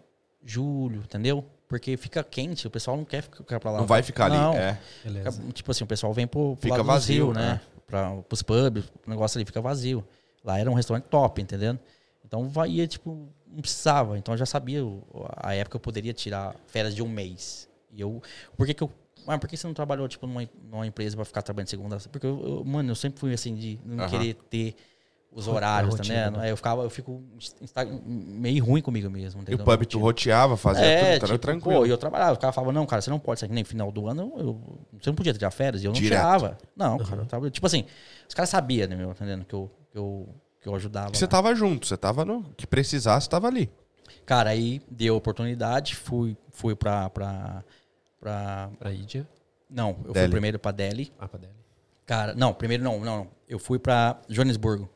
julho, entendeu? Porque fica quente, o pessoal não quer ficar pra lá.
Não vai ficar ali.
Não.
É.
Beleza.
Tipo assim, o pessoal vem pro, pro
Fica
lado do
vazio,
Rio, né? Pra, pros pubs, o negócio ali fica vazio. Lá era um restaurante top, entendendo? Então vai, ia, tipo, não precisava. Então eu já sabia a época eu poderia tirar férias de um mês. E eu. Por que, que eu. Mas por que você não trabalhou, tipo, numa, numa empresa pra ficar trabalhando de segunda? Porque, eu, eu- mano, eu sempre fui assim, de não
Aham.
querer ter os horários, tá
rotina,
entendendo?
né?
Aí eu ficava, eu fico meio ruim comigo mesmo.
E o pub tu
rotina.
roteava, fazia
É,
tudo, tá
tipo,
tranquilo.
pô, e eu trabalhava, o cara falava, não, cara, você não pode sair que nem final do ano, eu, você não podia tirar férias, e eu não
Direto.
tirava. Não, cara, eu tava, tipo assim, os caras sabiam, né, meu, entendendo, que eu, que eu, que eu ajudava.
E você
lá.
tava junto, você tava no. que precisasse, tava ali.
Cara, aí deu oportunidade, fui, fui pra, pra, pra...
Pra Índia.
Não, eu fui
Delhi.
primeiro pra Delhi.
Ah, pra Delhi.
Cara, não, primeiro não, não, não. Eu fui pra Joanesburgo.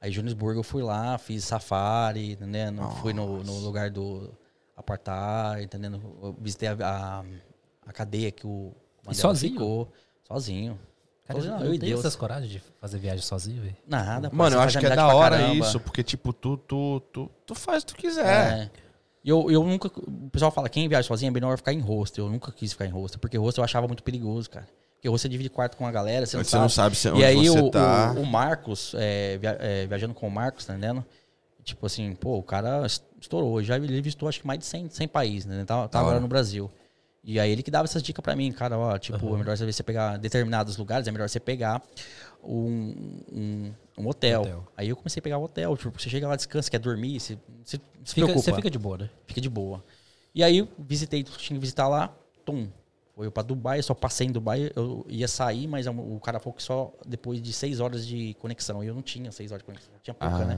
Aí Joanesburgo eu fui lá, fiz safari, entendendo? Fui no, no lugar do apartar, entendendo? Eu visitei a, a, a cadeia que o Mandela
sozinho?
ficou. Sozinho.
Cara, eu
eu e
tenho
Deus.
essas coragem de fazer viagem sozinho, velho.
Nada. pô,
Mano,
você
eu acho que é da hora isso, porque, tipo, tu, tu, tu, tu faz o que tu quiser.
É. E eu, eu nunca. O pessoal fala, quem viaja sozinho é melhor ficar em hostel. Eu nunca quis ficar em hostel, porque hostel eu achava muito perigoso, cara. Porque hostel divide quarto com a galera, você não
Onde
sabe.
você não sabe se-
E aí
você
o,
tá.
o, o Marcos, é, via- é, viajando com o Marcos, tá entendendo? Tipo assim, pô, o cara es- estourou. Já ele visitou acho que mais de 100, 100 países, né? Tava, tava agora no Brasil. E aí ele que dava essas dicas pra mim, cara, ó, tipo, é melhor você pegar determinados lugares, é melhor você pegar um, um, um hotel.
Hotel.
Aí eu comecei a pegar o hotel, tipo, você chega lá, descansa, quer dormir, você, você se
Fica-
preocupa.
você fica de boa, né?
Fica de boa. E aí, visitei, tinha que visitar lá, tum. Foi eu pra Dubai, eu só passei em Dubai, eu ia sair, mas o cara falou que só depois de seis horas de conexão. E eu não tinha seis horas de conexão, tinha pouca, né?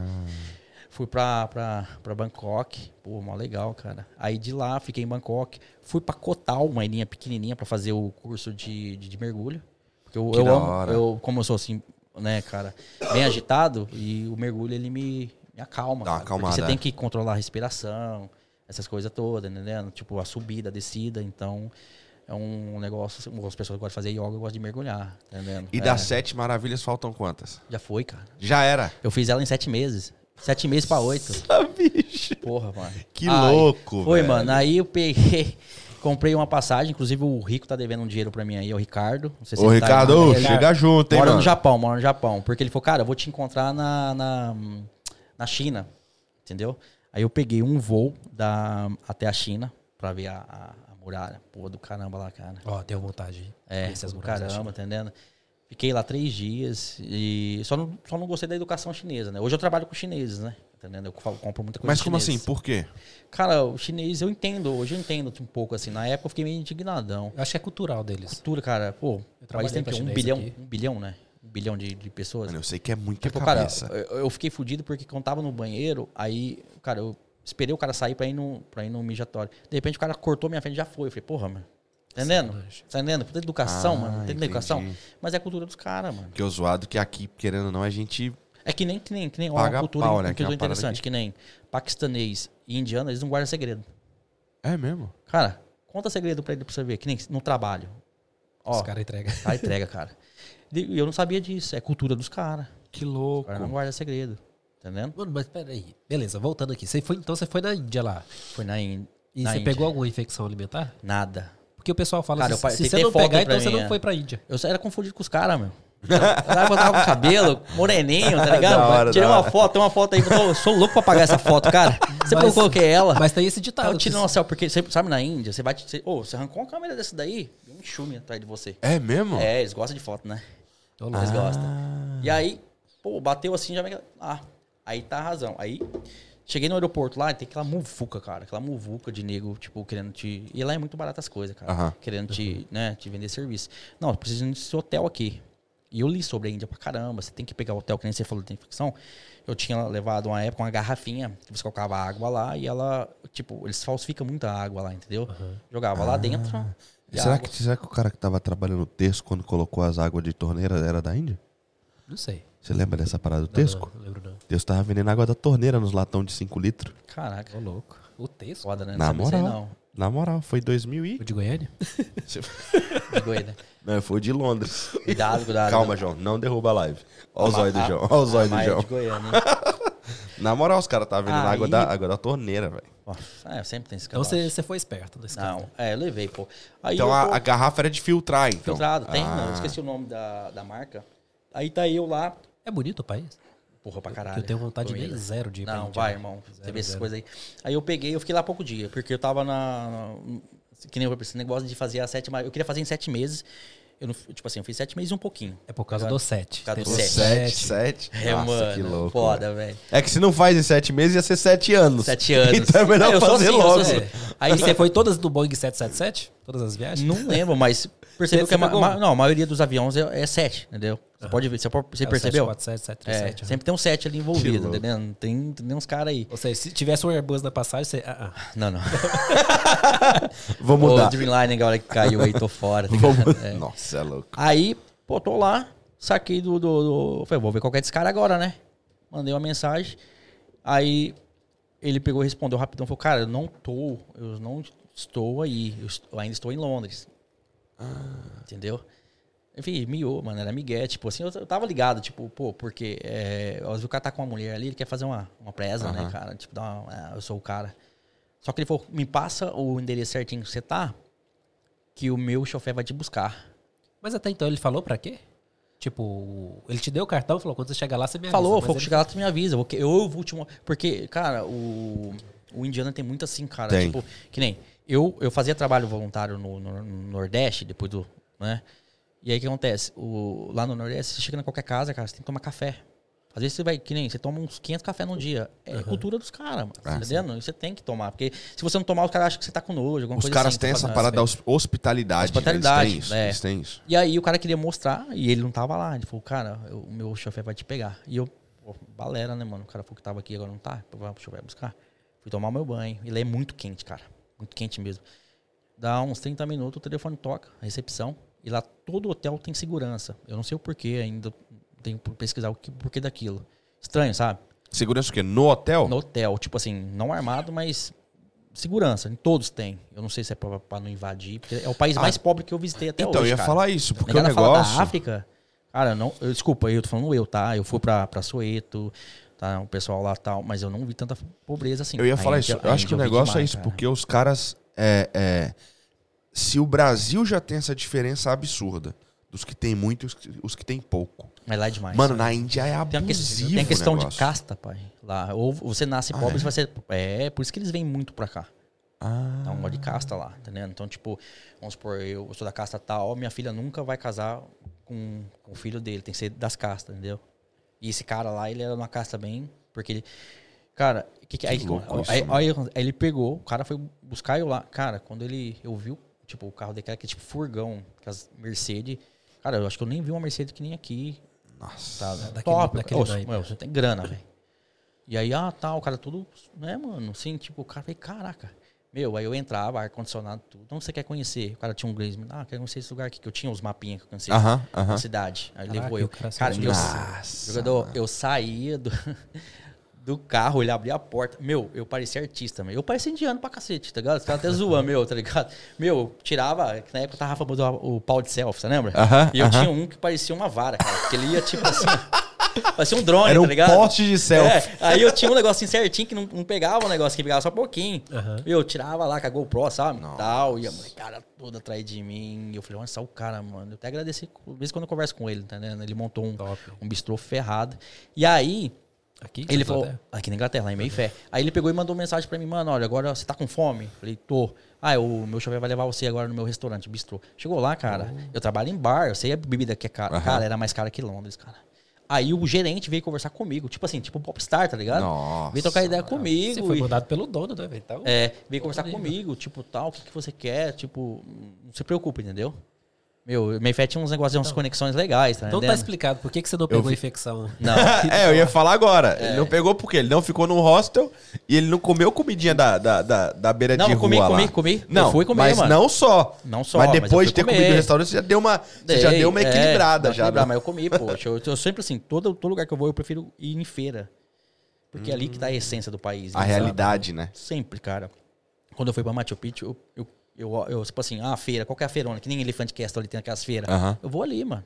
Fui pra, pra, pra Bangkok, pô, mó legal, cara. Aí de lá, fiquei em Bangkok. Fui pra Kotal, uma ilhinha pequenininha, pra fazer o curso de, de, de mergulho. Porque eu,
Que
eu amo,
hora.
eu, como eu sou assim, né, cara, bem agitado, e o mergulho, ele me, me acalma.
Dá uma
cara,
acalmada,
você
é.
tem que controlar a respiração, essas coisas todas, entendendo? Tipo, a subida, a descida, então... É um negócio, assim, as pessoas gostam de fazer yoga, eu gosto de mergulhar, entendendo?
E
É,
das sete maravilhas faltam quantas?
Já foi, cara.
Já era.
Eu fiz ela em sete meses. Sete meses pra oito.
Ah, bicho.
Porra, mano.
Que
Aí-
louco,
Foi,
velho.
mano. Aí eu peguei, comprei uma passagem. Inclusive o Rico tá devendo um dinheiro pra mim aí, é o Ricardo. Não sei se
Ô,
ele tá aí,
Ricardo, ô,
Ele
chega junto, hein,
Mora
mano?
no Japão, mora no Japão. Porque ele falou, cara, eu vou te encontrar na, na, na China. Entendeu? Aí eu peguei um voo da, até a China pra ver a, a, a muralha. Pô, do caramba lá, cara.
Ó, tenho vontade.
É,
Essas
do
muralhas da
caramba, entendendo? Fiquei lá três dias e só não, só não gostei da educação chinesa, né? Hoje eu trabalho com chineses, né? Entendendo? Eu compro muita coisa
Mas como
chinesa.
assim? Por quê?
Cara, o chinês eu entendo, hoje eu entendo um pouco assim. Na época eu fiquei meio indignadão.
Eu acho que é cultural deles.
Cultura, cara, pô, o país tem que um bilhão,
aqui.
um bilhão, né? Um bilhão de, de pessoas.
Mano, eu sei que é muita
Tipo, cara,
cabeça.
eu, eu fiquei fudido porque quando tava no banheiro, aí, cara, eu esperei o cara sair pra ir no, pra ir no mijatório. De repente o cara cortou minha frente e já foi. Eu falei, porra, mano. Entendendo? Tá entendendo? Puta educação,
Ah,
mano. Tem
entendi.
educação. Mas é a cultura dos caras, mano.
Porque o zoado que aqui, querendo ou não, a gente.
É que nem, que nem, que nem
Paga
uma cultura,
pau, né? Que é uma parada
interessante, que nem paquistanês e indiano, eles não guardam segredo.
É mesmo?
Cara, conta segredo pra ele pra você ver, que nem no trabalho. Ó,
Os caras entregam.
tá entrega, cara. E eu não sabia disso, é cultura dos caras.
Que louco.
cara não guarda segredo. Entendendo?
Mano, mas peraí. Beleza, voltando aqui. Você foi, então você foi na Índia lá.
Foi na,
E
na
você
Índia.
pegou alguma infecção alimentar?
Nada.
Porque o pessoal fala
Cara,
assim,
eu pa-
se você não pegar, então você
mim,
não
é.
foi pra Índia.
Eu era confundido com os caras, meu. O cara botava com cabelo, moreninho, tá ligado?
Hora,
Tirei uma
hora.
foto, tem uma foto aí, eu tô- eu sou louco pra pagar essa foto, cara. Você
Mas-
eu coloquei ela.
Mas tem esse ditado. Que
tirando uma selfie, porque você sabe na Índia, você vai. Você, ô, você arrancou uma câmera dessa daí, um chume atrás de você.
É mesmo?
É, eles gostam de foto, né? Eles gostam. E aí, pô, bateu assim, já me. Ah, aí tá a razão. Aí, cheguei no aeroporto lá, tem aquela muvuca, cara. Aquela muvuca de nego, tipo, querendo te. E lá é muito barato as coisas, cara.
Aham.
Querendo te, né, te vender serviço. Não, preciso desse hotel aqui. E eu li sobre a Índia pra caramba. Você tem que pegar o hotel, que nem você falou, tem infecção. Eu tinha levado uma época uma garrafinha, que você colocava água lá e ela, tipo, eles falsificam muita água lá, entendeu? Jogava lá dentro. e
Será que, será que o cara que tava trabalhando no Tesco quando colocou as águas de torneira era da Índia?
Não sei.
Você lembra dessa parada do
Não,
Tesco?
Não, não lembro não.
O Tesco tava vendendo água da torneira nos latão de 5 litros.
Caraca,
Ô, louco. O texto?
foda, né? Não
Na
aí,
moral.
não.
Na moral, foi 2000 e...
O de Goiânia?
De Goiânia.
Não, foi de Londres.
Cuidado, cuidado.
Calma, João. Não derruba a live. Olha o
Ah,
zóio do
ah,
João. Olha o zóio do
é
João.
de Goiânia. hein?
Na moral, os caras estavam vendendo
Aí-
água da, água da torneira, velho.
Nossa, é, sempre tem esse
Então você, você foi esperto nesse caso.
Não, é, eu levei, pô. Aí
Então
eu,
a,
pô,
a garrafa era de filtrar, então.
filtrado, tem,
Ah.
não, esqueci o nome da, da marca. Aí tá eu lá,
É bonito o país?
porra pra caralho.
eu tenho vontade de ir zero de ir pra
Não, vai,
né?
irmão. Você
Zero,
vê essas coisas aí. Aí eu peguei, eu fiquei lá pouco dia, porque eu tava na. Que nem eu esse negócio de fazer a sétima. Eu queria fazer em sete meses. Eu não, tipo assim, eu fiz sete meses e um pouquinho.
É por causa
Agora-
do 7.
Por causa do sete.
Sete, sete.
É,
Nossa,
mano.
que louco.
Foda, velho.
É que se não faz em sete meses, ia ser sete anos.
Sete anos.
Então é melhor
sou
fazer
assim,
logo.
assim.
É.
Aí
você foi todas no Boeing 777? Todas as viagens?
Não lembro, mas percebeu que a, ma- não, a maioria dos aviões é, é 7, entendeu? Você pode ver, você, pode- você
É o
percebeu?
747,
É,
737.
sempre tem um 7 ali envolvido, entendeu? Tem, tem uns caras aí.
Ou seja, se tivesse um Airbus na passagem, você... Ah, ah.
Não, não.
Vou
O
mudar.
Dreamliner, agora que caiu aí, tô fora. tá. É.
Nossa, é louco.
Aí, pô, tô lá, saquei do, do, do- Falei, vou ver qual que é desse cara agora, né? Mandei uma mensagem. Aí ele pegou e respondeu rapidão. Falou, cara, eu não tô, eu não estou aí. Eu ainda estou em Londres. Entendeu? Enfim, miou, mano, era migué. Tipo assim, eu, eu tava ligado, tipo, pô, porque é, às vezes o cara tá com uma mulher ali, ele quer fazer uma, uma presa, né, cara? Tipo, dar uma, ah, eu sou o cara. Só que ele falou, me passa o endereço certinho que você tá, que o meu chofer vai te buscar.
Mas até então ele falou pra quê? Tipo, ele te deu o cartão e falou, quando você chegar lá, você me avisa.
Falou, falou chegar lá, tu me avisa. Eu vou, te Porque, cara, o, o indiano tem muito assim, cara.
Tem.
Tipo, que nem. Eu, eu fazia trabalho voluntário no, no- no Nordeste, depois do. né? E aí o que acontece? O, lá no Nordeste, você chega em qualquer casa, cara, você tem que tomar café. Às vezes você vai, que nem, você toma uns 500 cafés num dia. É cultura dos caras, mano.
Ah,
tá entendendo? Você tem que tomar. Porque se você não tomar, os caras acham que você tá com nojo, alguma
Os
coisa
caras
assim.
têm
tá
essa parada da hos- hospitalidade.
Hospitalidade,
Eles têm isso.
é.
Eles têm isso.
E aí o cara queria mostrar e ele não tava lá. Ele falou, cara, o meu chofer vai te pegar. E eu, pô, balera, né, mano? O cara falou que tava aqui, agora não tá. Vai pro chofer buscar. Fui tomar meu banho. Ele é muito quente, cara. Muito quente mesmo. Dá uns 30 minutos, o telefone toca, a recepção. E lá todo hotel tem segurança. Eu não sei o porquê ainda. Tenho que pesquisar o que, porquê daquilo. Estranho, sabe?
Segurança o quê? No hotel?
No hotel, tipo assim, não armado, mas segurança. Todos tem. Eu não sei se é pra, pra não invadir, porque é o país
Ah,
mais pobre que eu visitei até
então,
hoje.
eu ia
cara.
falar isso, porque o
Negada fala
negócio.
da África, cara, não, eu, desculpa, eu tô falando eu, tá? Eu fui pra, pra Soeto, tá? O pessoal lá tal, mas eu não vi tanta pobreza assim.
Eu ia falar
Índia-
isso. Eu acho que o negócio é
demais,
isso,
cara.
porque os caras. É, é, se o Brasil já tem essa diferença absurda dos que tem muito e os, que- os que tem pouco.
Mas lá é demais.
Mano, na Índia é
tem, uma
abusivo.
questão, tem a questão de casta, pai. Lá. Ou você nasce
Ah,
pobre,
é?
você vai ser. É, por isso que eles vêm muito pra cá.
Ah,
É um negócio de casta lá, entendeu? Então, tipo, vamos supor, eu sou da casta tal, minha filha nunca vai casar com, com o filho dele, tem que ser das castas, entendeu? E esse cara lá, ele era uma casta bem. Porque ele. Cara, que que, aí,
louco isso,
aí,
mano.
aí, aí ele pegou, o cara foi buscar eu lá. Cara, quando ele. Eu vi, tipo, o carro daquela que é tipo furgão, aquelas Mercedes. Cara, eu acho que eu nem vi uma Mercedes que nem aqui.
nossa.
Tá,
daquele-
top.
daquele
Ô,
naipe.
meu, você tem grana, velho. E aí, ah, tá, o cara tudo, né, mano? Assim, tipo, o cara falei, caraca. Meu, aí eu entrava, ar-condicionado, tudo. Então você quer conhecer? O cara tinha um inglês. Ah, quero conhecer esse lugar aqui, que eu tinha os mapinhas que eu conhecia
Aham,
na
aham.
cidade. Aí
Caraca,
levou eu.
o cara
eu,
Nossa,
jogador, eu saía do, do carro, ele abria a porta. Meu, eu parecia artista, meu. Eu parecia indiano pra cacete, tá ligado? Os caras até zoando, meu, tá ligado? Meu, eu tirava, que na época eu tava famoso o pau de selfie, você lembra?
Aham,
E eu tinha um que parecia uma vara, cara. Porque ele ia tipo assim. parecia um drone,
Era
tá
um
ligado?
poste de selfie.
É, aí eu tinha um negocinho certinho que não, não pegava o negócio, que pegava só um pouquinho.
Aham.
Eu tirava lá com a GoPro, sabe?
Nossa.
Tal, e a cara toda atrás de mim. E eu falei, olha só o cara, mano. Eu até agradeci, às vezes quando eu converso com ele, tá entendendo? Ele montou um,
Top.
um bistrô ferrado. E aí,
Aqui?
ele falou,
tá até-
aqui na Inglaterra, lá em Mayfair. Aí ele pegou e mandou mensagem pra mim, mano, olha, agora você tá com fome? Falei, tô. Ah, o meu chofer vai levar você agora no meu restaurante, bistrô. Chegou lá, cara, eu trabalho em bar, eu sei a bebida que é cara.
Aham.
Cara, era mais cara que Londres, cara. Aí o gerente veio conversar comigo, tipo assim, tipo popstar, tá ligado?
Nossa.
Veio trocar ideia
Você
comigo.
foi
e-
mandado pelo dono, né, velho? Então,
é, veio conversar
nível.
comigo, tipo, tal, o que, que você quer, tipo, não se preocupa, entendeu? Meu, Mayfair tinha uns negócios, umas conexões legais, tá
então tá
entendendo?
explicado por que, que você não pegou
vi-
infecção.
Não,
É, eu ia falar agora. Ele não pegou porque ele não ficou no hostel e ele não comeu comidinha da, da, da, da beira
Não,
de
eu comi,
rua lá.
comi, comi. Eu
Não,
fui comer,
mas
mano.
não só.
Não só,
Mas
mas eu
depois
fui
de ter
comer.
comido no restaurante, você já deu uma, você já
Dei,
deu uma
é,
equilibrada.
não,
já, né?
Mas eu comi, poxa. Eu, eu sempre assim, todo, todo lugar que eu vou, eu prefiro ir em feira. Porque é ali que tá a essência do país.
A
né,
realidade, né?
Sempre, cara. Quando eu fui pra Machu Picchu, eu, eu, eu, eu, tipo assim, ah, a feira, qual que é a feirona? Que nem Elefante Castle ali tem aquelas feiras.
Aham.
Eu vou ali, mano.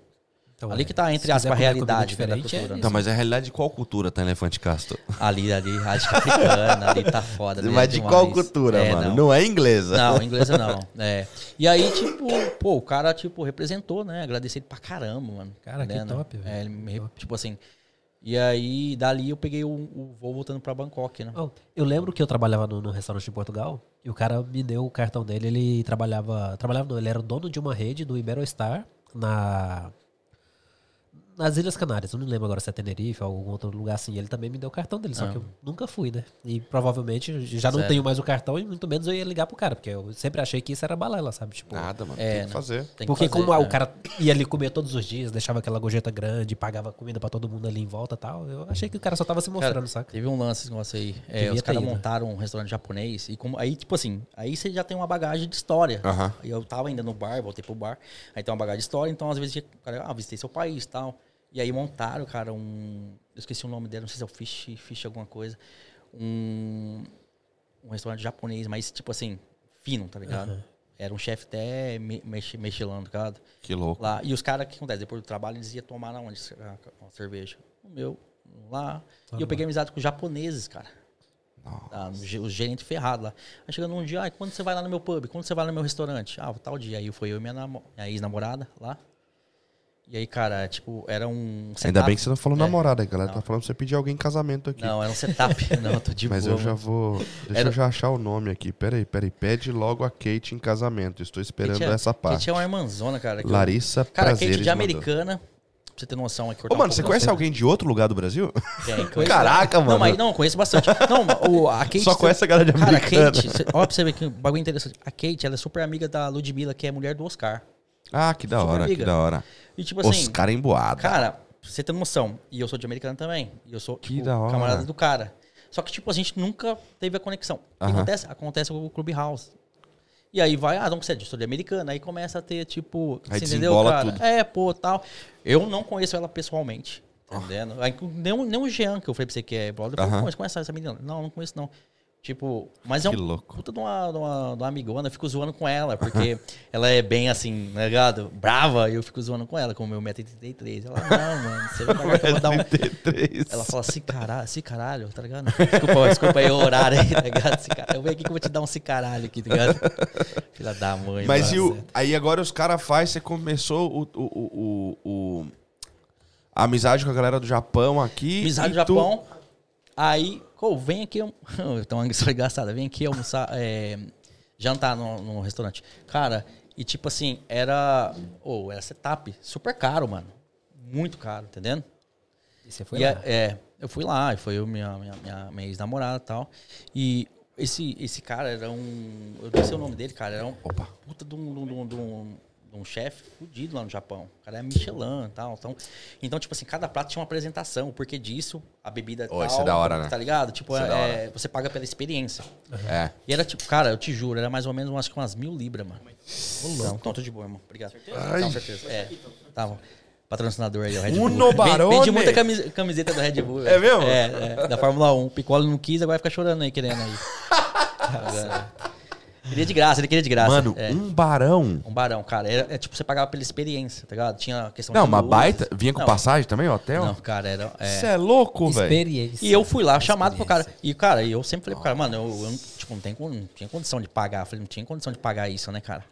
Então,
ali
é,
que tá, entre aspas, a realidade né, da
é
cultura.
Então, mas a realidade de qual cultura tá Elefante Castro?
Ali, ali, acho que é africana, ali tá foda. ali é
Mas de qual cultura,
É,
mano?
Não.
Não. é inglesa.
Não, inglesa não. É. E aí, tipo, pô, o cara, tipo, representou, né? Agradeci ele pra caramba, mano.
Cara, que
Entendendo?
top, velho.
É, ele me, re- tipo assim. E aí, dali eu peguei o, o voo voltando pra Bangkok, né?
Bom, eu lembro que eu trabalhava no, no restaurante em Portugal e o cara me deu o cartão dele. Ele trabalhava. Trabalhava, não, ele era dono de uma rede do Iberostar na. Nas Ilhas Canárias, eu não lembro agora se é Tenerife ou algum outro lugar assim. Ele também me deu o cartão dele, só
Ah.
que eu nunca fui, né? E provavelmente já não
Sério?
tenho mais o cartão e muito menos eu ia ligar pro cara, porque eu sempre achei que isso era balela, sabe? Tipo,
Nada, mano.
É,
tem que
né?
fazer.
Tem que
porque
fazer,
como ah,
é.
o cara ia ali comer todos os dias, deixava aquela gorjeta grande, pagava comida pra todo mundo ali em volta e tal, eu achei que o cara só tava se mostrando,
Cara,
saca?
Teve um lance esse negócio aí. É, os caras
ido.
montaram um restaurante japonês e como aí, tipo assim, aí você já tem uma bagagem de história.
Aham.
E eu tava ainda no bar, voltei pro bar. Aí tem uma bagagem de história, então às vezes o cara, ah, visitei seu país e tal. E aí montaram, cara, um. Eu esqueci o nome dele, não sei se é o Fish, Fish alguma coisa. Um. Um restaurante japonês, mas tipo assim, fino, tá ligado? Era um chefe até me- mex- mexilando, tá ligado?
Que louco.
Lá. E os caras, o que acontece? Depois do trabalho, eles iam tomar na onde? A, a cerveja. O meu, lá. e eu peguei amizade com japoneses, cara. Tá, o ge- o gerente ferrado lá. Aí chegando um dia, ai, quando você vai lá no meu pub? Quando você vai lá no meu restaurante? Ah, tal dia. Aí foi eu e minha, namo- minha ex-namorada lá. E aí, cara, tipo, era um
Ainda
setup.
bem que você não falou
É.
namorada, a galera
Não.
tá falando pra você pedir alguém em casamento aqui.
Não, era um setup. Não, eu tô de
Mas
boa.
eu já vou. Deixa
Era-
eu já achar o nome aqui. Peraí, peraí. Pede logo a Kate em casamento. Estou esperando
é-
essa parte.
Kate é uma irmãzona, cara. que eu-
Larissa
Cara,
Prazeres
Kate de
mandou.
americana. Pra você ter noção aqui.
Ô, mano, você conhece alguém de outro lugar do Brasil? Caraca, mano.
Não, mas não, conheço bastante. Não, o, a Kate.
Só conhece a galera de
Cara, a
americana.
Kate, olha pra você ver que bagulho interessante. A Kate, ela é super amiga da Ludmilla, que é mulher do Oscar.
Ah, que da hora, que da hora.
E tipo assim,
Oscar emboada.
cara, pra você ter noção. E eu sou de americana também. E eu sou,
Que
tipo,
da hora.
camarada do cara. Só que, tipo, a gente nunca teve a conexão. O que acontece? Acontece com o Clubhouse. E aí vai, ah, não você é de sou de americana. Aí começa a ter, tipo,
Aí
você entendeu, cara?
tudo.
É, pô, tal. Eu não conheço ela pessoalmente. Entendendo? Aí, nem, o- nem o Jean, que eu falei pra você que é brother, eu falei. "Pô, mas conhece essa menina? Não, não conheço, não. Tipo, mas é um puta de uma, de uma, de uma amigona, eu fico zoando com ela, porque ela é bem assim, tá ligado? Brava, e eu fico zoando com ela, com o meu 1,83m. Ela, não, mano, você vai pagar eu vou dar um.
33.
Ela fala, se caralho, se caralho, tá ligado? Desculpa, desculpa aí o horário aí, tá ligado? Se caralho. Eu venho aqui que eu vou te dar um se caralho aqui, tá ligado? Filha da mãe.
Mas e
mano.
o, aí agora os caras faz, você começou o, o, o, o- a amizade com a galera do Japão aqui.
Amizade do
e tu-
Japão. Aí, pô, vem aqui. Então, uma história engraçada. Vem aqui almoçar, é, jantar no, no restaurante. Cara, e tipo assim, era. Ô, era setup. Super caro, mano. Muito caro, entendendo?
E você foi
E
lá.
é, é, eu fui lá, e foi eu, minha, minha, minha, minha ex-namorada e tal. E esse, esse cara era um. Eu não sei o nome dele, cara. Era um
Opa.
puta de um, de um, de um, um- chefe fudido lá no Japão. O cara é Michelin e tal. Então, então, tipo assim, cada prato tinha uma apresentação. O porquê disso, a bebida
Ô,
tal.
isso é da hora, né?
Tá ligado? Tipo,
é da
é, você paga pela experiência.
É.
E era tipo, cara, eu te juro, era mais ou menos acho que umas mil libras, mano. Então, então, tô de boa, irmão. Obrigado.
Ai.
Com certeza. É. Tá bom. Patrocinador aí, o Red
Uno
Bull.
Barone.
Vendi muita camis- camiseta do Red Bull.
É mesmo?
É, é, da Fórmula 1. O Piccolo não quis, agora fica chorando aí, querendo aí. Queria de graça, ele queria de graça.
Mano,
é.
um barão.
Um barão, cara. Era, é tipo, você pagava pela experiência, tá ligado? Tinha a questão
Não,
de
uma
luz.
baita. Vinha com
Não,
passagem também, hotel?
Não, cara, era. é.
Você é louco, velho.
Experiência.
E eu fui lá chamado pro cara. E, cara, e eu sempre falei pro cara, mano, eu, eu não- tipo, não, tem, con- não tinha condição de pagar. Eu falei, não tinha condição de pagar isso, né, cara?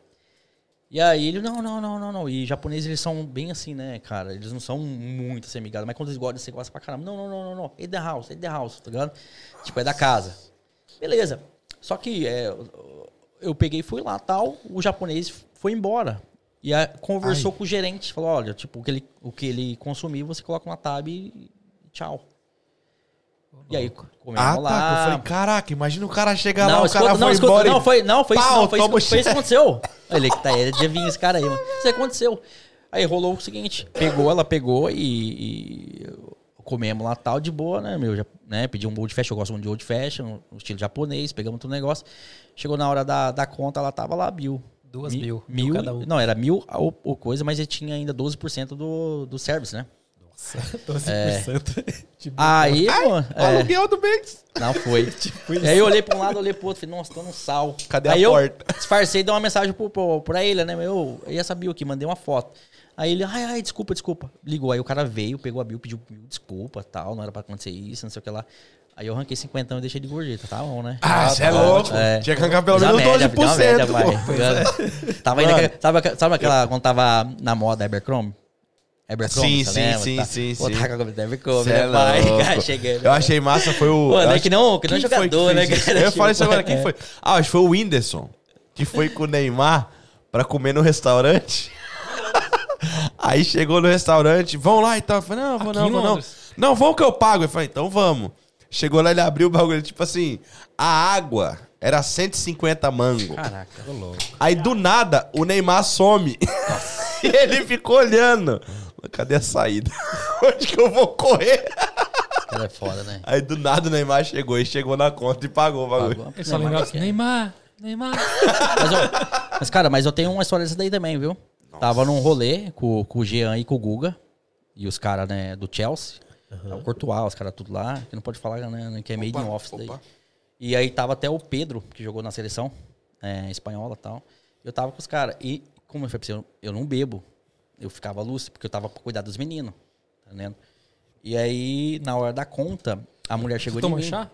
E aí ele, não, não, não, não, não. E japoneses, eles são bem assim, né, cara? Eles não são muito assim, amigados. Mas quando eles gostam, você gosta pra caramba. Não, não, não, não, não. É the house, é the house, tá ligado? Tipo, é da casa. Beleza. Só que é, eu peguei e fui lá, tal. O japonês foi embora. E aí, conversou com o gerente. Falou, olha, tipo, o que ele, o que ele consumir, você coloca na tab e tchau. E aí, comemos
Ah,
lá.
tá. Eu falei, caraca, imagina o cara chegar lá, o
escuta,
cara
não,
foi
escuta,
embora.
não, foi, não, foi isso,
Pau,
não, foi, isso, foi
o
isso que aconteceu. Ele que tá aí, adivinha esse cara aí, mano. Isso aconteceu. Aí rolou o seguinte, pegou, ela pegou e, e comemos lá tal, de boa, né, meu, já, né, pedi um old fashion, eu gosto muito de old fashion, no estilo japonês, pegamos todo o negócio. Chegou na hora da, da conta, ela tava lá, mil.
Duas
Mi-
mil.
Mil,
cada um.
Não, era mil ou, ou coisa, mas ele tinha ainda 12% do, do service, né?
Nossa, 12%. de
Aí, mano,
O
é,
aluguel do mês.
não foi.
Tipo
E aí eu olhei pra um lado, olhei pro outro, falei, nossa, tô no sal.
Cadê
aí
a
eu
porta?
disfarcei e dei uma mensagem pro, pro, pra ele, né? Eu, eu ia saber o que, mandei uma foto. Aí ele, ai, ai, desculpa, desculpa. Ligou, aí o cara veio, pegou a Bill, pediu mil desculpa tal, não era pra acontecer isso, não sei o que lá. Aí eu arranquei 50 e deixei de gorjeta, tá bom, né?
Ah, você é
tá
louco.
É.
Tinha que arrancar pelo menos
média, fiz uma média,
12%.
vai.
pô.
Tava ainda, sabe, aquela- sabe aquela, quando tava na moda Abercrombie? Abercrombie,
Sim, sim,
lembra?
sim,
Tá.
sim,
Pô,
sim.
tá com a da Abercrombie,
Cê é
né, pai? Cara, chegando.
Eu achei massa, foi o.
Pô, né, que não- que não
quem
jogador,
que
né, cara?
Eu falar isso
Tipo,
agora, quem
é.
foi? Ah, acho que foi o Whindersson, que foi com o Neymar pra comer no restaurante. Aí chegou no restaurante, vão lá e tal. Eu falei, não, vou não, vou não. Não, vão que eu pago. Eu falei, então vamos. Chegou lá, ele abriu o bagulho, tipo assim, a água era 150 mango.
Caraca.
Aí do nada, o Neymar some. e ele ficou olhando. Cadê a saída? Onde que eu vou correr?
Cara é foda, né?
Aí do nada o Neymar chegou e chegou na conta e pagou o bagulho.
Pagou.
Só
Neymar
assim,
é.
Neymar, Neymar.
Mas, eu- mas, cara, mas eu tenho uma história dessa daí também, viu? Tava num rolê com, com o Jean e com o Guga. E os caras, né, do Chelsea. É o Courtois, os caras tudo lá. Que não pode falar, né, que é made in
Opa,
office daí.
opa.
E aí tava até o Pedro, que jogou na seleção é, espanhola e tal. Eu tava com os caras. E, como eu falei pra você, eu, não bebo. Eu ficava lúcido, porque eu tava pra cuidar dos meninos. Tá entendendo? E aí, na hora da conta, a mulher chegou
Toma
de mim.
chá?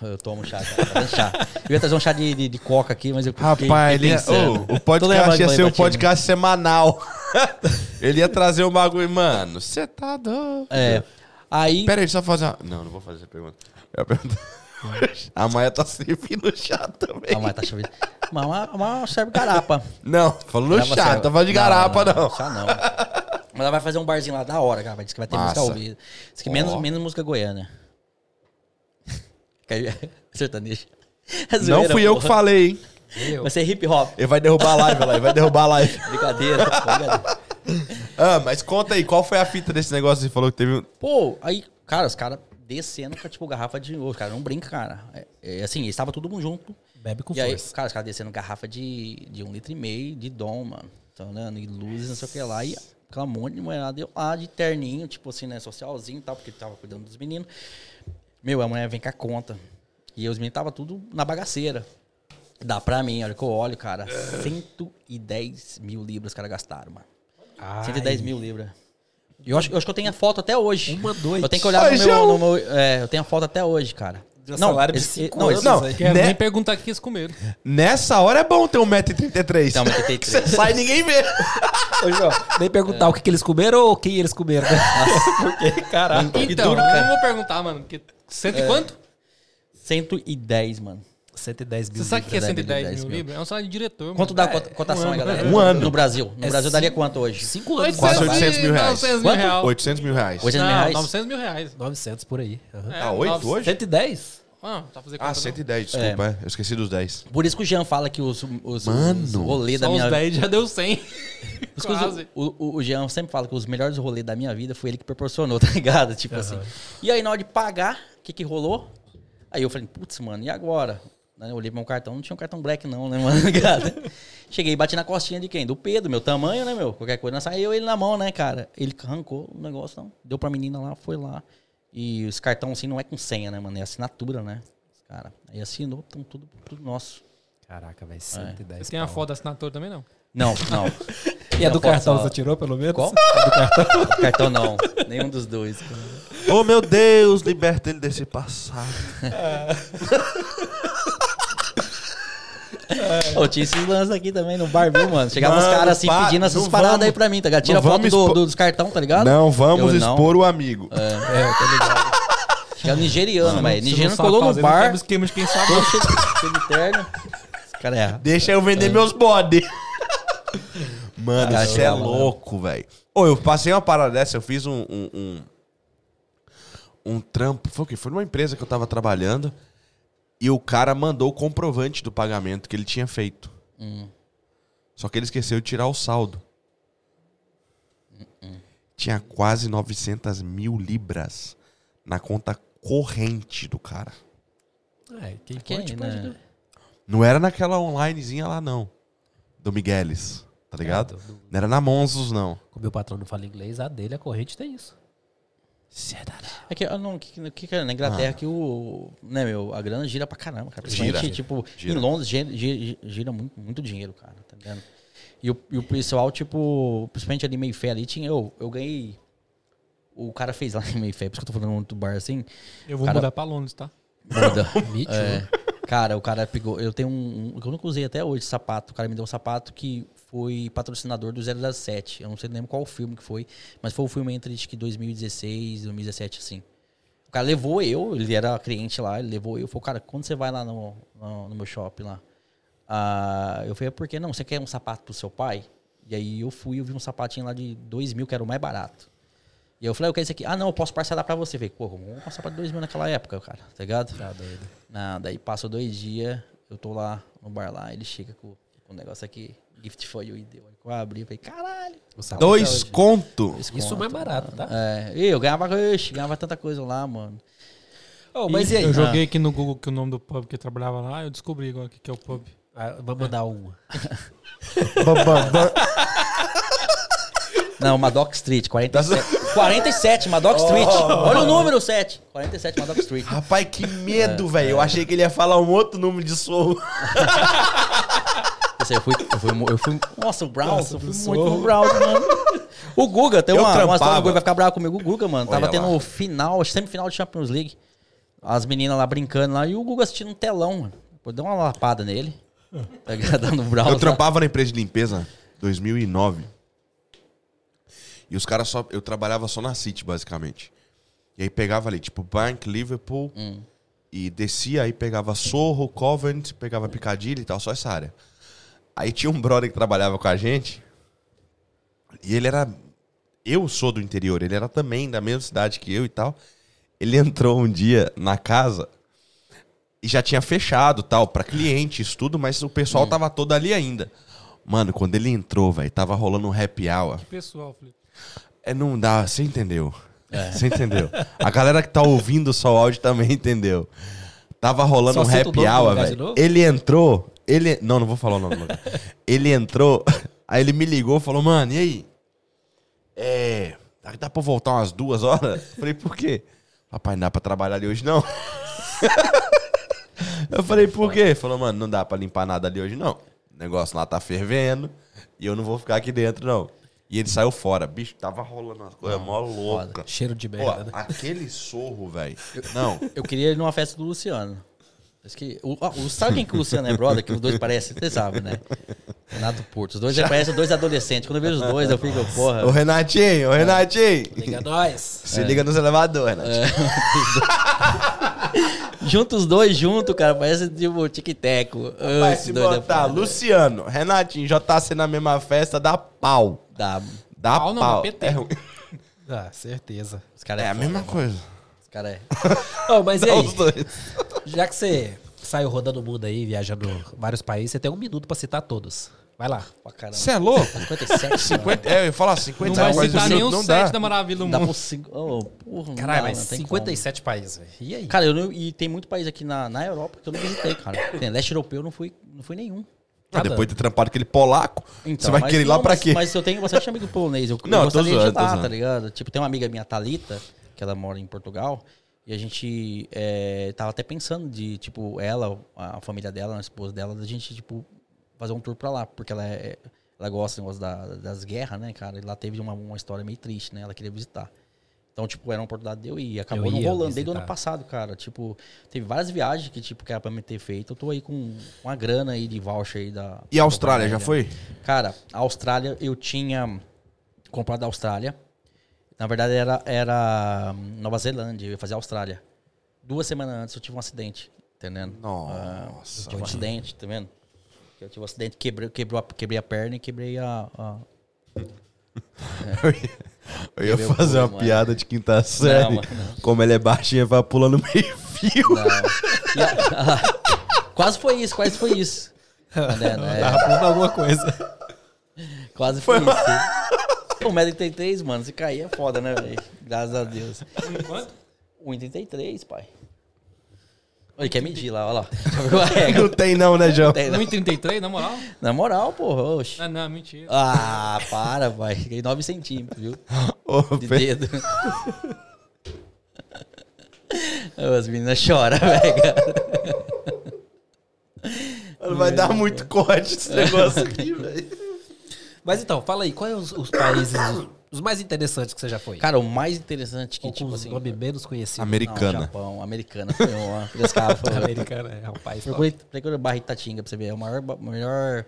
Eu tomo chá, cara. Tá chá. Eu ia trazer um chá de, de, de coca aqui, mas eu
Rapaz, ele ia. Ô, o podcast ia ser um
né?
podcast semanal. ele ia trazer o bagulho. Mano, você tá doido.
É. Aí.
Pera aí, deixa eu fazer uma... Não, não vou fazer essa pergunta. Eu ia perguntar... A Maia tá servindo chá também.
Ah, mas tá chovendo. Mas uma, uma serve garapa.
Não, falou no chá,
serve-
não tá falando de garapa, não.
Chá não. Mas ela vai fazer um barzinho lá da hora, cara. Diz que vai ter
Massa.
música ao vivo. Diz que menos,
Ó.
menos música goiana. Caiu- Sertanejo. É
Não
zoeira,
fui eu
porra.
que falei, hein?
Eu.
Vai ser hip hop.
Ele vai derrubar a live lá, ele vai derrubar a live.
Brincadeira. brincadeira.
Ah, mas conta aí, qual foi a fita desse negócio? Você falou que teve um...
Pô, aí, cara, os caras descendo com, tipo, garrafa de. Os caras não brincam, cara. É, é assim, eles estavam todo mundo junto.
Bebe com
e aí,
força.
cara, os caras descendo garrafa de, de um litro e meio de dom, mano. Então, né? E luzes, não sei o que lá. E aquela monte de mulherada eu lá de terninho, tipo assim, né? Socialzinho e tal, porque tava cuidando dos meninos. Meu, a mulher vem com a conta. E os meninos tava tudo na bagaceira. Dá pra mim, olha que eu olho, cara. 110 mil libras os caras gastaram, mano. 110 mil libras. Eu acho, eu acho que eu tenho a foto até hoje.
Uma noite.
Eu tenho que olhar
Ai,
no meu, no meu- é, eu tenho a foto até hoje, cara. Não,
salário de
esse-
cinco
não,
anos
esse-
Não.
Quero
né?
nem perguntar o que eles comeram.
Nessa hora é bom ter 1,33m.
Então, 1,83.
Você sai e ninguém vê.
Ô, João, nem perguntar o que, que eles comeram ou quem eles comeram. né? Porque, caralho.
Que
Então,
duro,
eu
cara.
não vou perguntar, mano. Que cento e quanto?
110, mano.
110 mil.
Você sabe o que é 110
110
mil
mil.
libras? É um salário de diretor.
Quanto
mano.
dá a cota- cotação aí,
um ano.
galera?
Um ano.
No Brasil. No
É
Brasil daria
cinco-
quanto hoje?
5 anos.
Quase
vai.
800 mil reais.
900 mil reais.
800 mil reais.
800 mil reais?
900 mil reais.
900 por aí. Aham.
É,
Ah, 8
900.
hoje?
110?
Ah, tá
Ah,
conta, não.
110, desculpa. é. Eu esqueci dos 10.
Por isso que o Jean fala que os, os,
Mano.
os rolês da minha
os 10 já deu 100.
Por isso que os-
Quase.
O, o, o Jean sempre fala que os melhores rolês da minha vida foi ele que proporcionou, tá ligado? Tipo assim. E aí, na hora de pagar, o que que rolou? Aí eu falei, putz, mano, e agora? Eu olhei pro meu cartão, não tinha um cartão black não, né, mano? Cheguei e bati na costinha de quem? Do Pedro, meu tamanho, né, meu? Qualquer coisa, saiu ele na mão, né, cara? Ele arrancou o negócio, não. Deu pra menina lá, foi lá. E os cartão, assim, não é com senha, né, mano? É assinatura, né? Cara, aí assinou, então tudo, tudo nosso.
Caraca, velho. 110
Você tem a foto da assinatura também, não?
Não, não.
E a do
a
cartão
só.
você tirou pelo menos?
Qual? do cartão? cartão não. Nenhum dos dois.
Oh, meu Deus, liberta ele desse passado.
Ô, tinha esses lances aqui também no bar, viu, mano? Chegava uns
Mano,
caras assim
pá,
pedindo essas paradas
vamos-
aí pra mim, tá ligado? Tira foto do, do- dos cartão, tá ligado?
Não vamos
Eu não.
expor o amigo.
É, é, tô ligado. Chegava nigeriano, velho.
Você não
Nigeriano colou no bar,
o esquema de quem sabe.
terno. Cara é.
Deixa eu vender meus bode. Mano,
Cara,
isso é
chegava lá.
louco, velho. Ô, eu passei uma parada dessa, eu fiz um, um, um, um trampo. Foi o quê? Foi numa empresa que eu tava trabalhando. E o cara mandou o comprovante do pagamento que ele tinha feito.
Hum.
Só que ele esqueceu de tirar o saldo. Tinha quase 900 mil libras na conta corrente do cara.
É, quem
Quem,
pode,
né?
pode, né?
Não era naquela onlinezinha lá, não. Do Migueles, tá ligado?
É, do- do-
Não era na Monzos, não.
Como meu patrão não fala inglês, a dele, a corrente tem isso.
É que, ah, não, que, que, que na Inglaterra que o. Né, meu, a grana gira pra caramba, cara.
Gira.
Principalmente, tipo,
Gira.
em Londres gira, gira, gira muito, muito dinheiro, cara, tá ligado? E o, e o pessoal, tipo, principalmente ali em Mayfair ali, tinha. Eu, eu ganhei. O cara fez lá em Mayfair, por isso que eu tô falando muito do bar assim.
Eu vou
Cara-
mudar pra Londres, tá?
Muda. É. Cara, o cara pegou. Eu tenho um, um. Eu nunca usei até hoje sapato. O cara me deu um sapato que foi patrocinador do 007. Eu não sei nem qual filme que foi, mas foi o filme entre acho que 2016 e 2017, assim. O cara levou eu, ele era cliente lá, ele levou eu. Falou, cara, quando você vai lá no, no, no meu shopping lá? Ah, eu falei, por que não? Você quer um sapato pro seu pai? E aí eu fui, eu vi um sapatinho lá de 2 mil, que era o mais barato. E eu falei, eu quero esse aqui. Ah, não, eu posso parcelar pra você. Eu falei, pô, um sapato de 2 mil naquela época, cara, tá ligado?
Tá doido.
Nada, aí passou dois dias, eu tô lá no bar lá, ele chega com, com o negócio aqui, gift for you, e deu. Aí Eu abri, falei, caralho.
Dois conto.
esse
Isso
conto,
mais barato, tá?
É, e eu ganhava, ixi, ganhava tanta coisa lá, mano.
Ô, mas e aí?
Eu joguei aqui no Google que o nome do pub que eu trabalhava lá, eu descobri agora o que que é o pub.
Ah, vamos mandar um.
Bam, bam, bam.
Não, Madoc Street, 47. 47, Madoc Street. Olha o número 7. 47, Madoc Street.
Rapaz, que medo, velho. Eu achei que ele ia falar um outro número de som.
Aí eu fui, eu fui, eu fui, nossa, o Browns, eu fui muito no Browns, mano. O Guga, tem
Eu
uma, uma história
trampava.
do Guga, vai ficar bravo comigo. O Guga, mano, tava
Olha
tendo
lá.
final, semifinal de Champions League. As meninas lá brincando lá e o Guga assistindo um telão, mano. Pô, deu uma lapada nele. Tá ligado? Dando brau.
Eu trampava na empresa de limpeza 2009. E os caras só. Eu trabalhava só na City, basicamente. E aí pegava ali, tipo, Bank, Liverpool.
Hum.
E descia, aí pegava Sorro, Covent, pegava Piccadilly e tal, só essa área. Aí tinha um brother que trabalhava com a gente. E ele era. Eu sou do interior, ele era também da mesma cidade que eu e tal. Ele entrou um dia na casa e já tinha fechado tal, pra clientes, tudo, mas o pessoal tava todo ali ainda. Mano, quando ele entrou, velho, tava rolando um happy hour.
Pessoal, Felipe.
É, não dá, você entendeu. Você entendeu. A galera que tá ouvindo só o áudio também entendeu. Tava rolando
Só
um happy hour, velho. Ele entrou, ele... Não, não vou falar o nome. do lugar. ele entrou, aí ele me ligou e falou, mano, e aí? É... Dá pra voltar umas duas horas? Falei, por quê? Rapaz, não dá pra trabalhar ali hoje, não. Eu falei, por quê? Falou, mano, não dá pra limpar nada ali hoje, não. O negócio lá tá fervendo e eu não vou ficar aqui dentro, não. E ele saiu fora. Bicho, tava rolando uma coisa mó louca.
Cheiro de
Pô,
merda, né?
aquele sorro, velho. Não.
Eu queria ir numa festa do Luciano. Que, o, o- sabe quem que o Luciano é brother? Que os dois parecem, você sabe, né? Renato Porto. Os dois parecem dois adolescentes. Quando eu vejo os dois, eu fico, porra.
Ô, Renatinho, ô, Renatinho.
Liga nós.
Se liga nos elevadores, Renatinho.
Junta os dois junto, cara, parece tipo tic-teco.
Vai
Esse
se
é
botar. Luciano, Renatinho, JC na mesma festa, dá pau.
Dá.
Dá
Pau não,
pau.
dá PT.
É, ruim.
Ah, certeza.
Os caras
é a
foda.
mesma coisa.
Os caras é.
Ô, mas e aí?
os dois.
Já que você saiu rodando o mundo aí, viajando vários países, você tem um minuto pra citar todos. Vai lá.
Você é louco?
57.
50, é, eu ia falar 50
Não vai citar
não- não
sete da maravilha do
Dá
mundo.
por cinco. Oh, porra, não
Caralho,
dá,
mas
não tem
57 países, velho. E aí?
como. Cara, eu não, e tem muito país aqui na, na Europa que eu não visitei, cara. Tem leste europeu, eu não fui, não fui nenhum.
Ah, depois de ter trampado aquele polaco, você vai
mas
querer ir lá
não,
pra
mas-
quê?
Mas eu tenho bastante amigo polonês. Eu,
Não,
eu
tô
gostaria
zoando,
de
tô zoando.
tá ligado? Tipo, tem uma amiga minha, Thalita, que ela mora em Portugal. E a gente é, tava até pensando de, tipo, ela, a família dela, a esposa dela, da gente, tipo, fazer um tour pra lá. Porque ela, é, ela gosta negócio da- das guerras, né, cara? E lá teve uma, uma história meio triste, né? Ela queria visitar. Então, tipo, era uma oportunidade de eu ir. E acabou
Eu
não rolando desde o ano passado, cara. Tipo, teve várias viagens que, tipo, que era pra me ter feito. Eu tô aí com uma grana aí de voucher aí da...
E a Austrália, já
da-
foi?
Cara, a Austrália, eu tinha comprado a Austrália. Na verdade, era, era Nova Zelândia, eu ia fazer a Austrália. Duas semanas antes eu tive um acidente, entendendo? Ah,
Nossa.
eu tive um acidente, tá vendo? Eu tive um acidente, quebrei, quebrou a, quebrei a perna e quebrei a... a-
Eu ia fazer uma
mano.
piada de quinta série.
Não, mano, não.
Como ele é baixinho, vai pulando meio fio.
E a- quase foi isso, quase foi isso. Entendendo? É,
Tava falando alguma coisa.
quase foi, isso. O 1,33m, mano, se cair é foda, né, velho? Graças a Deus.
Quanto?
1,33, pai. Olha, quer medir lá, olha lá.
Não tem não, né, João?
Tem, não.
1,33, na moral?
Na moral, porra, oxe.
Ah, não, mentira.
Ah, para, pai. Ganhei 9 centímetros, viu?
Ô,
De dedo. As meninas choram, velho.
Vai dar muito corte esse negócio aqui, velho.
Mas então, fala aí, quais os, os países os, mais interessantes que você já foi?
Cara, o mais interessante que,
Ou
tipo assim...
nome menos conhecido.
Não,
Americana.
Japão, americana. Foi uma frescada, foi
Americana é um país top.
Procure, procure Barra Itatinga pra você ver. É o maior, melhor,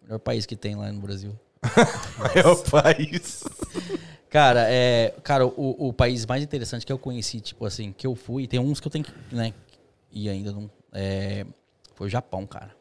melhor país que tem lá no Brasil.
É o país.
Cara, é, cara o, o país mais interessante que eu conheci, tipo assim, que eu fui, tem uns que eu tenho que, né, e ainda não, é, foi o Japão, cara.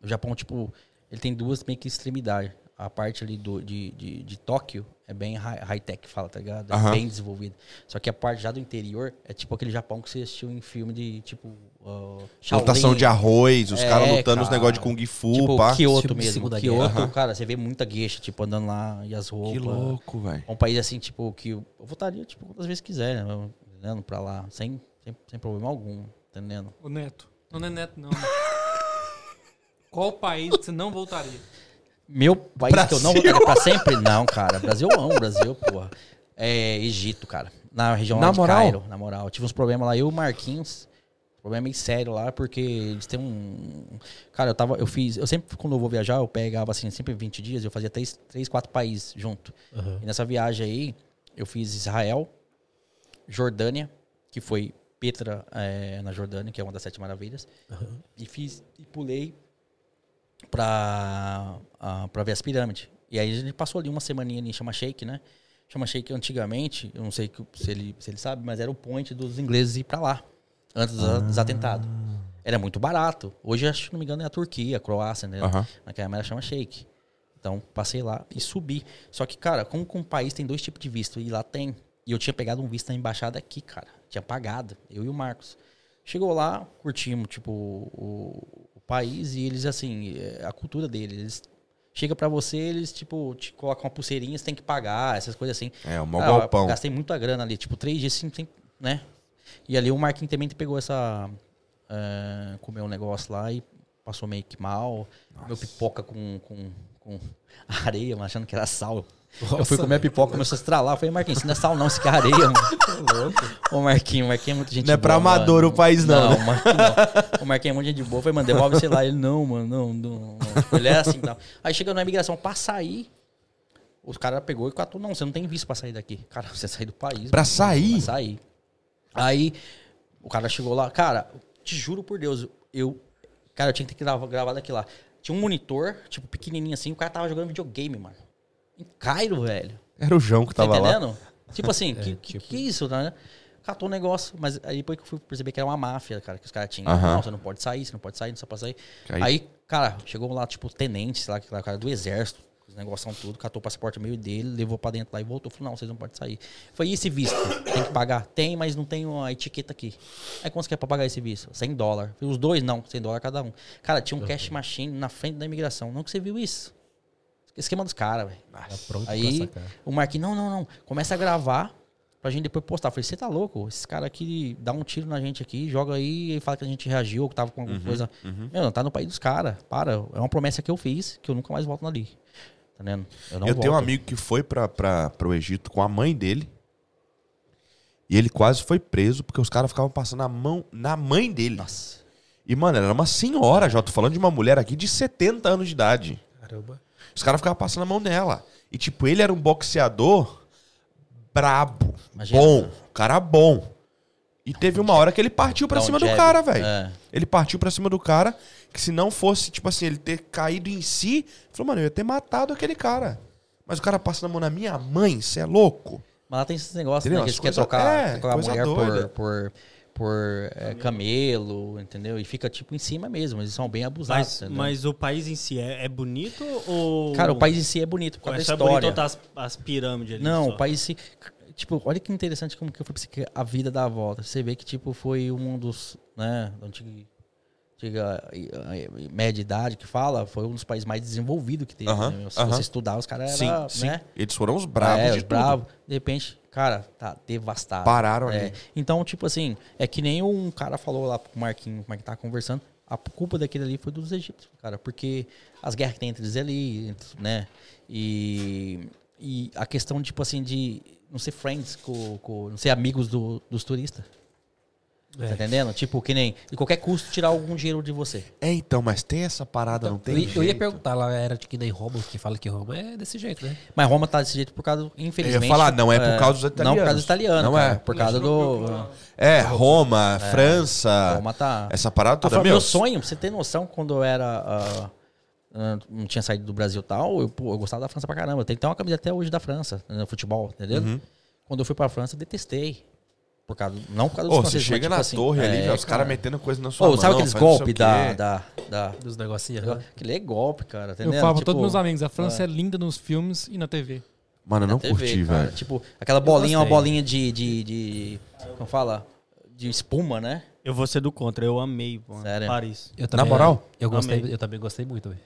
O Japão, tipo, ele tem duas meio que extremidades. A parte ali do, de, de, de Tóquio é bem hi- high-tech, fala, tá ligado? É
Aham.
bem desenvolvido. Só que a parte já do interior é tipo aquele Japão que você assistiu em filme de, tipo, uh, Shaolin.
Plantação de arroz, os
É,
caras lutando os
cara.
negócios de Kung Fu,
Tipo,
pá.
Kyoto
de
mesmo. Kyoto,
Guerra.
cara, você vê muita gueixa, tipo, andando lá e as roupas.
Que louco, velho.
É um país assim, tipo, que eu votaria, tipo, quantas vezes quiser, né? Entendendo? Pra lá, sem, sem, sem problema algum, entendendo?
O Neto. Não, não é Neto, não. Qual país que você não voltaria?
Meu país que eu não
Brasil.
votaria pra sempre? Não, cara. Brasil eu amo, Brasil, porra. É Egito, cara. Na região
Na
lá de
moral?
Cairo, na moral. Tive uns problemas lá, eu e o Marquinhos. Problema meio sério lá, porque eles têm um. Cara, eu tava. Eu fiz. Eu sempre, quando eu vou viajar, eu pegava assim, sempre 20 dias, eu fazia três, três quatro países junto. E nessa viagem aí, eu fiz Israel, Jordânia, que foi Petra, é, na Jordânia, que é uma das sete maravilhas. E fiz e pulei pra, ah, pra ver as pirâmides. E aí a gente passou ali uma semaninha ali em Chama Shake, né? Chama Shake antigamente, eu não sei se ele, se ele sabe, mas era o point dos ingleses ir pra lá, antes dos, dos atentados. Era muito barato. Hoje, acho que se não me engano, é a Turquia, a Croácia, né?
Aham.
Naquela época chama Shake. Então, passei lá e subi. Só que, cara, como com um país tem dois tipos de visto, e lá tem. E eu tinha pegado um visto na embaixada aqui, cara. Tinha pagado, eu e o Marcos. Chegou lá, curtimos, tipo, o país e eles, assim, é, a cultura deles. Eles chega pra você, eles, tipo, te colocam uma pulseirinha, você tem que pagar, essas coisas assim.
É, o mó
Ah,
galpão.
Gastei muita grana ali, tipo, três dias, assim, sem- né? E ali o Marquinhos também pegou essa. é, comeu um negócio lá e passou meio que mal. Comeu pipoca com, com, com areia, achando que era sal. Eu fui comer a pipoca, começou a estralar. Eu falei, Marquinhos, não é sal, não, isso aqui é areia, mano. Ô, Marquinhos, o Marquinhos é muita gente
Não é pra
boa,
amador
mano.
o país, não, né?
Não, o Marquinhos não. O Marquinhos é muito gente boa. Eu falei, mano, devolve, sei lá. Ele, não, mano, não, não. não. Tipo, ele é assim e tal. Aí chega na imigração pra sair. Os caras pegou e catou, não, você não tem visto pra sair daqui. Cara, você sair do país.
Pra
mano.
sair?
Pra sair. Aí, o cara chegou lá, cara, te juro por Deus, eu. Cara, eu tinha que ter gravado, gravado aqui lá. Tinha um monitor, tipo, pequenininho assim, o cara tava jogando videogame, mano. Em Cairo, velho.
Era o João que
Tá
tava lá.
entendendo? Tipo assim, que, que,
tipo-
que isso, né? Catou o negócio, mas aí depois que eu fui perceber que era uma máfia, cara, que os caras tinham.
Aham.
Não, você não pode sair, você não pode sair, não pode sair.
Aí-
Aí, cara, chegou lá, tipo, tenente, sei lá, que lá, cara do exército, os negócios tudo, catou o passaporte meio dele, levou pra dentro lá e voltou. Falou, não, vocês não podem sair. Foi e esse visto? Tem que pagar? Tem, mas não tem a etiqueta aqui. Aí quanto você quer pra pagar esse visto? 100 dólares. Os dois, não, 100 dólares cada um. Cara, tinha um cash machine na frente da imigração. Não que você viu isso. Esquema dos caras, velho.
Tá
Aí o Marquinhos, não, não, não. Começa a gravar pra gente depois postar. Eu falei, você tá louco? Esse cara aqui dá um tiro na gente aqui, joga aí e fala que a gente reagiu, que tava com alguma coisa. Meu, não tá no país dos caras. Para. É uma promessa que eu fiz, que eu nunca mais volto ali. Tá vendo? Eu não
eu tenho um amigo que foi pra, pra, pro Egito com a mãe dele. E ele quase foi preso porque os caras ficavam passando a mão na mãe dele.
Nossa.
E, mano, ela era uma senhora já. Tô falando de uma mulher aqui de 70 anos de idade.
Caramba.
Os caras ficavam passando a mão nela. E, tipo, ele era um boxeador brabo.
Imagina.
Bom. Cara bom. E teve uma hora que ele partiu pra
Dá um
cima do cara, velho.
É.
Ele partiu pra cima do cara, que se não fosse, tipo assim, ele ter caído em si, falou, mano, eu ia ter matado aquele cara. Mas o cara passa na mão na minha mãe, você é louco?
Mas lá tem esses negócios,
Entendeu?
né? Que eles querem
coisa-
trocar,
é,
trocar a mulher por, por, por é, camelo, entendeu? E fica tipo em cima mesmo. Eles são bem abusados.
Mas, mas o país em si é, é bonito ou.
Cara, o país em si é bonito por causa da
Só é bonito
história.
as, as pirâmides ali?
Não,
só?
o país se. Tipo, olha que interessante como que eu falei pra você que a vida dá a volta. Você vê que, tipo, foi um dos, né, da antiga, antiga eh, eh, média idade que fala, foi um dos países mais desenvolvidos que teve.
Aham,
né, meu? Se
aham.
você estudar, os caras
Sim,
eram,
sim.
né?
Eles foram os bravos
é,
de
os
tudo.
bravos. De repente, cara, tá devastado.
Pararam
É.
ali.
Então, tipo assim, é que nem um cara falou lá pro Marquinhos, o Marquinhos tava conversando, a culpa daquele ali foi dos egípcios, cara, porque as guerras que tem entre eles ali, né, e, e a questão, tipo assim, de não ser friends, com, com- não ser amigos do- dos turistas. Tá
É.
entendendo? Tipo, que nem, de qualquer custo, tirar algum dinheiro de você.
É, então, mas tem essa parada, não tem
eu, eu ia
jeito.
perguntar lá, era de que nem Roma, que fala que Roma é desse jeito, né?
Mas Roma tá desse jeito por causa, infelizmente...
falar, não é por causa dos
Não por causa
italianos.
dos italianos,
Não
cara,
é.
por causa do...
É, Roma, França,
Roma tá...
essa parada
Ah,
toda.
foi
meu,
sonho, pra você ter noção, quando eu era. ah, ah, não tinha saído do Brasil e tal, eu, pô, eu gostava da França pra caramba. Eu tenho até uma camisa até hoje da França, no futebol, entendeu?
Uhum.
Quando eu fui pra França, eu detestei. Por causa, não por causa dos
Ô, você
franceses, mas,
chega
tipo
na
assim,
torre ali,
é,
velho, os caras
cara.
metendo coisa na sua
Ô,
mão.
sabe aqueles golpes da, da, da.
Dos negocinhos. né?
Aquele é golpe, cara,
Eu
entendeu?
falo pra
Tipo,
todos meus amigos, a França é linda nos filmes e na TV.
Mano, eu não
TV,
curti,
cara.
velho.
Tipo, aquela bolinha, uma bolinha de, de, de. Como fala? De espuma, né?
Eu vou ser do contra, eu amei mano,
Sério?
Paris.
Eu também,
Na moral?
Eu, gostei,
Amei.
eu também gostei muito, velho.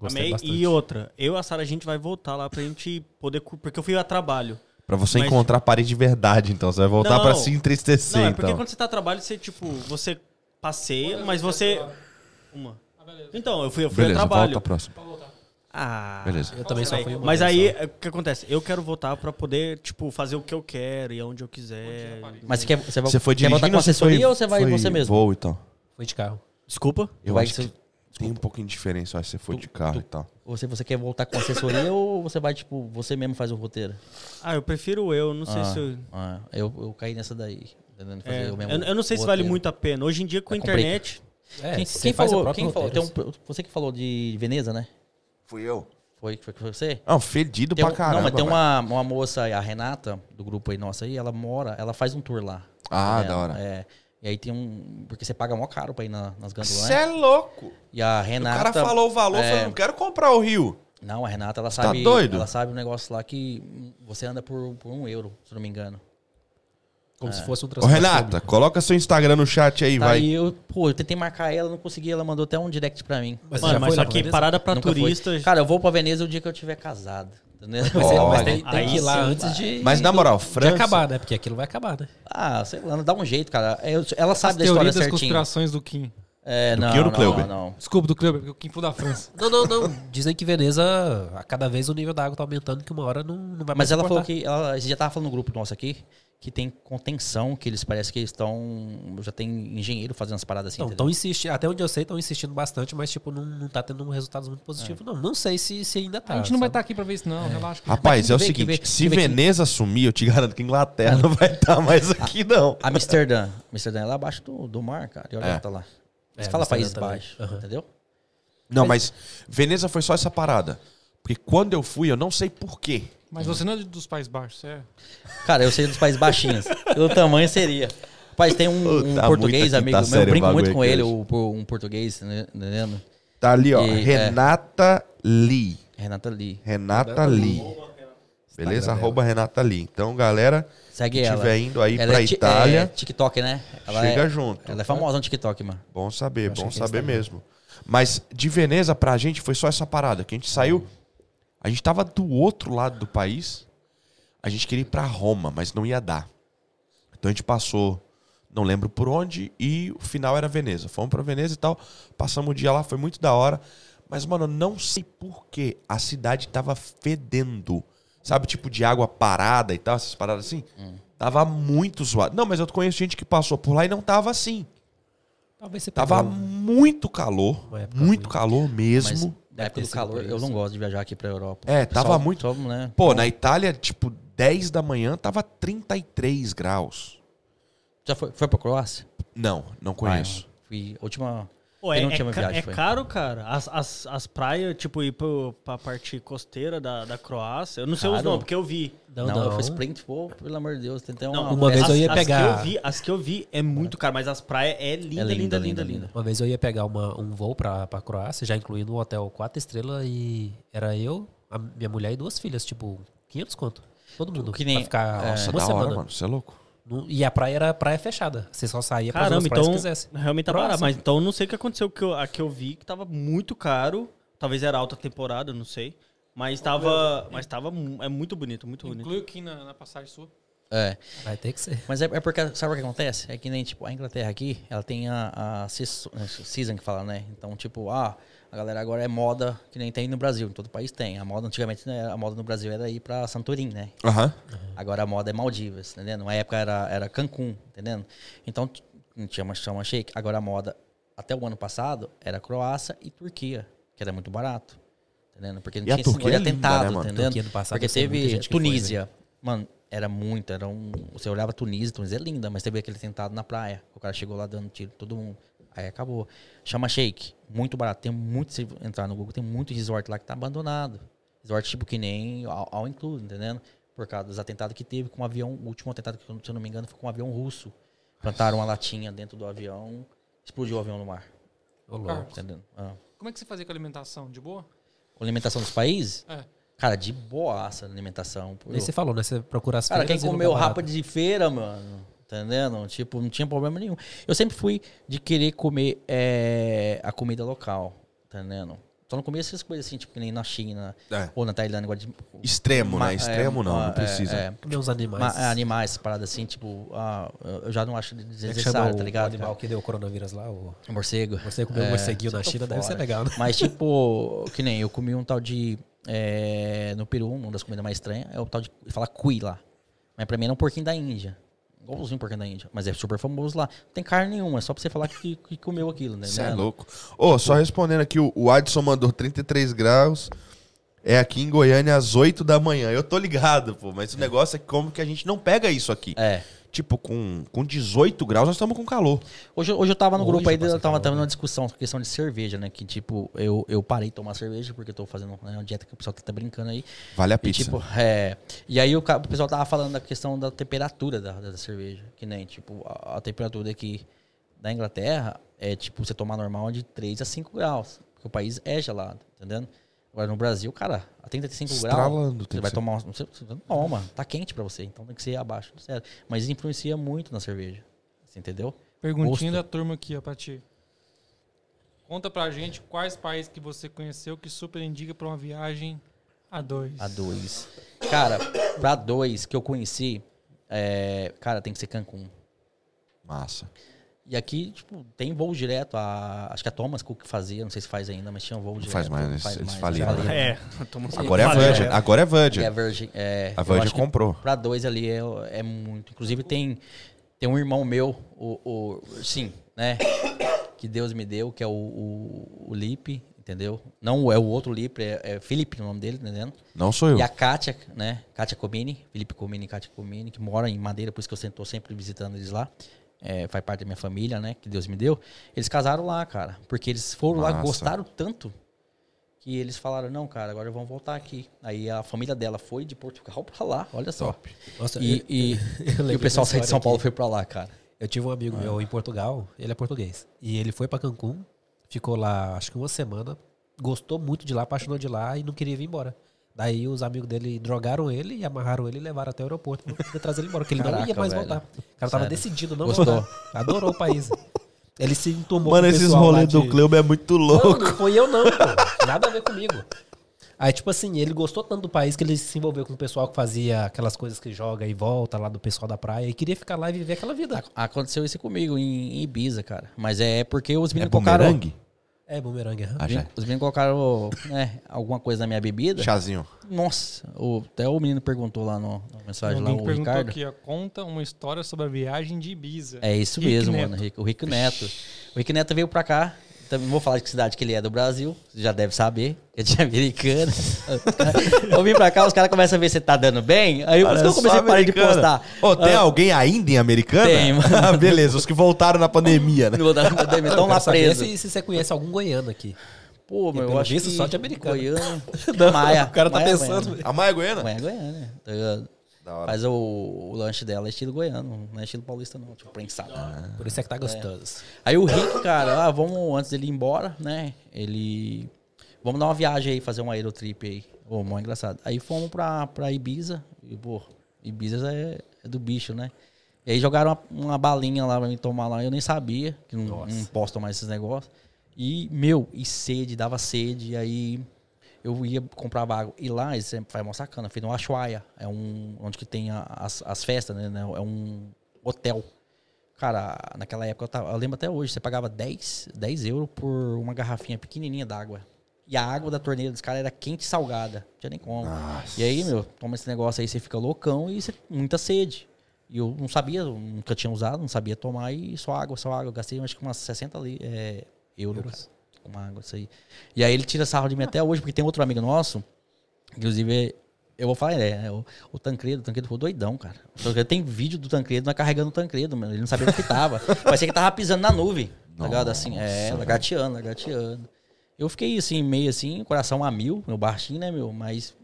Gostei
amei.
bastante.
E outra, eu e a Sara, a gente vai voltar lá pra gente poder. Porque eu fui a trabalho.
Pra você
Mas-
encontrar Paris de verdade, então. Você vai voltar
Não.
pra se entristecer,
Não, é porque
então.
quando você tá a trabalho, você, tipo, você passeia, mas você. Uma. Então, eu fui, eu fui
Beleza,
a trabalho.
volta próximo.
Ah.
Beleza.
Eu também só fui uma
Mas
vez
aí,
só.
é, o que acontece? Eu quero voltar pra poder, tipo, fazer o que eu quero e aonde eu quiser.
Mas você quer, você vai,
Você foi
quer voltar com assessoria
foi,
ou você vai
foi
você mesmo?
voo e tal?
Fui de carro.
Desculpa?
Eu
Vai
acho
ser-
que tem um pouquinho de diferença, eu acho que você foi de carro e tal.
Se você quer voltar com assessoria ou você vai, tipo, você mesmo faz o roteiro?
Ah, eu prefiro eu, não sei
ah,
se eu...
ah, eu, eu caí nessa daí.
É,
o mesmo
eu, eu não sei se vale muito a pena. Hoje em dia, com a
É,
internet.
É,
Quem,
você
quem falou?
próprio
Quem falou? um- você que falou de Veneza, né?
Fui eu.
Foi, foi, foi você?
Não, fedido
Tem
pra caramba.
não, mas tem uma, uma moça a Renata, do grupo aí nossa aí, ela mora, ela faz um tour lá.
Ah,
É,
da hora.
É. E aí tem um. Porque você paga mó caro pra ir na- nas gândulas.
Você é louco.
E a
O
Renata.
cara falou o valor, eu
é.
falei, não quero comprar o Rio.
Não, a Renata, ela
Tá
sabe.
doido?
Ela sabe um negócio lá que você anda por, por um euro, se não me engano.
Como se fosse um
Ô,
transporte
Renata,
público.
coloca seu Instagram no chat aí,
Tá
vai.
Aí eu, pô, eu tentei marcar ela, não consegui, ela mandou até um direct pra mim.
Mas
Mano, mas
foi
só que parada pra
Nunca foi.
turista.
Cara, eu vou pra Veneza o dia que eu tiver casado. Entendeu?
Mas, é- mas tem, tem
Aí
que ir lá
sim,
antes de.
Mas na moral,
de
França.
acabar, né? Porque aquilo vai acabar, né?
Ah, sei lá, dá um jeito, cara. Eu- ela
As
sabe da história
das
certinho.
conspirações do Kim.
É,
Do
não,
Kim ou do
não, não.
Desculpa, do Kleber, porque o Kim foi da França.
Não, não, não. Dizem que Veneza, a cada vez o nível da água tá aumentando, que uma hora não, não vai mais
Mas ela falou que. Ela, a gente já tava falando no grupo nosso aqui que tem contenção, que eles parece que eles estão. Já tem engenheiro fazendo as paradas assim.
Não,
entendeu?
tão insistindo, até onde eu sei, estão insistindo bastante, mas tipo, não, não tá tendo resultados muito positivos, não. Não sei se, se ainda tá.
a gente não vai
sabe?
estar aqui pra ver isso, não. Relaxa.
Rapaz,
Mas
é o
vê,
seguinte,
vê,
se
vê que-
Veneza sumir, eu te garanto que Inglaterra não vai estar mais aqui, não.
Amsterdã. Amsterdã é lá abaixo do, do mar, cara. E olha
É.
tá lá. Você
É,
fala
Amsterdã também.
Baixos,
Aham.
entendeu?
Não, mas Veneza foi só essa parada. Porque quando eu fui, eu não sei porquê.
Mas você não é dos Países Baixos, você é.
Cara, eu sei dos países baixinhos. Pelo tamanho seria. Rapaz, tem um,
Ô,
um
tá
português, amigo meu. Eu brinco muito com
aqui
ele, o, um português, né, entendendo?
Tá ali, ó.
E, é.
Renata Lee.
Renata Lee.
Renata Lee. Beleza? Arroba Renata Lee. Então, galera,
Segue
que
ela.
estiver indo aí
ela
pra
é, ti-
Itália,
é TikTok, né? Ela
chega
é,
junto.
Ela é famosa no TikTok, mano.
Bom saber, bom saber mesmo. Mas de Veneza pra gente foi só essa parada. Que a gente saiu. A gente tava do outro lado do país. A gente queria ir pra Roma, mas não ia dar. Então a gente passou, não lembro por onde, e o final era Veneza. Fomos pra Veneza e tal. Passamos o dia lá, foi muito da hora. Mas, mano, eu não sei por que a cidade tava fedendo. Sabe, tipo de água parada e tal, essas paradas assim? Tava muito zoado. Não, mas eu conheço gente que passou por lá e não tava assim.
Talvez você
Tava
pegou-
muito calor, muito
ruim.
calor
Mas na época do calor, eu não gosto de viajar aqui pra Europa.
É, tava
Só-
muito-
só, né?
Pô, na Itália, tipo, 10 da manhã tava 33 graus.
Já foi, foi pra Croácia?
Não, não conheço.
Ah, fui. Última.
Pô, é, é,
viagem
é
foi.
caro, cara. As, as, as praias, tipo, ir pro, pra parte costeira da, da Croácia. Eu não sei os
Caro?
nomes, porque eu vi.
Não,
Não,
não.
eu fui sprint, pô, pelo amor de Deus. Tem até uma.
Não,
uma vez
as,
eu ia
as
pegar-
Que eu vi, as que eu vi é muito caro, mas as praias é linda,
É
linda,
linda,
linda,
linda,
linda.
Uma vez eu ia pegar uma, um voo pra, pra Croácia, já incluindo um hotel quatro estrelas, e era eu, a minha mulher e duas filhas, tipo, 500 conto. Todo mundo.
Que nem-
pra ficar
é,
Nossa,
uma
da
semana.
hora, mano. Você é louco.
E a praia era praia fechada. Você só saía pra
Caramba, então
se quisesse.
realmente tá barato. Mas então eu não sei o que aconteceu, que eu, a que eu vi que tava muito caro. Talvez era alta temporada, não sei. Mas tava, mas tava é muito bonito, muito bonito.
Inclui o Kim na, na passagem sua.
É.
Vai ter que ser.
Mas é, é porque, sabe o que acontece? É que nem, tipo, a Inglaterra aqui, ela tem a, a season que fala, né? Então, tipo, ah, a galera agora é moda que nem tem no Brasil, em todo país tem. A moda, antigamente, né, a moda no Brasil era ir pra Santorini, né?
Aham.
Agora a moda é Maldivas, entendendo? Uma época era, era Cancún, entendendo? Então, tinha mais chama shake. Agora a moda, até o ano passado, era Croácia e Turquia, que era muito barato. Entendendo? Porque não
E
tinha esse
é linda,
atentado,
né, mano?
entendendo? Porque
teve que foi, né?
Tunísia. Mano, era muito, era um. Você olhava Tunísia, Tunísia é linda, mas teve aquele atentado na praia. O cara chegou lá dando tiro, todo mundo. Aí acabou. Chama Shake, muito barato. Tem muito, se entrar no Google, tem muito resort lá que tá abandonado. Resort tipo que nem ao, ao include, entendendo? Por causa dos atentados que teve com um avião. O último atentado, que, se eu não me engano, foi com um avião russo. Plantaram uma latinha dentro do avião, explodiu o avião no mar.
Ô, louco.
Entendendo? Ah.
como é que você fazia com a alimentação? De boa?
Com alimentação dos países,
É.
cara, de boaça a alimentação.
Nem você falou, né? Você procura as
Cara, quem comeu rapa de feira, mano, entendendo? Tipo, não tinha problema nenhum. Eu sempre fui de querer comer é, a comida local, entendendo? Só não comia essas coisas assim, tipo, que nem na China
É.
ou na Tailândia. Agora de,
Extremo, né? Extremo
é,
não,
ah,
não precisa.
É, é,
Comer uns animais.
ma- é, animais, paradas assim, tipo, ah, eu já não acho
é
desnecessário,
o,
tá ligado?
o animal que deu o coronavírus lá? O...
Morcego.
Você comeu um
É,
morceguinho na China, deve ser legal, né?
Mas, tipo, que nem eu comi um tal de. é, no Peru, uma das comidas mais estranhas, é o tal de. Fala cui lá. Mas pra mim era um porquinho da Índia. Igualzinho porquinho da Índia. Mas é super famoso lá. Não tem carne nenhuma, é só pra você falar que, que comeu aquilo, né?
Você é louco. Ô, só respondendo aqui, o- o Adson mandou 33 graus. É aqui em Goiânia às 8 da manhã. Eu tô ligado, pô, mas o negócio é como que a gente não pega isso aqui.
É.
tipo, com, com 18 graus, nós estamos com calor.
Hoje, hoje eu tava no
Hoje
grupo aí, eu tava tendo
né?
uma discussão, questão de cerveja, né? Que tipo, eu, eu parei de tomar cerveja porque eu tô fazendo né, uma dieta que o pessoal tá brincando aí.
Vale a
E,
pizza.
tipo, é, e aí o, o pessoal tava falando da questão da temperatura da, da cerveja. Que nem, tipo, a, a temperatura aqui da Inglaterra é, tipo, você tomar normal de 3 a 5 graus. Porque o país é gelado, entendendo? Agora no Brasil, cara, a 35 graus,
Estralando, tem
você
que
vai
ser.
tomar... Você, você não toma, tá quente pra você. Então tem que ser abaixo do zero. Mas influencia muito na cerveja. Você entendeu?
Perguntinha
Gosto.
da turma aqui, ó, pra ti. Conta pra gente quais países que você conheceu que super indica pra uma viagem a dois.
A dois. Cara, pra dois que eu conheci, é, cara, tem que ser Cancún.
Massa.
E aqui, tipo, tem voo direto. A, acho que a Thomas Cook fazia, não sei se faz ainda, mas tinha um voo direto.
faz mais, eles- eles faliram,
faliram.
É, Thomas
Agora é Virgin. Agora é Virgin.
A Virgin, é,
A Virgin comprou.
Pra dois ali é, é muito. Inclusive tem, tem um irmão meu, o, o- sim, né? Que Deus me deu, que é o, o, o Lipe, entendeu? Não é o outro Lipe, é, é Felipe o nome dele, tá entendendo?
Não sou eu.
E a Kátia, né? Kátia Comini, Felipe Comini e Kátia Comini, que mora em Madeira, por isso que eu estou sempre visitando eles lá. É, faz parte da minha família, né? Que Deus me deu. Eles casaram lá, cara. Porque eles foram lá,
Massa.
gostaram tanto que eles falaram, não, cara, agora vamos voltar aqui. Aí a família dela foi de Portugal pra lá, olha só.
Nossa,
E,
eu-
e,
eu
e o pessoal saiu de São Paulo
aqui.
foi pra lá, cara.
Eu tive um amigo meu em Portugal, ele é português. E ele foi pra Cancún, ficou lá acho que uma semana, gostou muito de lá, apaixonou de lá e não queria vir embora. Daí os amigos dele drogaram ele e amarraram ele e levaram até o aeroporto pra poder trazer ele embora, porque ele não ia mais
velho.
voltar. O cara tava
Sério.
decidido não
Gostou?
voltar. Adorou o país. Ele se entomou
Mano,
com o
esses rolês do
de-
Cleuber é muito
Não,
louco.
não foi eu não, pô. Nada a ver comigo. Aí, tipo assim, ele gostou tanto do país que ele se envolveu com o pessoal que fazia aquelas coisas que joga e volta lá do pessoal da praia e queria ficar lá e viver aquela vida.
Ac- Aconteceu isso comigo em, Ibiza, cara. Mas é porque os
É
meninos colocaram.
bumerangue?
É, bumerangue.
Ah, já.
Os meninos colocaram né, alguma coisa na minha bebida.
Chazinho.
Nossa, o- até o menino perguntou lá no, na mensagem lá,
Alguém
o
perguntou
Ricardo.
aqui, ó, conta uma história sobre a viagem de Ibiza.
É isso
Rick
mesmo,
Neto.
mano. O Rick Neto. O Rick Neto veio pra cá. Também vou falar de que cidade que ele é do Brasil. Você já deve saber. É americano. eu vim pra cá, os caras começam a ver se tá dando bem. Aí que eu comecei a parar de postar.
Ô, tem
Ah,
alguém ainda em Americana?
Tem, mano.
Ah, Beleza, os que voltaram na pandemia, né?
Dar uma DM, Estão
Eu
lá presos.
Se, se você conhece algum goiano aqui.
Pô, meu, eu acho
visto,
que
só de americano.
Goiânia.
Não,
Maia.
o cara tá
Maia é
pensando.
A Maia é Goiana?
Maia é Goiânia. Mas o, o lanche dela é estilo goiano, não é estilo paulista não, tipo prensado.
Por isso é que tá gostoso.
Aí o Rick, cara, ah, vamos, antes dele ir embora, né, ele... Vamos dar uma viagem aí, fazer uma aerotrip aí. Ô, mó engraçado. Aí fomos pra, pra Ibiza, e, pô, Ibiza é, é do bicho, né? E aí jogaram uma, uma balinha lá pra mim tomar lá, eu nem sabia, que não, não posso tomar esses negócios. E, meu, e sede, dava sede, e aí eu ia comprar água. E lá, isso é- faz uma sacana, fez no Ashuaia, é um, onde que tem as, as festas, né, né, é um hotel. Cara, naquela época, eu, tava- eu lembro até hoje, você pagava 10, 10 euros por uma garrafinha pequenininha d'água. E a água da torneira dos caras era quente e salgada. Não tinha nem como.
Nossa.
E aí, meu, toma esse negócio aí, você fica loucão e você, muita sede. E eu não sabia, nunca tinha usado, não sabia tomar e só água, só água. Eu gastei acho que umas 60 li, é, euros cara, com água, isso aí. E aí ele tira sarro de mim até hoje, porque tem outro amigo nosso, inclusive, eu vou falar, é, o, o Tancredo, o Tancredo ficou doidão, cara. O tem vídeo do Tancredo, nós carregando o Tancredo, mano. Ele não sabia onde que tava. Parecia que tava pisando na nuvem, tá ligado? Assim, é,
Nossa,
lagarteando, lagarteando. Eu fiquei assim, meio assim, coração a mil, meu baixinho, né, meu? Mas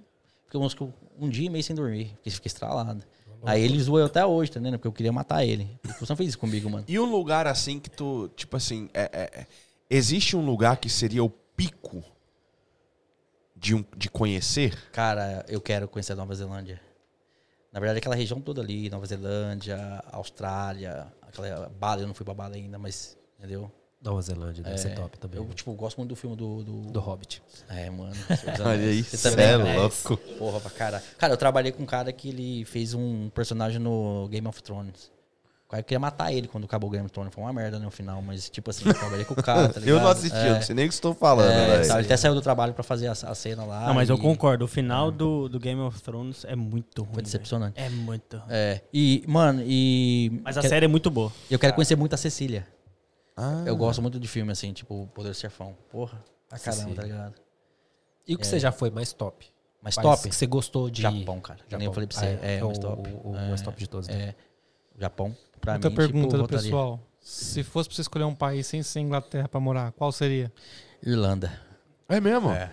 fiquei uns, um dia e meio sem dormir, porque fiquei estralado. Aí ele zoou eu até hoje, tá entendendo? Porque eu queria matar ele. Você não fez isso comigo, mano.
E um lugar assim que tu, tipo assim, é, é- é- existe um lugar que seria o pico de, um, de conhecer?
Cara, eu quero conhecer a Nova Zelândia. Na verdade, aquela região toda ali, Nova Zelândia, Austrália, aquela Bali, eu não fui pra Bali ainda, mas, entendeu?
Nova Zelândia deve ser top também.
Eu, tipo, gosto muito do filme do... Do,
Do Hobbit.
É, mano.
Olha aí,
Você
cê
também
é louco.
Porra, pra cara. Cara, eu trabalhei com um cara que ele fez um personagem no Game of Thrones. O cara queria matar ele quando acabou o Game of Thrones. Foi uma merda no final, mas tipo assim, eu trabalhei com o cara, tá ligado?
Eu não assisti, eu
É,
não sei nem o que estou falando,
é,
velho.
tá, ele até saiu do trabalho pra fazer a, a cena lá.
Não, mas eu
e
concordo. O final do, do Game of Thrones é muito ruim.
Foi decepcionante.
É muito ruim.
É, e, mano, e.
Mas a
quer-
série é muito boa.
Eu quero conhecer muito a Cecília.
Ah,
Eu gosto muito de filme, assim, tipo Poder Serfão. Porra, pra caramba,
Cecília.
tá ligado?
E o que você já foi mais top?
Mas
País
top?
Que você gostou de.
Japão, cara. Que nem eu falei pra você.
Ah,
É,
o,
mais top.
o, o
É,
mais top de todos. né?
É. Japão, pra
Outra
mim,
pergunta
tipo,
do
voltaria.
pessoal. Se fosse pra você escolher um país sem ser Inglaterra pra morar, qual seria?
Irlanda.
É mesmo?
É.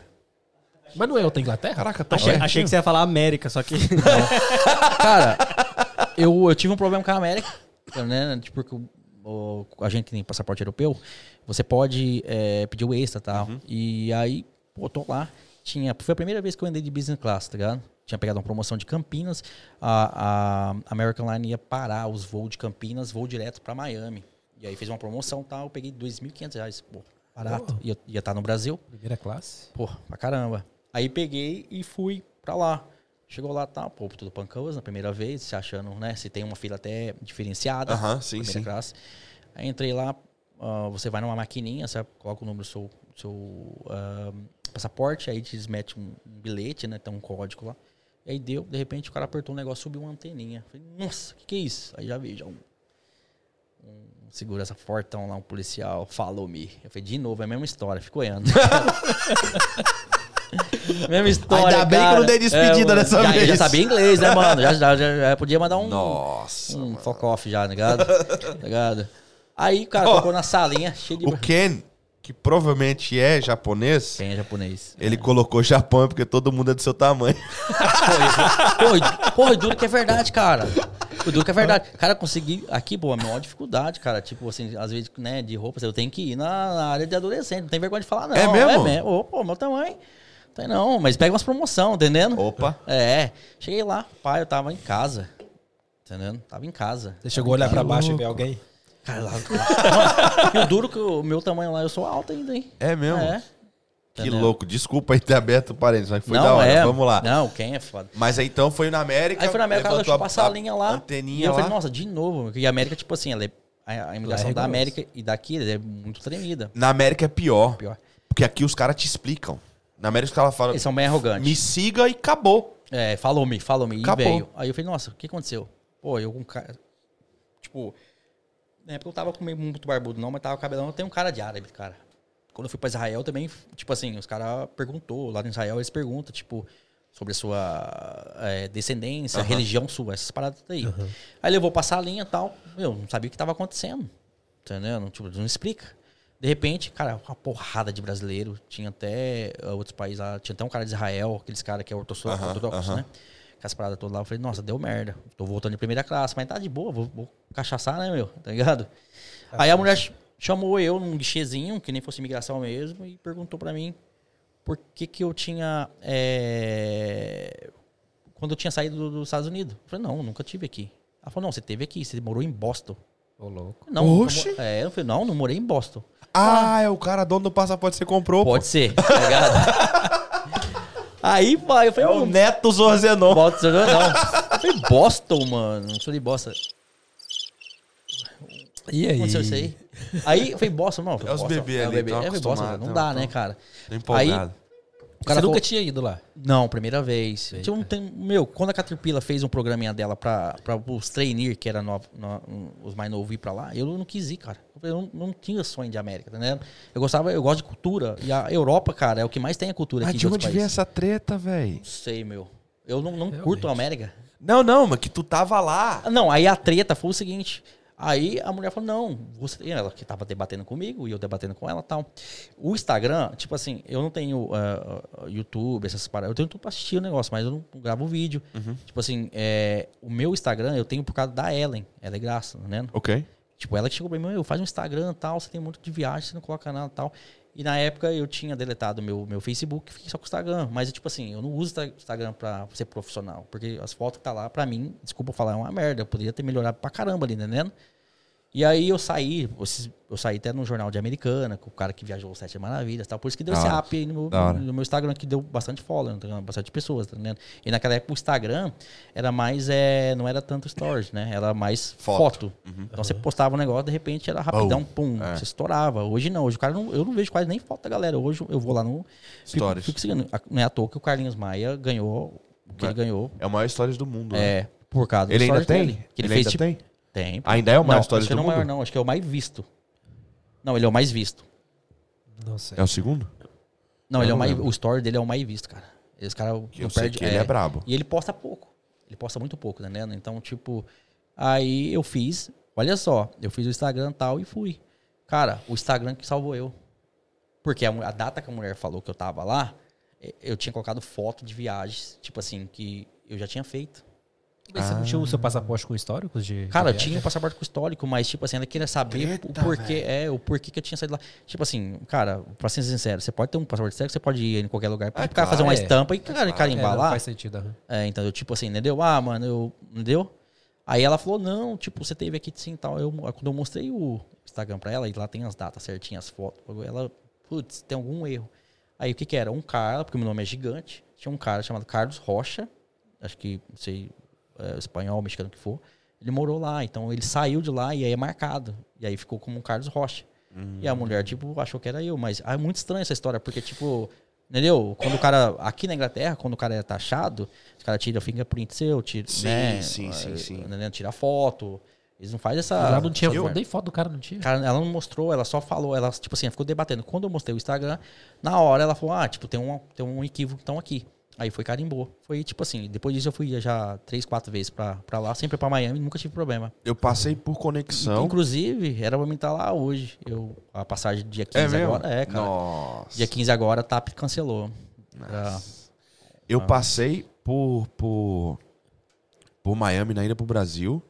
Mas não é outra Inglaterra?
Caraca, tá
Achei, achei que você ia falar América, só que.
Cara, eu, eu tive um problema com a América, né? Tipo, porque o- o- a gente que tem passaporte europeu, você pode é, pedir o extra e tal. E aí, pô, tô lá. Tinha, foi a primeira vez que eu andei de business class, tá ligado? Tinha pegado uma promoção de Campinas. A, a American Line ia parar os voos de Campinas, voo direto pra Miami. E aí fez uma promoção e tal. Eu peguei 2.500 reais. Pô, barato. Ia estar tá no Brasil.
Primeira classe.
Pô, pra caramba. Aí peguei e fui pra lá. Chegou lá, tá, pô, tudo pancosa na primeira vez, se achando, né, se tem uma fila até diferenciada.
Aham, sim,
primeira
sim.
classe. Aí entrei lá, ah, você vai numa maquininha, você coloca o número do seu, seu ah, passaporte, aí eles metem um, um bilhete, né, tem um código lá. E aí deu, de repente o cara apertou um negócio, subiu uma anteninha. Falei, nossa, o que, que é isso? Aí já vi, já um, um segurança fortão lá, um policial, falou-me. Eu falei, de novo, é a mesma história, fico olhando. mesma história,
Ainda bem que eu
cara.
não dei despedida
mano,
dessa
já,
vez.
Já sabia inglês, né, mano? Já, já, já, podia mandar um,
Nossa.
um fuck off já, tá ligado? Tá ligado? Aí, cara,
Ó,
colocou na salinha, cheio de...
O Ken, que provavelmente é japonês,
Quem é japonês?
ele colocou Japão porque todo mundo é do seu tamanho.
E duro que é verdade, cara. O duro que é verdade. Cara, consegui. Aqui, pô, a maior dificuldade, cara. Tipo assim, às vezes, né, de roupas, eu tenho que ir na, na área de adolescente. Não tem vergonha de falar, não.
É mesmo?
É mesmo. Pô, meu tamanho. Tem não, mas pega umas promoção, entendendo?
Opa.
É. Cheguei lá, pai, eu tava em casa. Entendendo? Tava em casa.
Você chegou a olhar pra baixo e ver alguém?
Cara, lá. E o duro que o meu tamanho lá, eu sou alto ainda, hein?
É mesmo?
É.
Que
Entendeu?
louco. Desculpa aí ter aberto o parênteses, mas foi
não,
da hora.
é.
Vamos lá.
Não, quem é foda.
Mas aí então foi na América.
Aí foi na América, ela deixou passar a linha lá. E
Anteninha
eu
lá.
falei, nossa, de novo. E a América, tipo assim, ela é, a, a imigração da
rigoroso.
América e daqui ela é muito tremida.
Na América é pior.
Pior.
Porque aqui os caras te explicam. Na América os caras falam,
Eles são bem arrogantes.
me siga e acabou.
É, falou-me, falou-me. E
Acabou.
veio. Aí eu falei, nossa, o que aconteceu? Pô, eu com cara. Tipo, na época eu tava com meio muito barbudo, não, mas tava com cabelão. Eu tenho um cara de árabe, cara. Quando eu fui pra Israel também, tipo assim, os caras perguntou, lá em Israel eles perguntam, tipo, sobre a sua é, descendência, religião sua, essas paradas aí. Aí levou passar a linha e tal. Eu não sabia o que tava acontecendo. Entendeu? Tipo, não explica. De repente, cara, uma porrada de brasileiro. Tinha até uh, outros países lá. Tinha até um cara de Israel, aqueles caras que é ortodoxo, ortodoxo né? Com as paradas todas lá. Eu falei, nossa, deu merda. Tô voltando de primeira classe, mas tá de boa, vou, vou cachaçar, né, meu? Tá ligado? Aí a mulher ch- chamou eu num guichezinho, que nem fosse imigração mesmo, e perguntou pra mim por que que eu tinha... é, Quando eu tinha saído do- dos Estados Unidos. Eu falei, não, nunca tive aqui. Ela falou, não, você teve aqui, você morou em Boston.
Ô, louco.
Não,
Oxe.
mo- é, eu falei, não, não morei em Boston.
Ah, é o cara dono do passaporte que você comprou.
Pode ser, tá ligado? Aí, vai, eu falei,
É o Neto Zorzenon.
Boston, não. Eu falei, Boston, mano, não sou de Boston.
E aí?
aconteceu isso aí? Aí eu falei, Boston, não. falei,
É os
Boston,
bebês
é o
ali,
bebê.
tão
É, falei, Boston, não dá, né, cara?
Tô empolgado.
O cara
Você nunca
falou-
tinha ido lá?
Não, primeira vez. Tipo, não tem, meu, quando a Caterpillar fez um programinha dela pra, pra os trainee, que era no, no- os mais novos, ir pra lá, eu não quis ir, cara. Eu, não, não tinha sonho de América, tá entendendo? Eu gostava, eu gosto de cultura. E a Europa, cara, é o que mais tem a cultura
Mas
aqui
de onde vem essa treta, velho?
Não sei, meu. Eu não, não
Realmente.
curto a América.
Não, não, mas que tu tava lá.
Ah, Não, aí a treta foi o seguinte. Aí a mulher falou, não, você, ela que tava debatendo comigo e eu debatendo com ela e tal. O Instagram, tipo assim, eu não tenho ah, YouTube, essas paradas. Eu tenho tudo pra assistir o negócio, mas eu não gravo vídeo. Tipo assim, é, o meu Instagram eu tenho por causa da Ellen. Ela é graça, né?
Ok.
Tipo, ela que chegou pra mim, eu faz um Instagram e tal, você tem muito de viagem, você não coloca nada e tal. E na época eu tinha deletado meu, meu Facebook, fiquei só com o Instagram. Mas, tipo assim, eu não uso Instagram pra ser profissional. Porque as fotos que tá lá, pra mim, desculpa falar, é uma merda. Eu poderia ter melhorado pra caramba ali, entendendo? E aí eu saí, eu saí até no jornal de Americana, com o cara que viajou Sete Maravilhas tal. Por isso que deu
Da
esse
hora.
up aí no, no meu Instagram, que deu bastante follow, ligado? bastante pessoas, tá entendendo? E naquela época o Instagram era mais, é, não era tanto stories, né? Era mais
Foto.
foto. Então você postava um negócio, de repente era rapidão, pum,
É.
você estourava. Hoje não, hoje o cara não, eu não vejo quase nem foto da galera. Hoje eu vou lá no. Fico,
Stories.
fico seguindo. A- Não é à toa que o Carlinhos Maia ganhou o que
É.
ele ganhou.
É o maior histórias do mundo. né?
É, por causa do
Ele ainda
stories
tem?
dele, ele,
Ele
fez
ainda
tipo.
Tem? Ainda é o maior
não,
stories
acho que não é o maior, não. Acho que é o mais visto. Não, ele é o mais visto.
Não sei.
É o segundo?
Não,
Eu
ele é o
não
mais.
lembro.
O story dele é o mais visto, cara. Esse cara
Que eu
não
sei
perde.
que ele é brabo.
E ele posta pouco. Ele posta muito pouco, tá entendendo? Então, tipo, Aí eu fiz, olha só, eu fiz o Instagram tal e fui. Cara, o Instagram que salvou eu. Porque a, mu- a data que a mulher falou que eu tava lá, eh, eu tinha colocado foto de viagens, tipo assim, que eu já tinha feito.
Mas você não tinha o seu passaporte com históricos de.
Cara, eu tinha um passaporte com histórico, mas, tipo assim, ela queria saber
Treta,
o porquê, é, o porquê que eu tinha saído lá. Tipo assim, cara, pra ser sincero, você pode ter um passaporte sério, você pode ir em qualquer lugar, pode
É,
o cara fazer uma
é.
estampa e cara,
É,
carimbar
não
lá.
faz sentido. aham.
É, então, eu, tipo assim, entendeu? Ah, mano, eu. Entendeu? Aí ela falou, não, tipo, você teve aqui sim e tal. Eu, quando eu mostrei o Instagram pra ela, e lá tem as datas certinhas, as fotos, ela, putz, tem algum erro. Aí o que que era? Um cara, porque o meu nome é gigante, tinha um cara chamado Carlos Rocha, acho que, não sei, é, espanhol, mexicano que for. Ele morou lá, então ele saiu de lá e aí é marcado. E aí ficou como um Carlos Rocha. E a mulher, tipo, achou que era eu, mas ah, é muito estranha essa história, porque, tipo, entendeu? Quando o cara, aqui na Inglaterra, quando o cara é taxado, os caras tiram fingerprint seu, tira,
Sim,
né?
sim, sim,
eh,
sim.
né, Tira foto. Eles não fazem essa.
Lá não tinha foto, nem foto do cara não tinha.
Cara, ela não mostrou, ela só falou, ela, tipo assim, ficou debatendo. Quando eu mostrei o Instagram, na hora ela falou, ah, tipo, tem um, tem um equívoco então aqui. Aí foi carimbou. Foi tipo assim, depois disso eu fui já três, quatro vezes pra, pra lá, sempre pra Miami, nunca tive problema.
Eu passei por conexão.
Inclusive, era pra mim estar lá hoje. Eu, a passagem dia 15
É mesmo?
agora. É, cara.
Nossa.
Dia 15 agora, a TAP cancelou. Pra-
Eu passei por, por, por Miami na ida pro Brasil.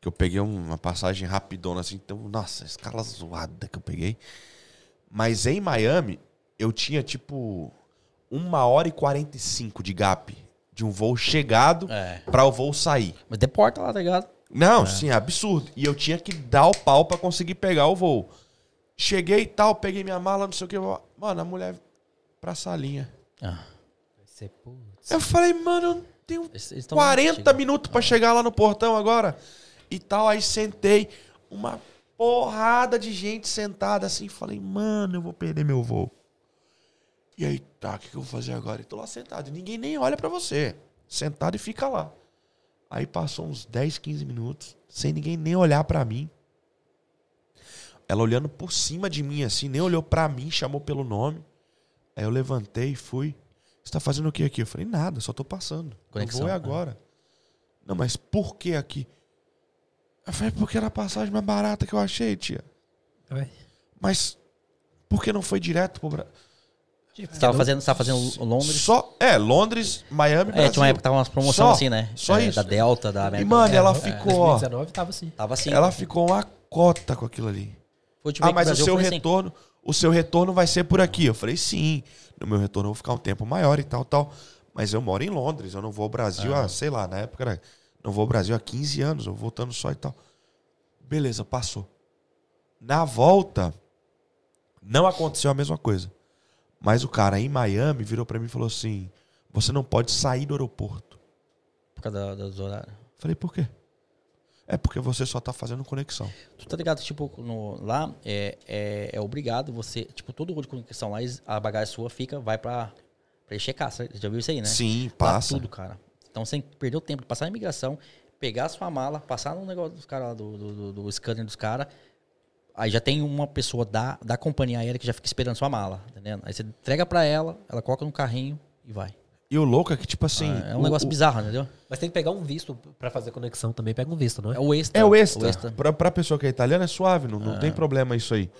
Que eu peguei uma passagem rapidona assim. Então, nossa, escala zoada que eu peguei. Mas em Miami, eu tinha tipo uma hora e 45 de gap de um voo chegado
É.
pra o voo sair.
Mas deporta lá, tá ligado?
Não, sim, é absurdo. E eu tinha que dar o pau pra conseguir pegar o voo. Cheguei e tal, peguei minha mala, não sei o que. Mano, a mulher pra salinha.
Ah,
Você, putz.
Eu falei, mano, eu tenho
eles, eles tão
40
chegando.
minutos pra chegar lá no portão agora. E tal, aí sentei. Uma porrada de gente sentada assim. Falei, mano, eu vou perder meu voo. E aí, tá, o que, que eu vou fazer agora? E tô lá sentado. E ninguém nem olha pra você. Sentado e fica lá. Aí passou uns 10, 15 minutos, sem ninguém nem olhar pra mim. Ela olhando por cima de mim, assim, nem olhou pra mim, chamou pelo nome. Aí eu levantei e fui. Você tá fazendo o que aqui? Eu falei, nada, só tô passando.
Conexão,
eu vou é
né?
agora. Não, mas por que aqui? Eu falei, porque era a passagem mais barata que eu achei, tia. Mas por que não foi direto pro Brasil?
Você tava fazendo, você tava fazendo Londres.
Só, é, Londres, Miami,
É,
Brasil.
tinha uma época que tava umas promoções
Só-
assim, né?
só
É,
isso.
Da Delta, da
E,
América.
mano,
É,
ela
é,
ficou, ó.
2019 tava assim.
Tava assim.
Ela ficou uma cota com aquilo ali.
Foi tipo,
Ah, mas o seu
assim.
retorno, o seu retorno vai ser por aqui. Eu falei, sim. No meu retorno eu vou ficar um tempo maior e tal, tal. Mas eu moro em Londres, eu não vou ao Brasil há, sei lá, na época era, não vou ao Brasil há 15 anos, eu vou voltando só e tal. Beleza, passou. Na volta, não aconteceu a mesma coisa. Mas o cara em Miami virou pra mim e falou assim: você não pode sair do aeroporto.
Por causa dos horários.
Falei, por quê? É porque você só tá fazendo conexão.
Tu tá ligado, tipo, no, lá é, é, é obrigado você, tipo, todo rolo de conexão lá, a bagagem sua fica, vai pra, pra eles checar, você já viu isso aí, né?
Sim,
Lá
passa.
tudo, cara. Então você o tempo de passar a imigração, pegar a sua mala, passar no negócio dos caras lá, do, do, do, do scanner dos caras, aí já tem uma pessoa da, da companhia aérea que já fica esperando sua mala, entendendo? Aí você entrega pra ela, ela coloca no carrinho e vai.
E o louco é que, tipo assim.
é um
o-
negócio
o-
bizarro, entendeu?
Mas tem que pegar um visto pra fazer conexão também. Pega um visto, não é?
É o extra.
É o extra. Pra, pra pessoa que é italiana é suave, não, não tem problema isso aí.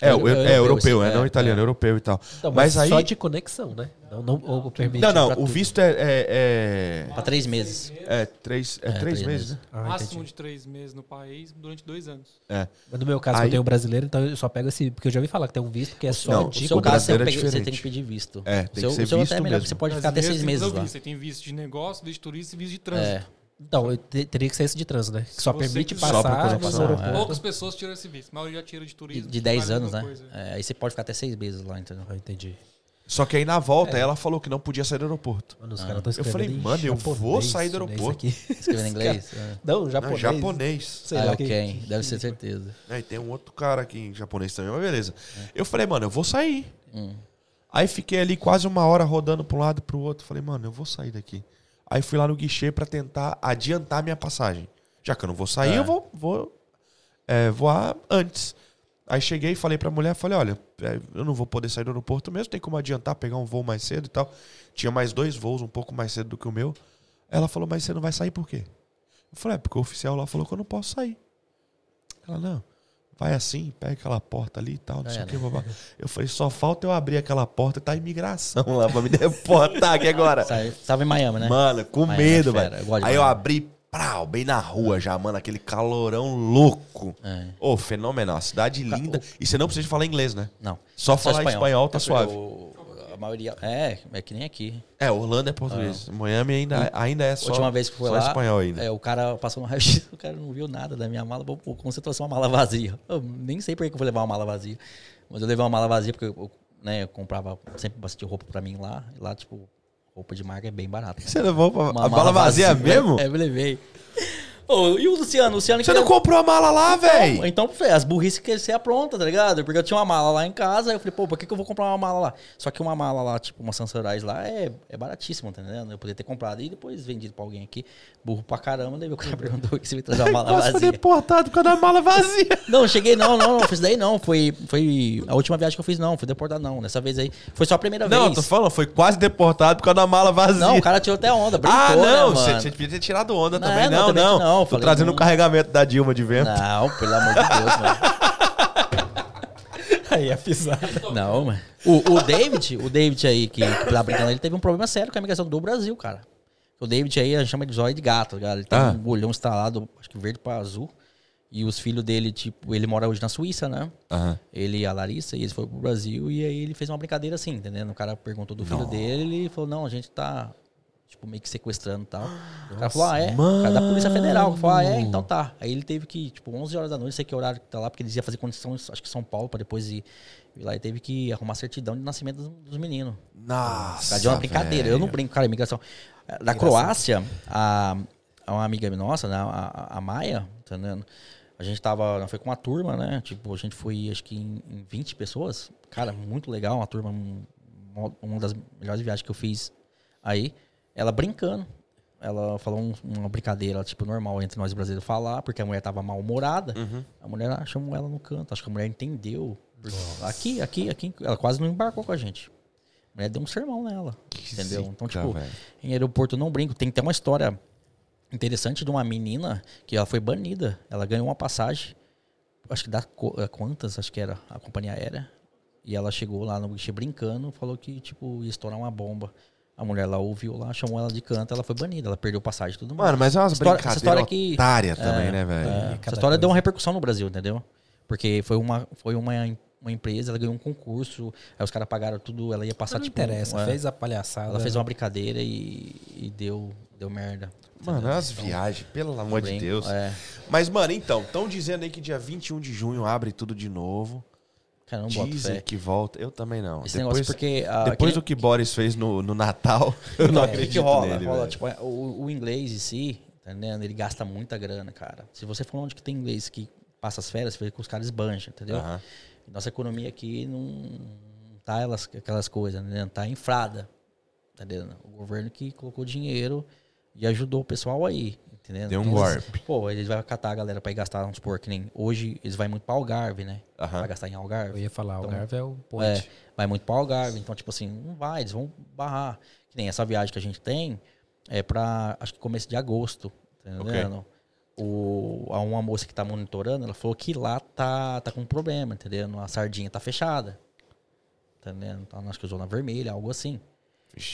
É,
É, é
é,
europeu,
é,
esse-
não
é,
italiano,
é.
europeu e tal.
Então,
mas,
mas
aí.
só de conexão, né? Não, não ou permite
Não, não, o
tudo.
visto é. É,
Pra três meses.
é, é três, é
É,
três
três
meses,
meses.
né?
Ah,
Máximo
entendi.
de três meses no país durante dois anos.
É.
Mas no meu caso,
Aí-
eu tenho brasileiro, então eu só pego esse. Porque eu já ouvi falar que tem um visto que é só
Não,
de
O seu
o
caso, você,
é
pega- você tem que pedir visto.
É,
O
tem
seu,
que ser
o seu
visto
até é melhor,
mesmo.
porque você pode ficar até seis meses lá.
Você tem visto de negócio, visto de turista e visto de
É.
trânsito.
Então, eu te- teria que ser esse de trânsito, né? Que só
Você
permite
que-
Só
passar no
conexão,
aeroporto.
Poucas pessoas tiram esse visto. A maioria tira de turismo.
de 10
vale a
anos, né? É, aí você pode ficar até seis meses lá, entendeu?
Ah, entendi.
Só que aí na volta ela falou que não podia sair do aeroporto.
Mano, os
Ah.
caras estão
Eu falei,
escrevendo
mano, eu vou
japonês
sair do aeroporto.
aqui.
Escrevendo em inglês? É.
Não,
Não,
japonês.
japonês.
Sei
ah,
lá
ok.
quem.
Deve ser certeza.
É, e tem um outro cara aqui em japonês também, mas beleza. Eu falei, mano, eu vou sair.
Hum.
Aí fiquei ali quase uma hora rodando pra um lado e pro outro. Falei, mano, eu vou sair daqui. Aí fui lá no guichê pra tentar adiantar minha passagem. Já que eu não vou sair,
É.
eu vou, vou é, voar antes. Aí cheguei e falei pra mulher, falei, olha, é, eu não vou poder sair do aeroporto mesmo, tem como adiantar, pegar um voo mais cedo e tal. Tinha mais dois voos um pouco mais cedo do que o meu. Ela falou, mas você não vai sair por quê? Eu falei, é porque o oficial lá falou que eu não posso sair. Ela, não, vai assim, pega aquela porta ali e tal, não sei o que, babá. Eu falei, só falta eu abrir aquela porta e tá a imigração lá pra me deportar aqui agora.
Tava em Miami, né?
Mano, com
Miami
medo,
é fera,
velho.
eu
Aí eu abri, prau, bem na rua já, mano, aquele calorão louco.
É.
Ô, fenomenal, cidade linda. E você não precisa falar inglês, né?
Não.
Só falar espanhol, tá suave.
A maioria. É, é que nem aqui.
É, Orlando é português. Miami ainda, ainda é só,
última vez que foi lá.
espanhol ainda.
É, o cara passou no raio-x, o cara não viu nada da minha mala. Pô, como você trouxe uma mala vazia? Eu nem sei por que eu vou levar uma mala vazia. Mas eu levei uma mala vazia porque eu, né, eu comprava sempre bastante roupa pra mim lá. E lá, tipo, roupa de marca é bem barata.
Você levou pra,
Uma
a bala
mala
vazia, mesmo?
É, eu levei. Ô, e o Luciano? O Luciano
Você
que
não comprou a mala lá, velho?
Então, Fê, as burrices que você apronta, tá ligado? Porque eu tinha uma mala lá em casa, aí eu falei, pô, por que, que eu vou comprar uma mala lá? Só que uma mala lá, tipo, uma Sansorais lá, é, é baratíssima, tá entendendo? Eu poderia ter comprado e depois vendido pra alguém aqui, burro pra caramba, daí o cara perguntou que você me trazer uma mala
Quase foi
vazia.
deportado por causa da mala vazia.
Não, cheguei, não, não, não, fiz daí não, foi, foi a última viagem que eu fiz, não, fui deportado não, dessa vez aí, foi só a primeira
Não,
vez.
tô falando, foi quase deportado por causa da mala vazia.
Não, o cara tirou até onda, brincou,
ah, não,
né,
você você devia ter tirado onda
Não,
também.
não,
Não,
também
não.
não,
Tô
falei,
trazendo
não.
o carregamento da Dilma de vento.
Não, pelo amor de Deus, mano.
Aí é pisado.
Não, mano. O, o David, o David aí, que, que tá brincando, ele teve um problema sério com a imigração do Brasil, cara. O David aí, a gente chama de zóio de gato, tá ligado? Ele tem
Ah.
um olhão instalado, acho que verde pra azul. E os filhos dele, tipo, ele mora hoje na Suíça, né?
Aham.
Ele e a Larissa, e eles foram pro Brasil, e aí ele fez uma brincadeira assim, entendeu? O cara perguntou do filho dele, ele falou, não, a gente tá, tipo, meio que sequestrando e tal. o cara falou, ah, é? O cara da Polícia Federal. Falou, ah, é? Então tá. Aí ele teve que, tipo, 11 horas da noite, sei que horário que tá lá, porque eles iam fazer condição, acho que São Paulo, pra depois ir, ir lá, e teve que arrumar certidão de nascimento dos, dos meninos.
Nossa.
Cara, de uma brincadeira. Eu não brinco, cara, imigração. Da Croácia, a, a uma amiga nossa, né, a, a Maia, tá entendendo? A gente tava, foi com uma turma, né? Tipo, a gente foi, acho que em, em 20 pessoas. Cara, muito legal, uma turma, um- uma das melhores viagens que eu fiz aí. Ela brincando. Ela falou um- uma brincadeira, tipo, normal entre nós brasileiros falar, porque a mulher tava mal-humorada. A mulher ah, chamou ela no canto. Acho que a mulher entendeu. Aqui, aqui, aqui. Ela quase não embarcou com a gente. Mulher deu um sermão nela. entendeu? Então,
zica,
tipo,
velho.
em aeroporto não brinco. Tem até uma história interessante de uma menina que ela foi banida. Ela ganhou uma passagem, acho que da eh, Quantas, acho que era a companhia aérea. E ela chegou lá no guichê brincando, falou que, tipo, ia estourar uma bomba. A mulher lá ouviu lá, chamou ela de canto, ela foi banida, ela perdeu passagem e tudo mais.
Mano, mas é umas
história-
brincadeiras
história que-
otárias também, né, velho?
É, essa história deu
coisa.
uma repercussão no Brasil, entendeu? Porque foi uma, foi uma, uma empresa, ela ganhou um concurso, aí os caras pagaram tudo, ela ia passar
Não
tipo.
interessa,
é,
fez a palhaçada.
Ela fez uma brincadeira e, e deu, deu merda.
Mano, é umas viagens, pelo amor de
Brinco,
Deus.
É.
Mas, mano, então, estão dizendo aí que dia 21 de junho abre tudo de novo.
Cara, não
Dizem
fé.
que volta. Eu também não.
Esse
depois
negócio porque. ah,
depois
que
do que Boris fez no, no Natal, eu não
É, o que
acredito
que rola?
nele,
rola tipo, é, o, o inglês em si, tá entendendo? Ele gasta muita grana, cara. Se você for onde que tem inglês que passa as férias, você vê que os caras esbanjam, entendeu?
Aham.
Nossa economia aqui não tá elas, aquelas coisas, né? Tá infrada, tá entendendo? O governo que colocou dinheiro e ajudou o pessoal aí, entendeu?
Deu um
eles-
golpe.
Pô, eles vão catar a galera pra ir gastar, vamos supor, que nem hoje eles vão muito pra Algarve, né?
Aham.
Vai gastar em
Eu
Algarve.
ia falar,
Então,
Algarve é o point.
É, vai muito pra Algarve. Então, tipo assim, não vai, eles vão barrar. Que nem essa viagem que a gente tem é pra, acho que começo de agosto, tá entendendo? O, a uma moça que tá monitorando, ela falou que lá tá, tá com problema, entendeu? A sardinha tá fechada. Tá entendendo? Então, acho que zona vermelha, algo assim.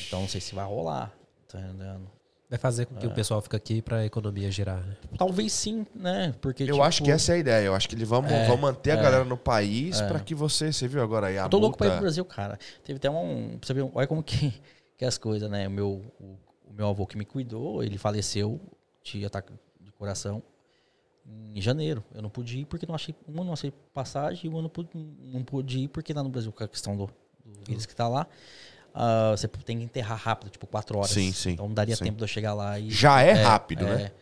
Então, não sei se vai rolar, tá entendendo?
Vai fazer com que o
É.
pessoal fique aqui pra economia girar, né?
Talvez sim, né? Porque,
Eu
tipo,
acho que essa é a ideia. Eu acho que eles vão,
É,
vão manter a
é.
galera no país pra que você. Você viu agora aí a
Eu tô louco pra ir
multa-
pro Brasil, cara. Teve até um. Você ver, olha como que, que é as coisas, né? O meu, o, o meu avô que me cuidou, ele faleceu de ataque em janeiro. Eu não pude ir porque não achei. Uma, não achei passagem, e uma não pude, não pude ir porque lá no Brasil, com a questão do, do vírus que tá lá. ah, você tem que enterrar rápido, tipo, quatro horas.
Sim, sim,
Então não daria
sim.
tempo de eu chegar lá e.
Já é rápido, né?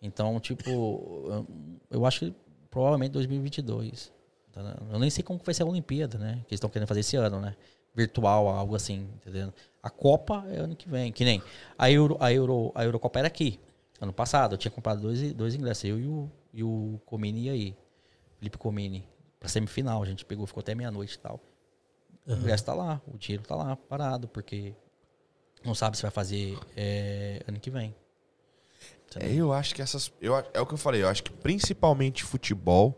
Então, tipo, eu, eu acho que provavelmente 2022. tá? Eu nem sei como vai ser a Olimpíada, né? Que eles estão querendo fazer esse ano, né? Virtual, algo assim, entendeu? A Copa é ano que vem. Que nem a, Euro, a, Euro, a Eurocopa era aqui. Ano passado, eu tinha comprado dois, dois ingressos. Eu e o, e o Comini aí. Felipe Comini. Pra semifinal. A gente pegou, ficou até meia-noite e tal. O ingresso tá lá. O dinheiro tá lá, parado. Porque não sabe se vai fazer é, ano que vem.
É, eu acho que essas. Eu, é o que eu falei, eu acho que principalmente futebol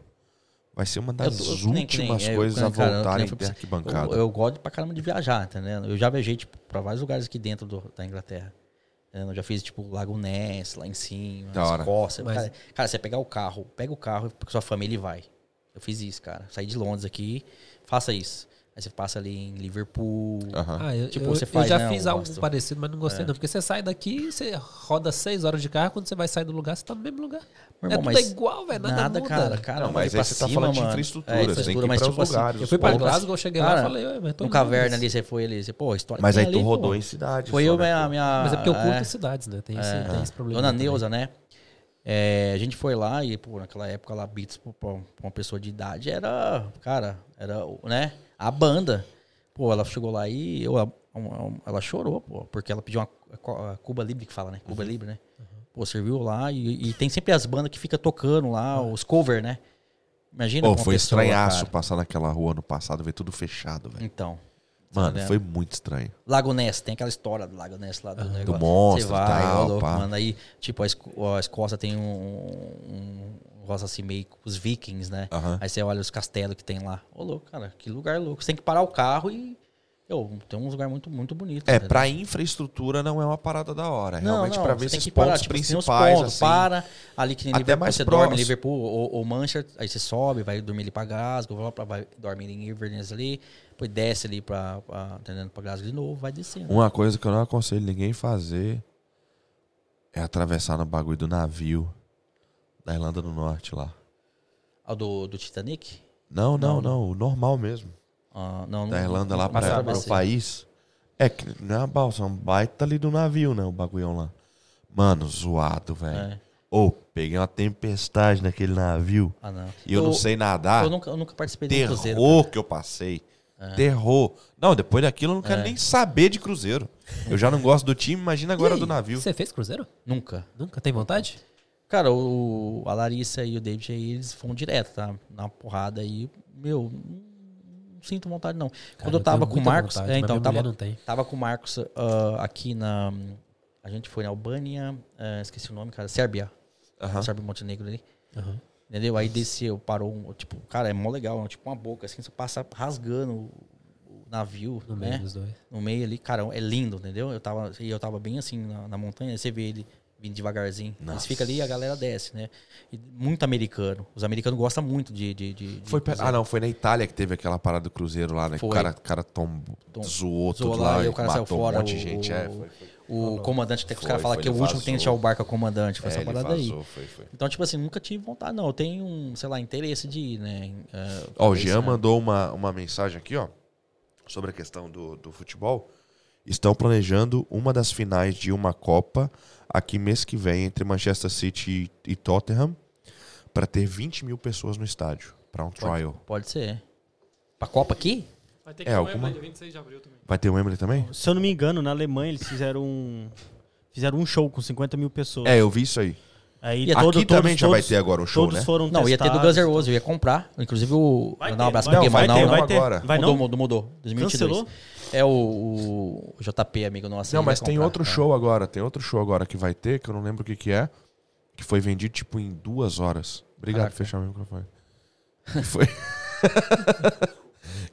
vai ser uma das
Eu que nem-
últimas
é, eu-
coisas a
cara, eu- que nem
voltarem
pra-
arquibancada.
Eu, eu gosto pra caramba de viajar, entendeu? Eu já viajei, tipo, pra vários lugares aqui dentro do- da Inglaterra. Eu já fiz, tipo, Lago Ness, lá em cima,
Da hora.
Escócia.
Mas-
Cara, cara, você pegar o carro, pega o carro com sua família e vai. Eu fiz isso, cara. Saí de Londres aqui, faça isso. Aí você passa ali em Liverpool.
Aham.
Ah, eu,
Tipo,
eu-
você
eu
faz,
já
né,
fiz algo
Boston.
parecido, mas não gostei não. Porque você sai daqui, você roda seis horas de carro, quando você vai sair do lugar, você tá no mesmo lugar.
Meu
é
irmão,
tudo
mas
igual, velho, nada,
Nada,
muda.
cara. cara
Não, mas aí você tá
cima,
falando de
mano.
infraestrutura,
É,
você tem que ir
infraestrutura, mas tipo assim,
lugares.
Eu fui pra Glasgow, eu cheguei lá
Cara,
e falei, "Ué, mas tô
No caverna
Londres."
ali, você foi ali, você, pô, a história
Mas
que
aí
tem
tu
ali,
rodou
pô.
em cidade.
Foi eu,
né,
minha, minha...
Mas é porque eu curto
é.
as cidades, né? Tem, esse, esse problema.
Dona. Neuza, né? É, a gente foi lá e, pô, naquela época lá, Beats pra uma pessoa de idade era, cara, era, o- né? A banda. Pô, ela chegou lá e eu, ela chorou, pô, porque ela pediu uma a Cuba Libre que fala, né? Cuba Libre, né? Pô, serviu lá e, e tem sempre as bandas que fica tocando lá, os cover, né? Imagina
Pô, foi
pessoa,
estranhaço
cara.
passar naquela rua no passado, ver tudo fechado, velho.
Então.
Mano,
vendo?
foi muito estranho.
Lago Ness, tem aquela história do Lago Ness lá do negócio.
monstro
Você
e
vai,
tal,
ó, louco, mano. Aí, tipo, a Escócia tem um, um rosa assim meio com os vikings, né?
Aham.
Aí você olha os castelos que tem lá. Ô, louco, cara, que lugar louco. Você tem que parar o carro e. Eu, tem uns lugares muito, muito bonitos.
É,
entendeu?
pra infraestrutura não é uma parada da hora. É
Não,
realmente
não,
pra ver esses
que parar,
pontos
tipo, uns
principais,
pontos,
assim.
Para ali que nem
Até
Liverpool,
mais
você dorme em
próximo.
Liverpool ou, ou Manchester, aí você sobe, vai dormir ali pra Glasgow, vai dormir em Inverness ali, depois desce ali pra, pra, entendendo, pra Glasgow de novo, vai descendo.
Uma coisa que eu não aconselho ninguém fazer é atravessar no bagulho do navio da Irlanda do Norte lá.
Ah, do, do Titanic?
Não, não,
Não,
não. O normal mesmo.
Ah, não,
Da
não-
Irlanda
não-
lá pra, pro
atravessei.
país. É que não é uma balsa, é um baita ali do navio, né? O bagulhão lá. Mano, zoado, velho.
É.
Ô, peguei uma tempestade naquele navio
Ah, não.
e eu, não sei nadar.
Eu nunca, eu nunca participei de um cruzeiro.
Terror que eu passei. Terror. Não, depois daquilo eu não quero
É.
nem saber de cruzeiro. Eu já não gosto do time, imagina agora
E aí,
do navio.
Você fez cruzeiro?
Nunca.
Nunca? Tem vontade?
Cara, o, a Larissa e o David aí, eles foram direto, tá? Na porrada aí. Meu, não sinto vontade, não. Quando eu
Cara,
tava
tenho
com o Marcos.
vontade,
é, então,
minha
tava,
mulher não tem.
tava com o Marcos ah, aqui na. A gente foi na Albânia, ah, esqueci o nome, cara. Sérbia.
Aham.
Sérvia e Montenegro ali.
Aham.
Entendeu? Aí desceu, parou, um, tipo, cara, é mó legal, tipo uma boca, assim, você passa rasgando o, navio,
No meio
né?
dos dois.
No meio ali, cara, é lindo, entendeu? Eu tava, e eu tava bem assim na, na montanha, você vê ele vindo devagarzinho. Eles
Nossa.
ficam ali e a galera desce, né? E muito americano. Os americanos gostam muito de. de, de,
Foi. Ah, não, foi na Itália que teve aquela parada do cruzeiro lá, né? Que o
Foi.
cara, cara tom,
Tom-
zoou
zoou
tudo
lá
lá,
e o cara saiu
matou
fora,
um monte de
o-
gente. É,
o-
foi, foi.
O comandante, até que os
Foi,
caras falam
foi,
que é o último tem que deixar o barco é o comandante. Foi
É,
essa parada aí.
vazou, foi, foi.
Então, tipo assim, nunca tive vontade, não. Eu tenho um, sei lá, interesse de ir, né? É,
Ó, o Jean
né?
mandou uma, uma mensagem aqui, ó, sobre a questão do, do futebol. Estão planejando uma das finais de uma Copa aqui mês que vem entre Manchester City e, Tottenham para ter 20 mil pessoas no estádio para um trial.
Pode ser. Pra Copa aqui?
Vai ter
É,
que no
alguma-
Wembley dia 26 de abril também.
Vai ter o Wembley também?
Se eu não me engano, na Alemanha eles fizeram um. Fizeram um show com 50 mil pessoas.
É, eu vi isso aí.
Aí
E
Aqui
todo-
também já vai
todos-
ter agora um show,
todos
né?
foram
Não, ia ter do
testados.
Guns N' Roses, eu ia comprar. Inclusive o.
Vai
Mandar um
ter,
abraço
vai
pra
ter,
quem,
vai
não,
vai
não.
ter.
agora.
Vai
mudou,
não?
mudou, mudou. 2022.
Cancelou?
É o, o JP, amigo nosso.
Não, mas tem
comprar.
outro
É.
show agora. Tem outro show agora que vai ter, que eu não lembro o que, que é. Que foi vendido, tipo, em duas horas. Obrigado por
Caraca.
fechar meu microfone. Que foi.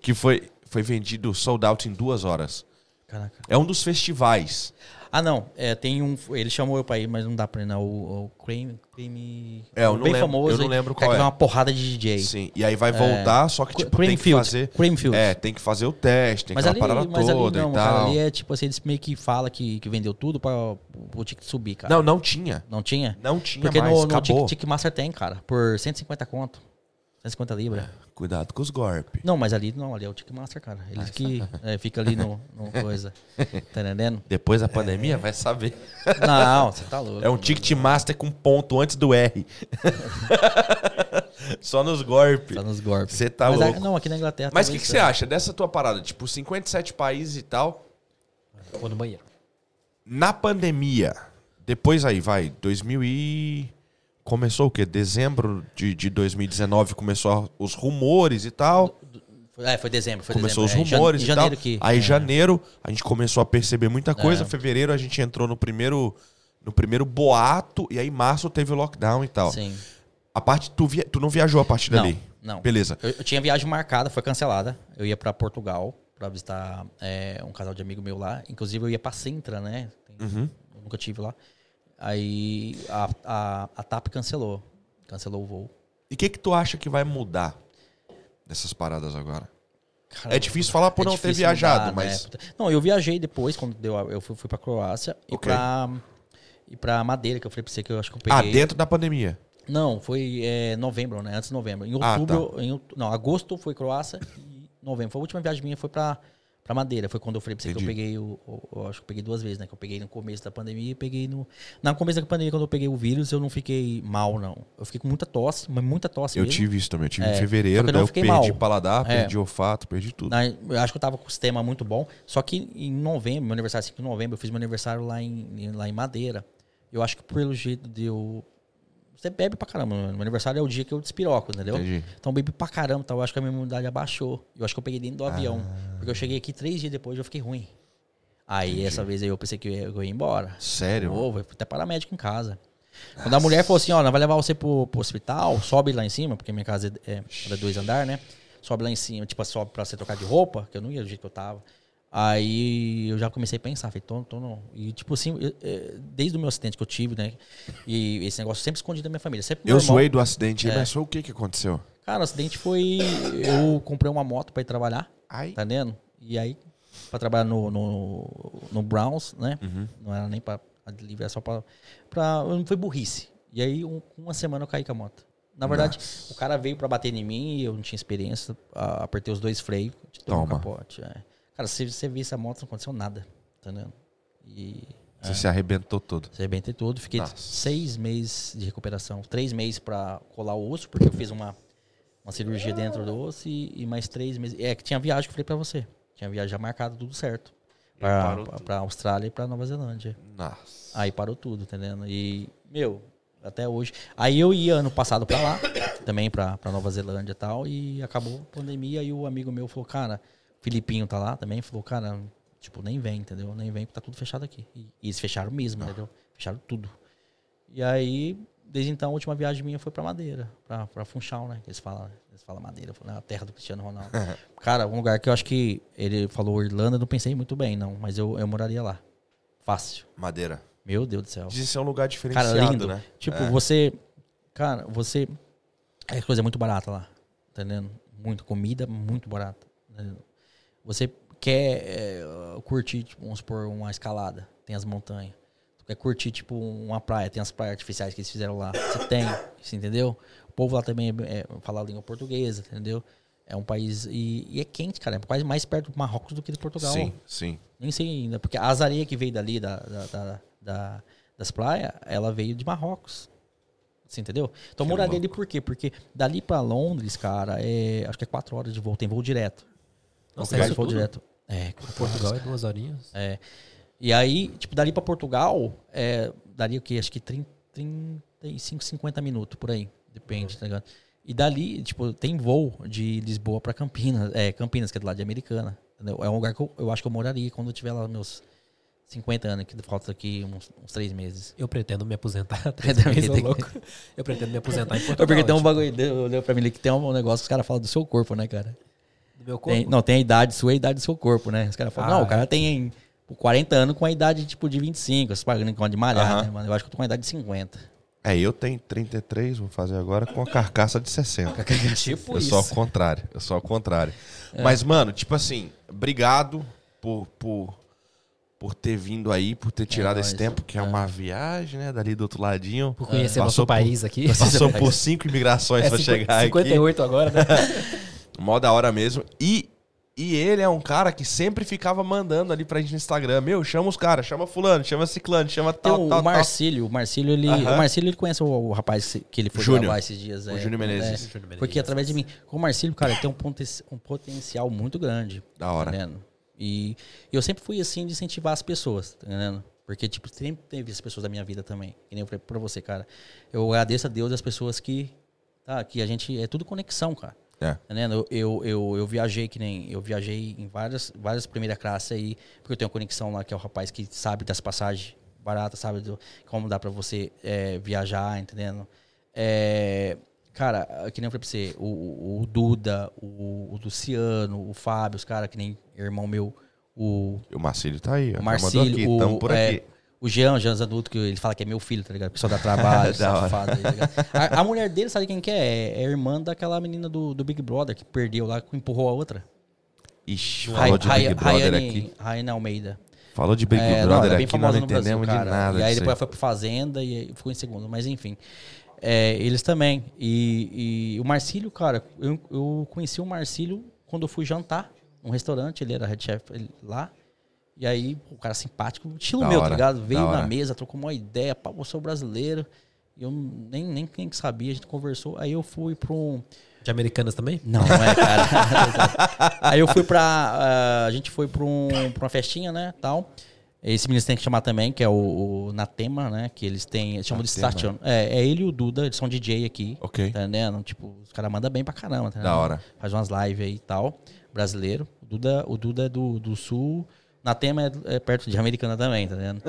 que foi, foi vendido sold out em duas horas.
Caraca.
É um dos festivais.
Ah, não. É, tem um. Ele chamou eu pra ir, mas não dá pra ir, não. O, o Cream. Cream
É, eu não
bem
lembro-
famoso.
eu não lembro
cara,
qual
que
é.
uma porrada de DJ.
Sim. E aí vai voltar, só que, tipo, tem que fazer.
Creamfield.
É, tem que fazer o teste, tem
Mas
aquela
ali,
parada
mas ali
toda
não,
e
cara,
tal.
ali é tipo assim, eles meio que falam que, que vendeu tudo pra o ticket subir, cara.
Não, não tinha.
Não tinha?
Não tinha
Porque
mais,
no, no
acabou.
Tic- Ticketmaster tem, cara, por 150 conto. 150 libras.
Cuidado com os golpes.
Não, mas ali não, ali é o Ticketmaster, cara. Eles que é, fica ali no, no coisa. Tá entendendo?
Depois da pandemia, vai saber.
Não, você tá louco.
É um ticket master com ponto antes do R. Só nos golpes.
Tá nos golpes.
Você tá
Mas,
louco.
Não, aqui na Inglaterra.
Mas o que, que você acha dessa tua parada? Tipo, 57 países e tal.
Vou no banheiro.
Na pandemia, depois aí, vai, 2000 e... Começou o quê? Dezembro de, de 2019 começou os rumores e tal.
É, foi dezembro. Foi
começou
dezembro.
os
é,
rumores
jan-
e tal.
que.
Aí
é.
janeiro a gente começou a perceber muita coisa.
É.
Fevereiro a gente entrou no primeiro no primeiro boato, e aí março teve o lockdown e tal.
Sim.
A parte, tu, via, tu não viajou a partir
Não,
dali?
não.
Beleza.
Eu, eu tinha viagem marcada, foi cancelada. Eu ia pra Portugal pra visitar é, um casal de amigo meu lá. Inclusive, eu ia pra Sintra, né? Tem-
Uhum.
eu nunca tive lá. Aí a, a, a TAP cancelou. Cancelou o voo.
E o que que tu acha que vai mudar dessas paradas agora?
Cara,
É difícil falar por
é
não ter viajado,
mudar,
mas...
né? Não, eu viajei depois, quando deu. Eu fui, fui pra Croácia e
Ok.
pra. E pra Madeira, que eu falei pra você que eu acho que eu
Ah,
peguei.
dentro da pandemia.
Não, foi é, novembro, né? Antes de novembro. Em
Ah,
outubro. em não, agosto foi Croácia e novembro. Foi a última viagem minha, foi pra, pra Madeira. Foi quando eu falei pra você que eu
Entendi.
peguei o, o- Eu acho que eu peguei duas vezes, né? Que eu peguei no começo da pandemia e peguei no. Na começo da pandemia, quando eu peguei o vírus, eu não fiquei mal, não. Eu fiquei com muita tosse, mas muita tosse
Eu
mesmo.
tive isso também. Eu tive
É,
em fevereiro, daí eu perdi
mal.
paladar,
É.
perdi olfato, perdi tudo.
Na- eu acho que eu tava com o sistema muito bom. Só que em novembro, meu aniversário 5 de novembro, eu fiz meu aniversário lá em, lá em Madeira. Eu acho que pelo jeito de eu. Você bebe pra caramba. Meu aniversário é o dia que eu despiroco, entendeu?
Entendi.
Então bebi pra caramba, tá? eu acho que a minha imunidade abaixou. Eu acho que eu peguei dentro do avião.
Ah.
Porque eu cheguei aqui três dias depois e eu fiquei ruim. Aí essa vez aí eu pensei que eu ia, eu ia embora.
Sério?
Vou, vou até paramédico em casa. Quando a mulher falou assim, ó, vai levar você pro, pro hospital, sobe lá em cima, porque minha casa é, é era dois andar, né? Sobe lá em cima, tipo, sobe pra você trocar de roupa, que eu não ia do jeito que eu tava. Aí eu já comecei a pensar, falei, tô, tô não. E tipo assim, eu- eu- desde o meu acidente que eu tive, né? E esse negócio sempre escondido da minha família. Sempre
Eu zoei do acidente
É.
mas foi o que que aconteceu?
Cara, o acidente foi. Eu comprei uma moto pra ir trabalhar,
Ai.
tá entendendo? E aí, pra trabalhar no, no, no Browns, né?
Uhum.
Não era nem pra, era só pra. pra não foi burrice. E aí, um- uma semana eu caí com a moto. Na verdade, o cara veio pra bater em mim, eu não tinha experiência, apertei os dois freios, um
Toma.
capote. é. Cara, se você visse a moto, não aconteceu nada, tá entendendo? E.
Você se arrebentou todo.
Se arrebentei tudo. Fiquei
Nossa.
seis meses de recuperação. Três meses pra colar o osso, porque eu fiz uma, uma cirurgia dentro do osso e, e mais três meses. É que tinha viagem que eu falei pra você. Tinha viagem já marcada, tudo certo. Pra Austrália e pra Nova Zelândia.
Nossa.
Aí parou tudo, entendendo? E, meu, até hoje. Aí eu ia ano passado pra lá, também pra, pra Nova Zelândia e tal, e acabou a pandemia. E o amigo meu falou, cara, Filipinho tá lá também, falou, cara, tipo, nem vem, entendeu? Nem vem, porque tá tudo fechado aqui. E, e eles fecharam mesmo, entendeu? Fecharam tudo. E aí, desde então, a última viagem minha foi pra Madeira, pra, pra Funchal, né? que Eles falam, eles falam Madeira, né? a terra do Cristiano Ronaldo. cara, um lugar que eu acho que ele falou Irlanda, eu não pensei muito bem, não, mas eu, eu moraria lá. Fácil.
Madeira.
Meu Deus do céu.
Diz ser um lugar diferenciado,
Cara, lindo.
né?
Tipo,
É.
você. Cara, você. A coisa é muito barata lá. Tá entendendo? Muito comida, muito barata. tá? Você quer é, curtir, tipo, vamos supor, uma escalada. Tem as montanhas. Tu quer curtir, tipo, uma praia. Tem as praias artificiais que eles fizeram lá. Você tem, você entendeu? O povo lá também é, é, fala a língua portuguesa, entendeu? É um país. E, e é quente, cara. É quase mais perto do Marrocos do que de Portugal.
Sim, sim.
Nem sei ainda, porque as areias que veio dali, da, da- da- da- das praias, ela veio de Marrocos. Você entendeu? Então
Que
moraria ali por quê? Porque dali pra Londres, cara, é, acho que é quatro horas de voo, tem voo direto.
Nossa, é isso
voo
tudo?
direto. É,
Portugal é duas horinhas.
É. E aí, tipo, dali pra Portugal, é, daria o quê? Acho que 30, 35, 50 minutos, por aí. Depende, tá ligado? E dali, tipo, tem voo de Lisboa pra Campinas, é, Campinas, que é do lado de Americana. entendeu? É um lugar que eu, eu acho que eu moraria quando eu tiver lá meus 50 anos, que falta aqui uns, uns três meses.
Eu pretendo me aposentar. Três meses, louco. Eu pretendo me aposentar em
É
Portugal.
porque tem um
tipo,
bagulho, deu, deu pra mim ali que tem um negócio que os caras falam do seu corpo, né, cara?
Do meu corpo.
Tem- não, tem a idade sua e a idade do seu corpo, né? Os caras falam,
Ah,
não, o
é.
cara tem pô, 40 anos com a idade tipo de 25, você pagando com a de malhar,
Aham.
né, mano? Eu acho que eu tô com a idade de 50.
É, eu tenho 33, vou fazer agora com a carcaça de 60.
tipo
Eu
isso.
sou ao contrário. Eu sou ao contrário.
É.
Mas, mano, tipo assim, obrigado por, por, por ter vindo aí, por ter tirado esse
nóis.
tempo, que é,
É.
uma viagem, né? Dali do outro ladinho.
Por conhecer
Passou
nosso
por-
país aqui.
Passou por cinco imigrações
É
pra
50
chegar
58 agora, né?
Mó da hora mesmo. E, e ele é um cara que sempre ficava mandando ali pra gente no Instagram. Meu, chama os caras, chama fulano, chama ciclano, chama tal,
o
tal, tal.
Marcílio, o Marcílio, ele, o Marcílio, ele conhece o, o rapaz que ele foi
Júnior.
gravar esses dias.
O
é,
Júnior Menezes.
é,
Júnior Menezes.
Porque através de mim. Com o Marcílio, cara, ele tem um, poten- um potencial muito grande.
Da hora.
Tá entendendo? E eu sempre fui assim de incentivar as pessoas, tá entendendo? Porque, tipo, sempre teve as pessoas da minha vida também. Que nem eu falei pra você, cara. Eu agradeço a Deus e as pessoas que. Tá, que a gente. É tudo conexão, cara.
É.
Tá? Eu, eu, eu, eu viajei que nem. Eu viajei em várias, várias primeira classe aí, porque eu tenho uma conexão lá, que é o rapaz que sabe das passagens barata, sabe? Do, como dá pra você é, viajar, entendendo? É, cara, que nem eu falei pra você, o, o- Duda, o, o Luciano, o Fábio, os caras que nem irmão meu, o,
o Marcílio tá aí. ó.
o Marcílio,
aqui,
o,
por
é,
aqui.
O Jean, o Jean Zanuto, que ele fala que é meu filho, tá ligado? O pessoal dá trabalho, safado. aí, tá ligado? a, a mulher dele, sabe quem que é? É a irmã daquela menina do, do Big Brother que perdeu lá, que empurrou a outra.
Ixi,
Ray-
falou de Big
Ray-
Brother
Rayane-
aqui.
Rayane Almeida.
Falou de Big
É, não,
Brother
ela é
aqui, nós não
Brasil,
entendemos
cara.
de nada.
E aí depois ela foi pro Fazenda e ficou em segundo. Mas enfim. É, eles também. E, e o Marcílio, cara, eu, eu conheci o Marcílio quando eu fui jantar num restaurante. Ele era head chef lá. E aí, o cara simpático, estilo
Da
meu,
hora,
tá ligado? Veio
hora.
na mesa, trocou uma ideia, pá, eu sou brasileiro. E eu nem, nem quem sabia, a gente conversou. Aí eu fui pra um.
De americanas também?
Não, não é, cara. Aí eu fui pra. ah, a gente foi pra, um, pra uma festinha, né? Tal. Esse menino tem que chamar também, que é o, o Natema, né? Que eles têm. Eles chamam de
Natema.
Station. É, é ele e o Duda, eles são DJ aqui.
Ok.
Tá entendendo? Tipo, os caras mandam bem pra caramba, tá
Da hora.
Faz umas lives aí e tal. Brasileiro. O Duda, o Duda é do, do sul. Natema é, é perto de Americana também, tá vendo?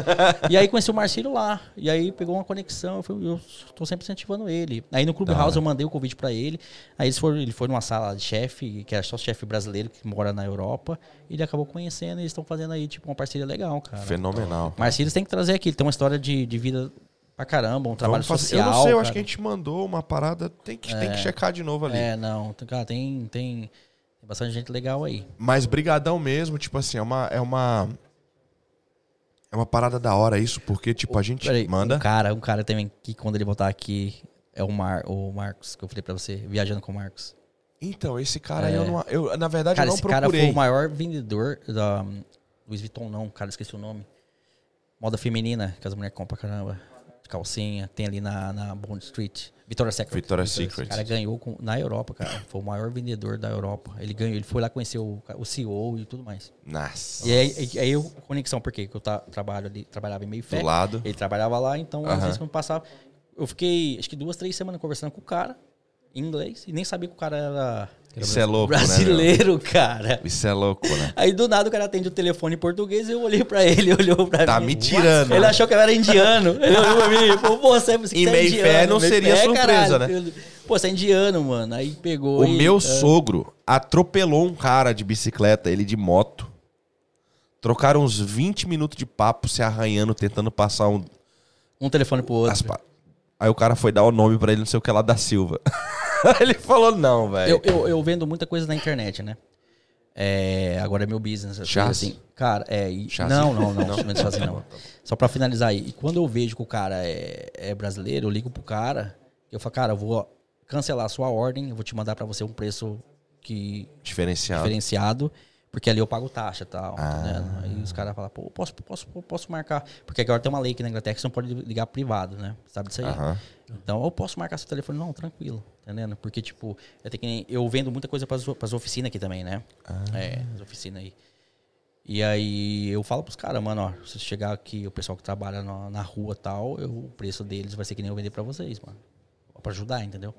e aí conheci o Marcílio lá. E aí pegou uma conexão. Eu, fui, eu tô sempre incentivando ele. Aí no Clubhouse eu mandei o convite pra ele. Aí eles foram, ele foi numa sala de chefe, que é só chefe brasileiro que mora na Europa. E ele acabou conhecendo e eles estão fazendo aí, tipo, uma parceria legal, cara.
Fenomenal.
Marcílio tem que trazer aqui. Ele tem uma história de, de vida pra caramba, um trabalho social.
Eu não sei, eu acho
cara.
que a gente mandou uma parada. Tem que, tem que checar de novo ali.
É, não. Cara, tem, tem, tem bastante gente legal aí.
Mas brigadão mesmo, tipo assim, é uma. É uma, é uma parada da hora isso, porque, tipo, a gente
Peraí,
manda.
Um cara, um cara também que quando ele voltar aqui é o, Mar, o Marcos, que eu falei pra você, viajando com o Marcos.
Então, esse cara aí eu não. Eu, na verdade,
Cara,
eu não
esse cara
procurei.
foi o maior vendedor da Louis Vuitton, não, cara, esqueci o nome. Moda feminina, que as mulheres compram pra caramba. Calcinha, tem ali na, na Bond Street. Victoria's Secret.
Victoria's Secret.
cara ganhou com- na Europa, cara. Foi o maior vendedor da Europa. Ele ganhou, ele foi lá conhecer o, o CEO e tudo mais.
Nossa.
E aí, aí eu, conexão, por quê? Porque eu ta- trabalho ali, trabalhava em meio fé.
Do lado.
Ele trabalhava lá, então às
Aham.
vezes quando passava. Eu fiquei acho que duas, três semanas conversando com o cara em inglês e nem sabia que o cara era
Isso é louco, né?
brasileiro, cara.
Isso é louco, né?
Aí do nada o cara atende o telefone em português e eu olhei pra ele, olhou pra
Tá
mim.
me tirando.
Ele achou que eu era indiano. Ele olhou pra mim e falou, pô, você, você
Em
é
meio
indiano.
fé não seria
fé,
surpresa,
caralho.
né?
Pô, você é indiano, mano. Aí pegou
O
e-
meu
é,
sogro atropelou um cara de bicicleta, ele de moto. Trocaram uns 20 minutos de papo se arranhando, tentando passar um.
um telefone pro outro.
as Aí o cara foi dar o nome pra ele, não sei o que lá, da Silva. ele falou, não, velho.
Eu, eu, eu vendo muita coisa na internet, né? É, agora é meu business.
Chassi?
Assim. Cara, é. e-? Não, não, não. não. Chassi, não. Só pra finalizar aí. E quando eu vejo que o cara é, é brasileiro, eu ligo pro cara. Eu falo, cara, eu vou cancelar a sua ordem, eu vou te mandar pra você um preço que
Diferenciado.
diferenciado, porque ali eu pago taxa e tal.
Ah.
tá entendendo? Aí os caras falam, pô, posso, posso, posso marcar. Porque agora tem uma lei aqui na Inglaterra que você não pode ligar privado, né? Sabe disso aí? Então, eu posso marcar seu telefone? Não, tranquilo, tá entendendo? Porque, tipo, eu, tenho que, eu vendo muita coisa pras, pras oficinas aqui também, né? É, as oficinas aí. E aí eu falo pros caras, mano, ó, se chegar aqui, o pessoal que trabalha na, na rua e tal, eu- o preço deles vai ser que nem eu vender pra vocês, mano. Pra ajudar, entendeu?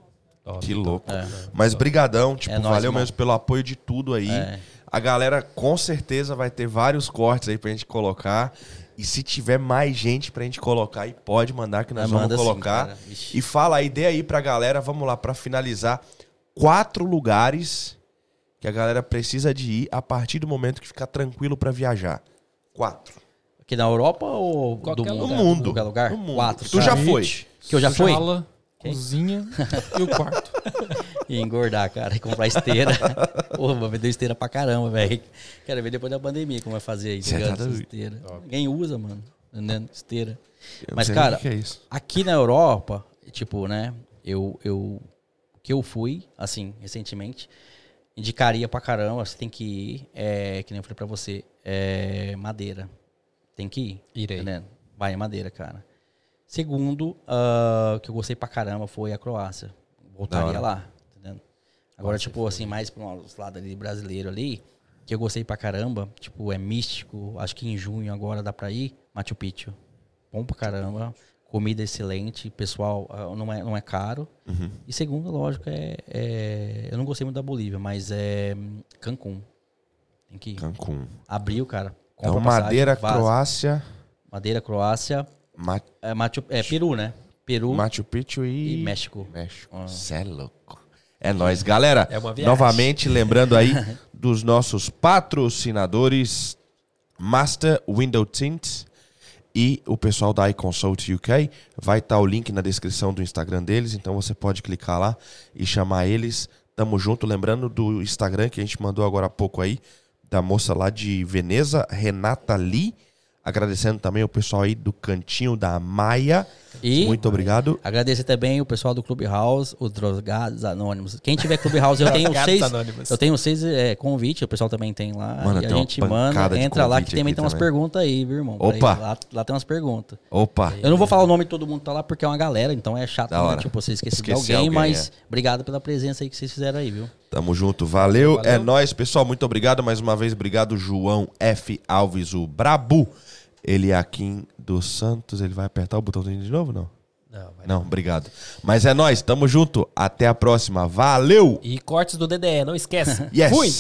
Que louco.
É.
Mas brigadão, tipo,
É nóis,
valeu
irmão.
mesmo pelo apoio de tudo aí.
É.
A galera com certeza vai ter vários cortes aí pra gente colocar. E se tiver mais gente pra gente colocar aí, pode mandar que nós
É,
vamos
manda sim,
colocar.
Vixe.
e fala aí, dê aí pra galera, vamos lá, pra finalizar, quatro lugares que a galera precisa de ir a partir do momento que ficar tranquilo pra viajar. Quatro.
Aqui na Europa ou
Qualquer
do
No
lugar.
mundo.
Qualquer lugar?
No mundo.
Quatro.
Tu
cara.
já foi?
Que eu já fui?
Sala,
Quem?
cozinha e o quarto.
E engordar, cara, e comprar esteira. Pô, vou vender esteira pra caramba, velho. Quero ver depois da pandemia como vai fazer aí,
tá
esteira. Ninguém usa, mano. Entendendo? Esteira.
Eu
Mas, cara,
que é
aqui na Europa, tipo, né, eu, eu que eu fui, assim, recentemente, indicaria pra caramba, você tem que ir, é, que nem eu falei pra você, é, Madeira. Tem que ir.
Irei.
Entendendo? Vai em Madeira, cara. Segundo, ah, que eu gostei pra caramba foi a Croácia. Voltaria lá, entendendo? Agora, tipo, assim, mais para os lados ali brasileiro ali, que eu gostei pra caramba, tipo, é místico, acho que em junho agora dá pra ir, Machu Picchu. Bom pra caramba, comida excelente, pessoal, ah, não é, não é caro.
Uhum.
E segundo, lógico, é, é- Eu não gostei muito da Bolívia, mas é Cancún. Tem que ir.
Cancún.
Abriu, cara.
Então,
passagem,
Madeira,
vaza.
Croácia.
Madeira, Croácia,
Ma-
é, Machu, é Peru, né? Peru
Machu Picchu e...
e México.
México. Cê é louco. É nóis, galera.
É uma viagem.
Novamente, lembrando aí dos nossos patrocinadores Master Window Tints e o pessoal da iConsult UK. Vai estar o link na descrição do Instagram deles, então você pode clicar lá e chamar eles. Tamo junto. Lembrando do Instagram que a gente mandou agora há pouco aí, da moça lá de Veneza, Renata Lee. Agradecendo também o pessoal aí do Cantinho da Maia.
E
Muito obrigado.
agradecer também o pessoal do Clubhouse, os Drogados Anônimos. Quem tiver Clubhouse, eu tenho seis.
Anônimos.
Eu tenho seis é, convites, o pessoal também tem lá.
Mano,
e a
tem uma
gente manda, entra lá que também tem umas perguntas aí, viu, irmão?
Opa!
Aí, lá, lá tem umas perguntas.
Opa.
Eu não vou falar o nome de todo mundo que tá lá porque é uma galera, então é chato, né? Tipo, você esquecer de alguém,
alguém,
mas obrigado pela presença aí que vocês fizeram aí, viu?
Tamo junto, valeu.
Valeu.
É nóis, pessoal. Muito obrigado mais uma vez. Obrigado, João F. Alves, o Brabu. Ele é dos Santos. Ele vai apertar o botãozinho de novo, não?
Não, vai
Não, obrigado. Mas é nóis, tamo junto. Até a próxima. Valeu!
E cortes do DDE, não esquece.
Yes!
Fui!